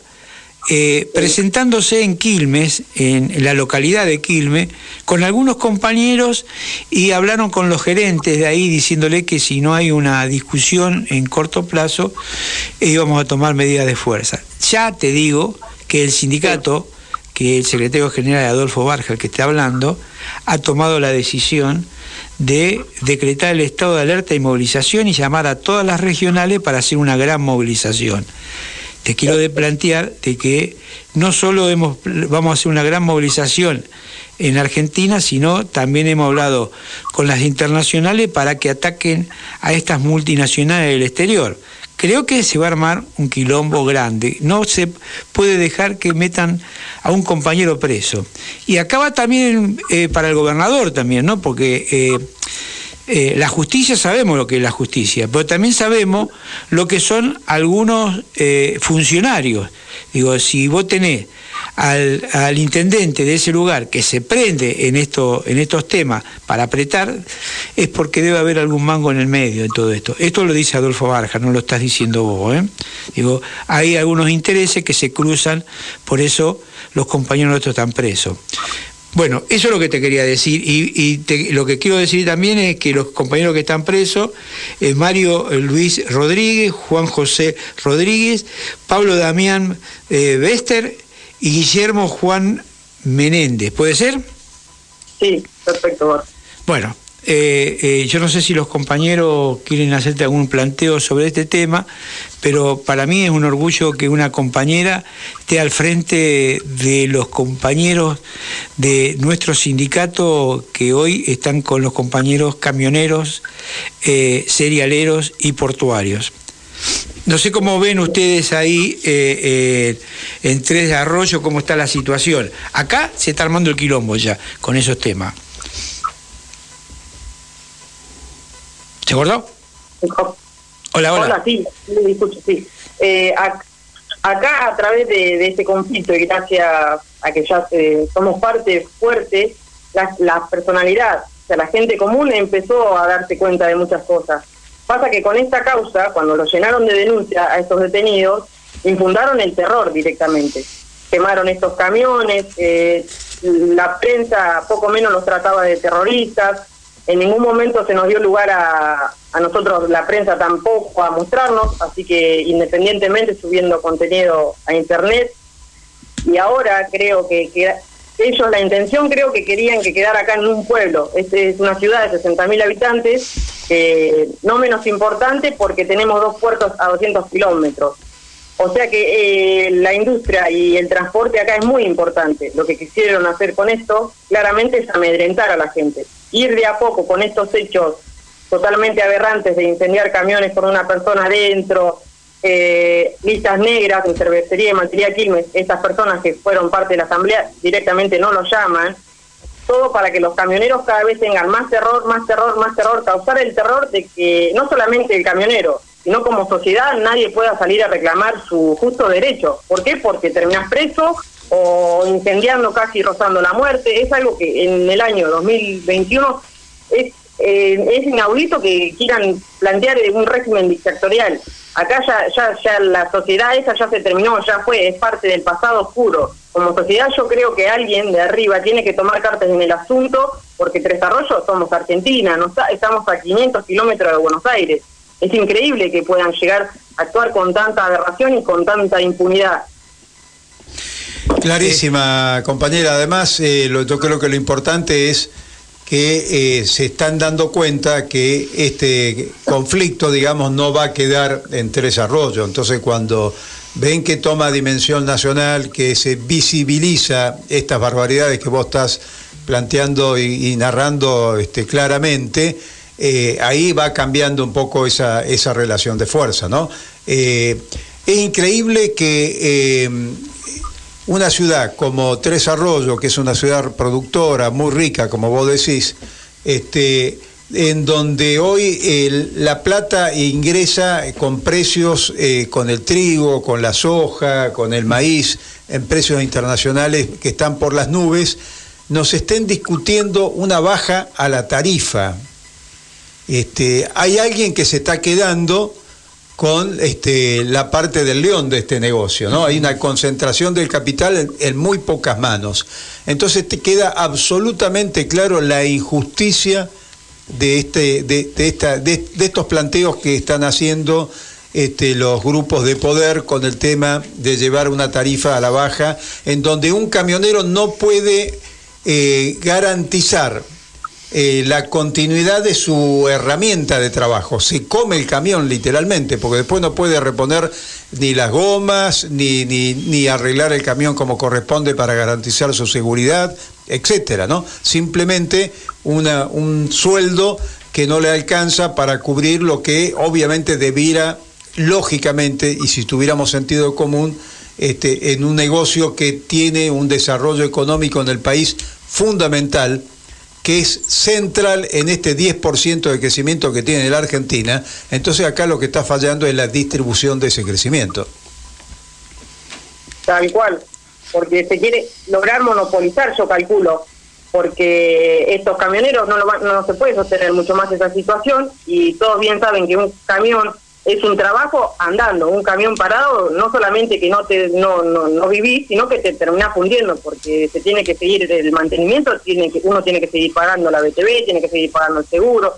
eh, presentándose en Quilmes, en, la localidad de Quilmes, con algunos compañeros y hablaron con los gerentes de ahí diciéndole que si no hay una discusión en corto plazo, íbamos a tomar medidas de fuerza. Ya te digo que el sindicato que el secretario general Adolfo Barja, el que está hablando, ha tomado la decisión de decretar el estado de alerta y movilización y llamar a todas las regionales para hacer una gran movilización. Te quiero plantear de que no solo vamos a hacer una gran movilización en Argentina, sino también hemos hablado con las internacionales para que ataquen a estas multinacionales del exterior creo que se va a armar un quilombo grande. No se puede dejar que metan a un compañero preso. Y acaba también eh, para el gobernador también, ¿no? Porque eh, eh, la justicia sabemos lo que es la justicia, pero también sabemos lo que son algunos funcionarios. Digo, si vos tenés al, intendente de ese lugar que se prende en, esto, en estos temas para apretar, es porque debe haber algún mango en el medio de todo esto. Esto lo dice Adolfo Barja, no lo estás diciendo vos. ¿eh? Digo, hay algunos intereses que se cruzan, por eso los compañeros nuestros están presos. Bueno, eso es lo que te quería decir y, lo que quiero decir también es que los compañeros que están presos, es Mario Luis Rodríguez, Juan José Rodríguez, Pablo Damián eh, Bester y Guillermo Juan Menéndez. ¿Puede ser? Sí, perfecto. Bueno, eh, eh, yo no sé si los compañeros quieren hacerte algún planteo sobre este tema, pero para mí es un orgullo que una compañera esté al frente de los compañeros de nuestro sindicato que hoy están con los compañeros camioneros, eh, serialeros y portuarios. No sé cómo ven ustedes ahí eh, en Tres de Arroyo cómo está la situación. Acá se está armando el quilombo ya con esos temas. ¿Se acordó? Hola, hola. Hola, sí, me escucho, sí. Eh, acá, a través de, este conflicto y gracias a que ya somos parte fuerte, la, la personalidad, o sea, la gente común empezó a darse cuenta de muchas cosas Pasa que con esta causa, cuando lo llenaron de denuncia a estos detenidos, infundaron el terror directamente. Quemaron estos camiones, eh, la prensa poco menos los trataba de terroristas, en ningún momento se nos dio lugar a, a nosotros, la prensa tampoco, a mostrarnos, así que independientemente subiendo contenido a internet, y ahora creo que, que ellos la intención creo que querían que quedara acá en un pueblo. Este es una ciudad de 60.000 habitantes, no menos importante porque tenemos dos puertos a 200 kilómetros. O sea que eh, la industria y el transporte acá es muy importante. Lo que quisieron hacer con esto claramente es amedrentar a la gente. Ir de a poco con estos hechos totalmente aberrantes de incendiar camiones con una persona adentro, eh, listas negras en cervecería y materia Quilmes, estas personas que fueron parte de la asamblea directamente no lo llaman, todo para que los camioneros cada vez tengan más terror, más terror, más terror, causar el terror de que no solamente el camionero, sino como sociedad nadie pueda salir a reclamar su justo derecho. ¿Por qué? Porque terminas preso o incendiando casi rozando la muerte. Es algo que en el año 2021 es, eh, es inaudito que quieran plantear un régimen dictatorial Acá ya, ya, ya la sociedad esa ya se terminó, ya fue, es parte del pasado oscuro. Como sociedad yo creo que alguien de arriba tiene que tomar cartas en el asunto, porque Tres Arroyos somos Argentina, no estamos a 500 kilómetros de Buenos Aires. Es increíble que puedan llegar a actuar con tanta aberración y con tanta impunidad. Clarísima, compañera. Además, eh, lo- yo creo que lo importante es que eh, se están dando cuenta que este conflicto, digamos, no va a quedar en Tres Arroyos. Entonces, cuando ven que toma dimensión nacional, que se visibiliza estas barbaridades que vos estás planteando y, y narrando este, claramente, eh, ahí va cambiando un poco esa, esa relación de fuerza, ¿no? Eh, es increíble que eh, una ciudad como Tres Arroyos, que es una ciudad productora muy rica, como vos decís, este, en donde hoy la plata ingresa con precios, eh, con el trigo, con la soja, con el maíz, en precios internacionales que están por las nubes, nos estén discutiendo una baja a la tarifa. Este, hay alguien que se está quedando con este, la parte del león de este negocio, ¿no? Hay una concentración del capital en, muy pocas manos. Entonces te queda absolutamente claro la injusticia de este, de, de esta, de, de estos planteos que están haciendo este, los grupos de poder con el tema de llevar una tarifa a la baja, en donde un camionero no puede eh, garantizar eh, la continuidad de su herramienta de trabajo. Se come el camión literalmente, porque después no puede reponer ni las gomas, ni, ni, ni arreglar el camión como corresponde para garantizar su seguridad, etcétera, ¿no? Simplemente una, un sueldo que no le alcanza para cubrir lo que obviamente debiera, lógicamente, y si tuviéramos sentido común, este, en un negocio que tiene un desarrollo económico en el país fundamental, que es central en este 10% de crecimiento que tiene la Argentina, entonces acá lo que está fallando es la distribución de ese crecimiento. Tal cual, porque se quiere lograr monopolizar, yo calculo, porque estos camioneros no, lo van- no se puede sostener mucho más esa situación y todos bien saben que un camión es un trabajo andando, un camión parado no solamente que no te no, no, no vivís, sino que te terminás fundiendo porque se tiene que seguir el mantenimiento, tiene que uno tiene que seguir pagando la BTV, tiene que seguir pagando el seguro,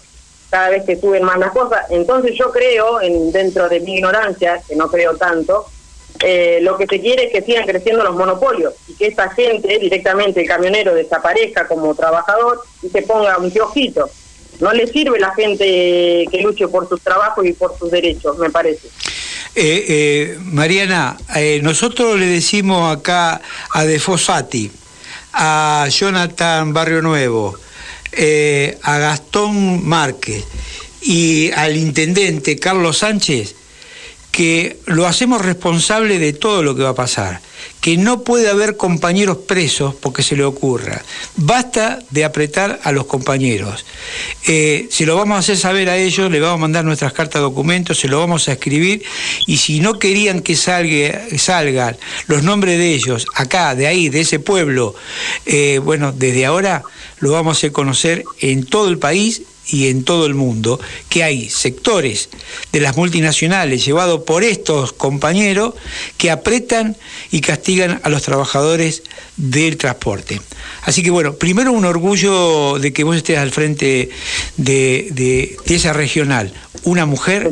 cada vez que suben más las cosas. Entonces yo creo, en, dentro de mi ignorancia, que no creo tanto, eh, lo que se quiere es que sigan creciendo los monopolios y que esta gente, directamente el camionero, desaparezca como trabajador y se ponga un piojito. No le sirve la gente que luche por sus trabajos y por sus derechos, me parece. Eh, eh, Mariana, eh, nosotros le decimos acá a De Fossati, a Jonathan Barrio Nuevo, eh, a Gastón Márquez y al intendente Carlos Sánchez que lo hacemos responsable de todo lo que va a pasar, que no puede haber compañeros presos porque se le ocurra. Basta de apretar a los compañeros. Eh, se lo vamos a hacer saber a ellos, le vamos a mandar nuestras cartas de documentos, se lo vamos a escribir y si no querían que salga, salgan los nombres de ellos acá, de ahí, de ese pueblo, eh, bueno, desde ahora lo vamos a hacer conocer en todo el país y en todo el mundo que hay sectores de las multinacionales llevados por estos compañeros que apretan y castigan a los trabajadores del transporte. Así que bueno, primero un orgullo de que vos estés al frente de, de- de esa regional, una mujer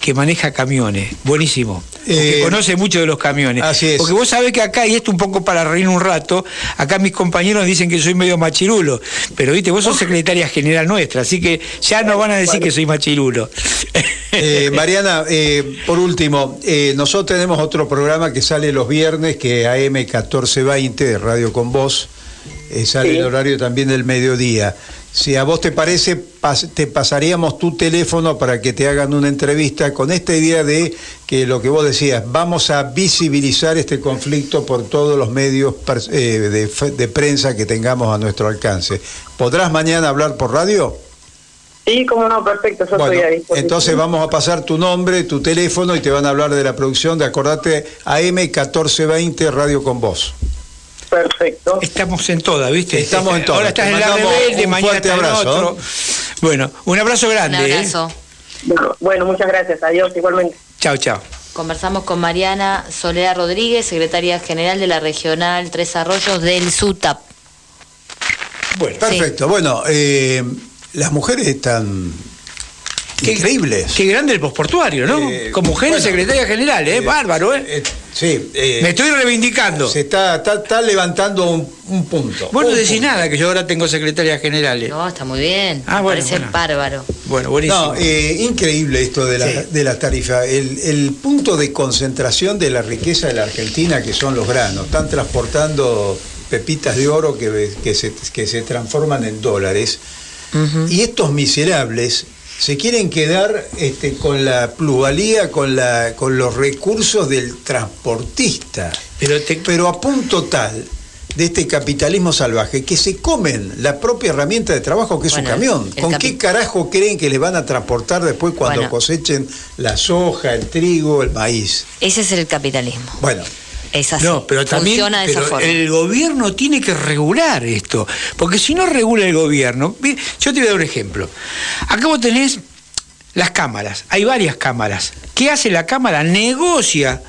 que maneja camiones, buenísimo, que Eh, conoce mucho de los camiones. así es. Porque vos sabés que acá, y esto un poco para reír un rato, acá mis compañeros dicen que soy medio machirulo, pero viste, vos sos secretaria general nuestra, así que ya no van a decir que soy machirulo. Eh, Mariana, eh, por último, eh, nosotros tenemos otro programa que sale los viernes, que AM 1420 de Radio con Voz, eh, sale Sí. el horario también del mediodía. Si a vos te parece, pas- te pasaríamos tu teléfono para que te hagan una entrevista con esta idea de que lo que vos decías, vamos a visibilizar este conflicto por todos los medios eh, de, prensa que tengamos a nuestro alcance. ¿Podrás mañana hablar por radio? Sí, cómo no, perfecto, yo Bueno, estoy a disposición. entonces vamos a pasar tu nombre, tu teléfono y te van a hablar de la producción de Acordate AM 1420 Radio con Voz. Perfecto. Estamos en todas, ¿viste? Estamos en todas. Ahora estás Te en la rebelde, un mañana fuerte estás en abrazo, otro. Bueno, un abrazo grande. Un ¿eh? abrazo. Bueno, bueno, muchas gracias. Adiós, igualmente. Chao, chao. Conversamos con Mariana Soledad Rodríguez, secretaria general de la Regional Tres Arroyos del SUTAP. Bueno, perfecto. Bueno, eh, las mujeres están increíbles. Qué grande el posportuario, ¿no? Eh, Con mujeres bueno, secretaria general, ¿eh? Bárbaro, ¿eh? sí. eh, Me estoy reivindicando. Se está, está, está levantando un, un punto. Vos no decís punto. nada, que yo ahora tengo secretarias generales. No, está muy bien. Ah, Me bueno, parece bueno. bárbaro. Bueno, buenísimo. No, eh, increíble esto de, la, Sí. de las tarifas. El, el punto de concentración de la riqueza de la Argentina, que son los granos, están transportando pepitas de oro que, que, se, que se transforman en dólares. Y estos miserables se quieren quedar este, con la plusvalía, con, la, con los recursos del transportista. Pero, te- Pero a punto tal de este capitalismo salvaje que se comen la propia herramienta de trabajo que es Bueno, un camión. ¿Con capi- qué carajo creen que les van a transportar después cuando Bueno. cosechen la soja, el trigo, el maíz? Ese es el capitalismo. Bueno, Es así. No, pero también Funciona de esa pero forma. el gobierno tiene que regular esto, porque si no regula el gobierno, yo te voy a dar un ejemplo. Acá vos tenés las cámaras, hay varias cámaras. ¿Qué hace la cámara? Negocia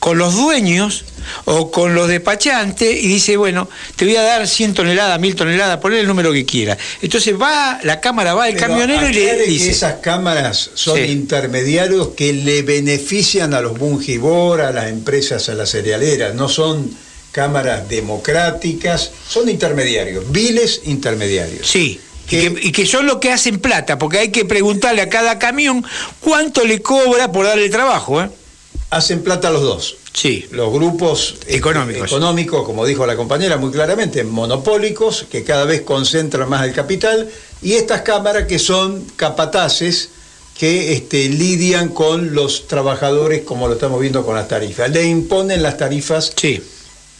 con los dueños o con los despachantes y dice, bueno, te voy a dar 100 toneladas, 1000 toneladas, poner el número que quiera. Entonces va, la cámara va al pero camionero y le que dice... esas cámaras son Sí. intermediarios que le benefician a los bungibor, a las empresas, a las cerealeras. No son cámaras democráticas, son intermediarios, viles intermediarios. Sí. Y que, y que son los que hacen plata, porque hay que preguntarle a cada camión cuánto le cobra por darle trabajo, ¿eh? Hacen plata los dos. Sí. Los grupos Económicos. económicos, como dijo la compañera muy claramente, monopólicos, que cada vez concentran más el capital, y estas cámaras que son capataces que este, lidian con los trabajadores, como lo estamos viendo con las tarifas. Le imponen las tarifas, Sí.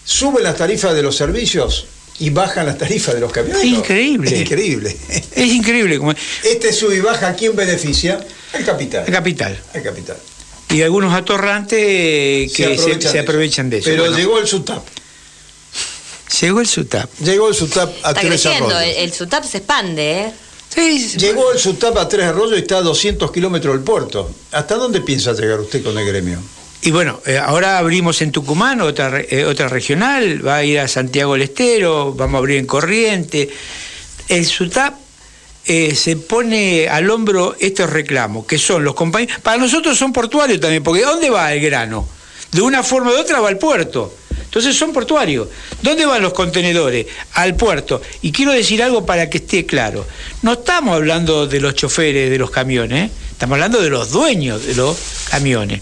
suben las tarifas de los servicios y bajan las tarifas de los camioneros. Increíble. Es increíble. Es increíble Este sube y baja, ¿a quién beneficia? El capital. el capital. El capital. Y algunos atorrantes que se, se aprovechan de eso. Pero Bueno, llegó el SUTAP. llegó el SUTAP. Llegó el SUTAP a Está Tres creciendo, Arroyos. el, el SUTAP se expande, ¿eh? Sí, Llegó el SUTAP a Tres Arroyos y está a 200 kilómetros del puerto. ¿Hasta dónde piensa llegar usted con el gremio? Y bueno, eh, ahora abrimos en Tucumán otra, eh, otra regional, va a ir a Santiago del Estero, vamos a abrir en Corriente. El SUTAP eh, se pone al hombro estos reclamos, que son los compañeros. Para nosotros son portuarios también, porque ¿dónde va el grano? De una forma u otra va al puerto. Entonces son portuarios. ¿Dónde van los contenedores? Al puerto. Y quiero decir algo para que esté claro. No estamos hablando de los choferes de los camiones. Estamos hablando de los dueños de los camiones.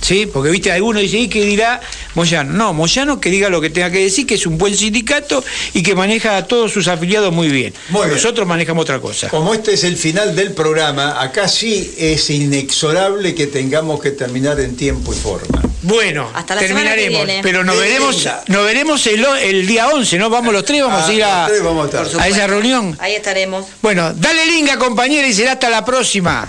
¿Sí? Porque, viste, alguno dice, ¿y qué dirá Moyano? No, Moyano que diga lo que tenga que decir, que es un buen sindicato y que maneja a todos sus afiliados muy bien. Muy bien. Nosotros manejamos otra cosa. Como este es el final del programa, acá sí es inexorable que tengamos que terminar en tiempo y forma. Bueno, Hasta la semana que terminaremos, viene. pero nos veremos, nos veremos el, el día 11, ¿no? Vamos los tres, vamos Ah, a ir a, vamos a esa reunión. Ahí estaremos. Bueno, dale linga compañera y será hasta la próxima.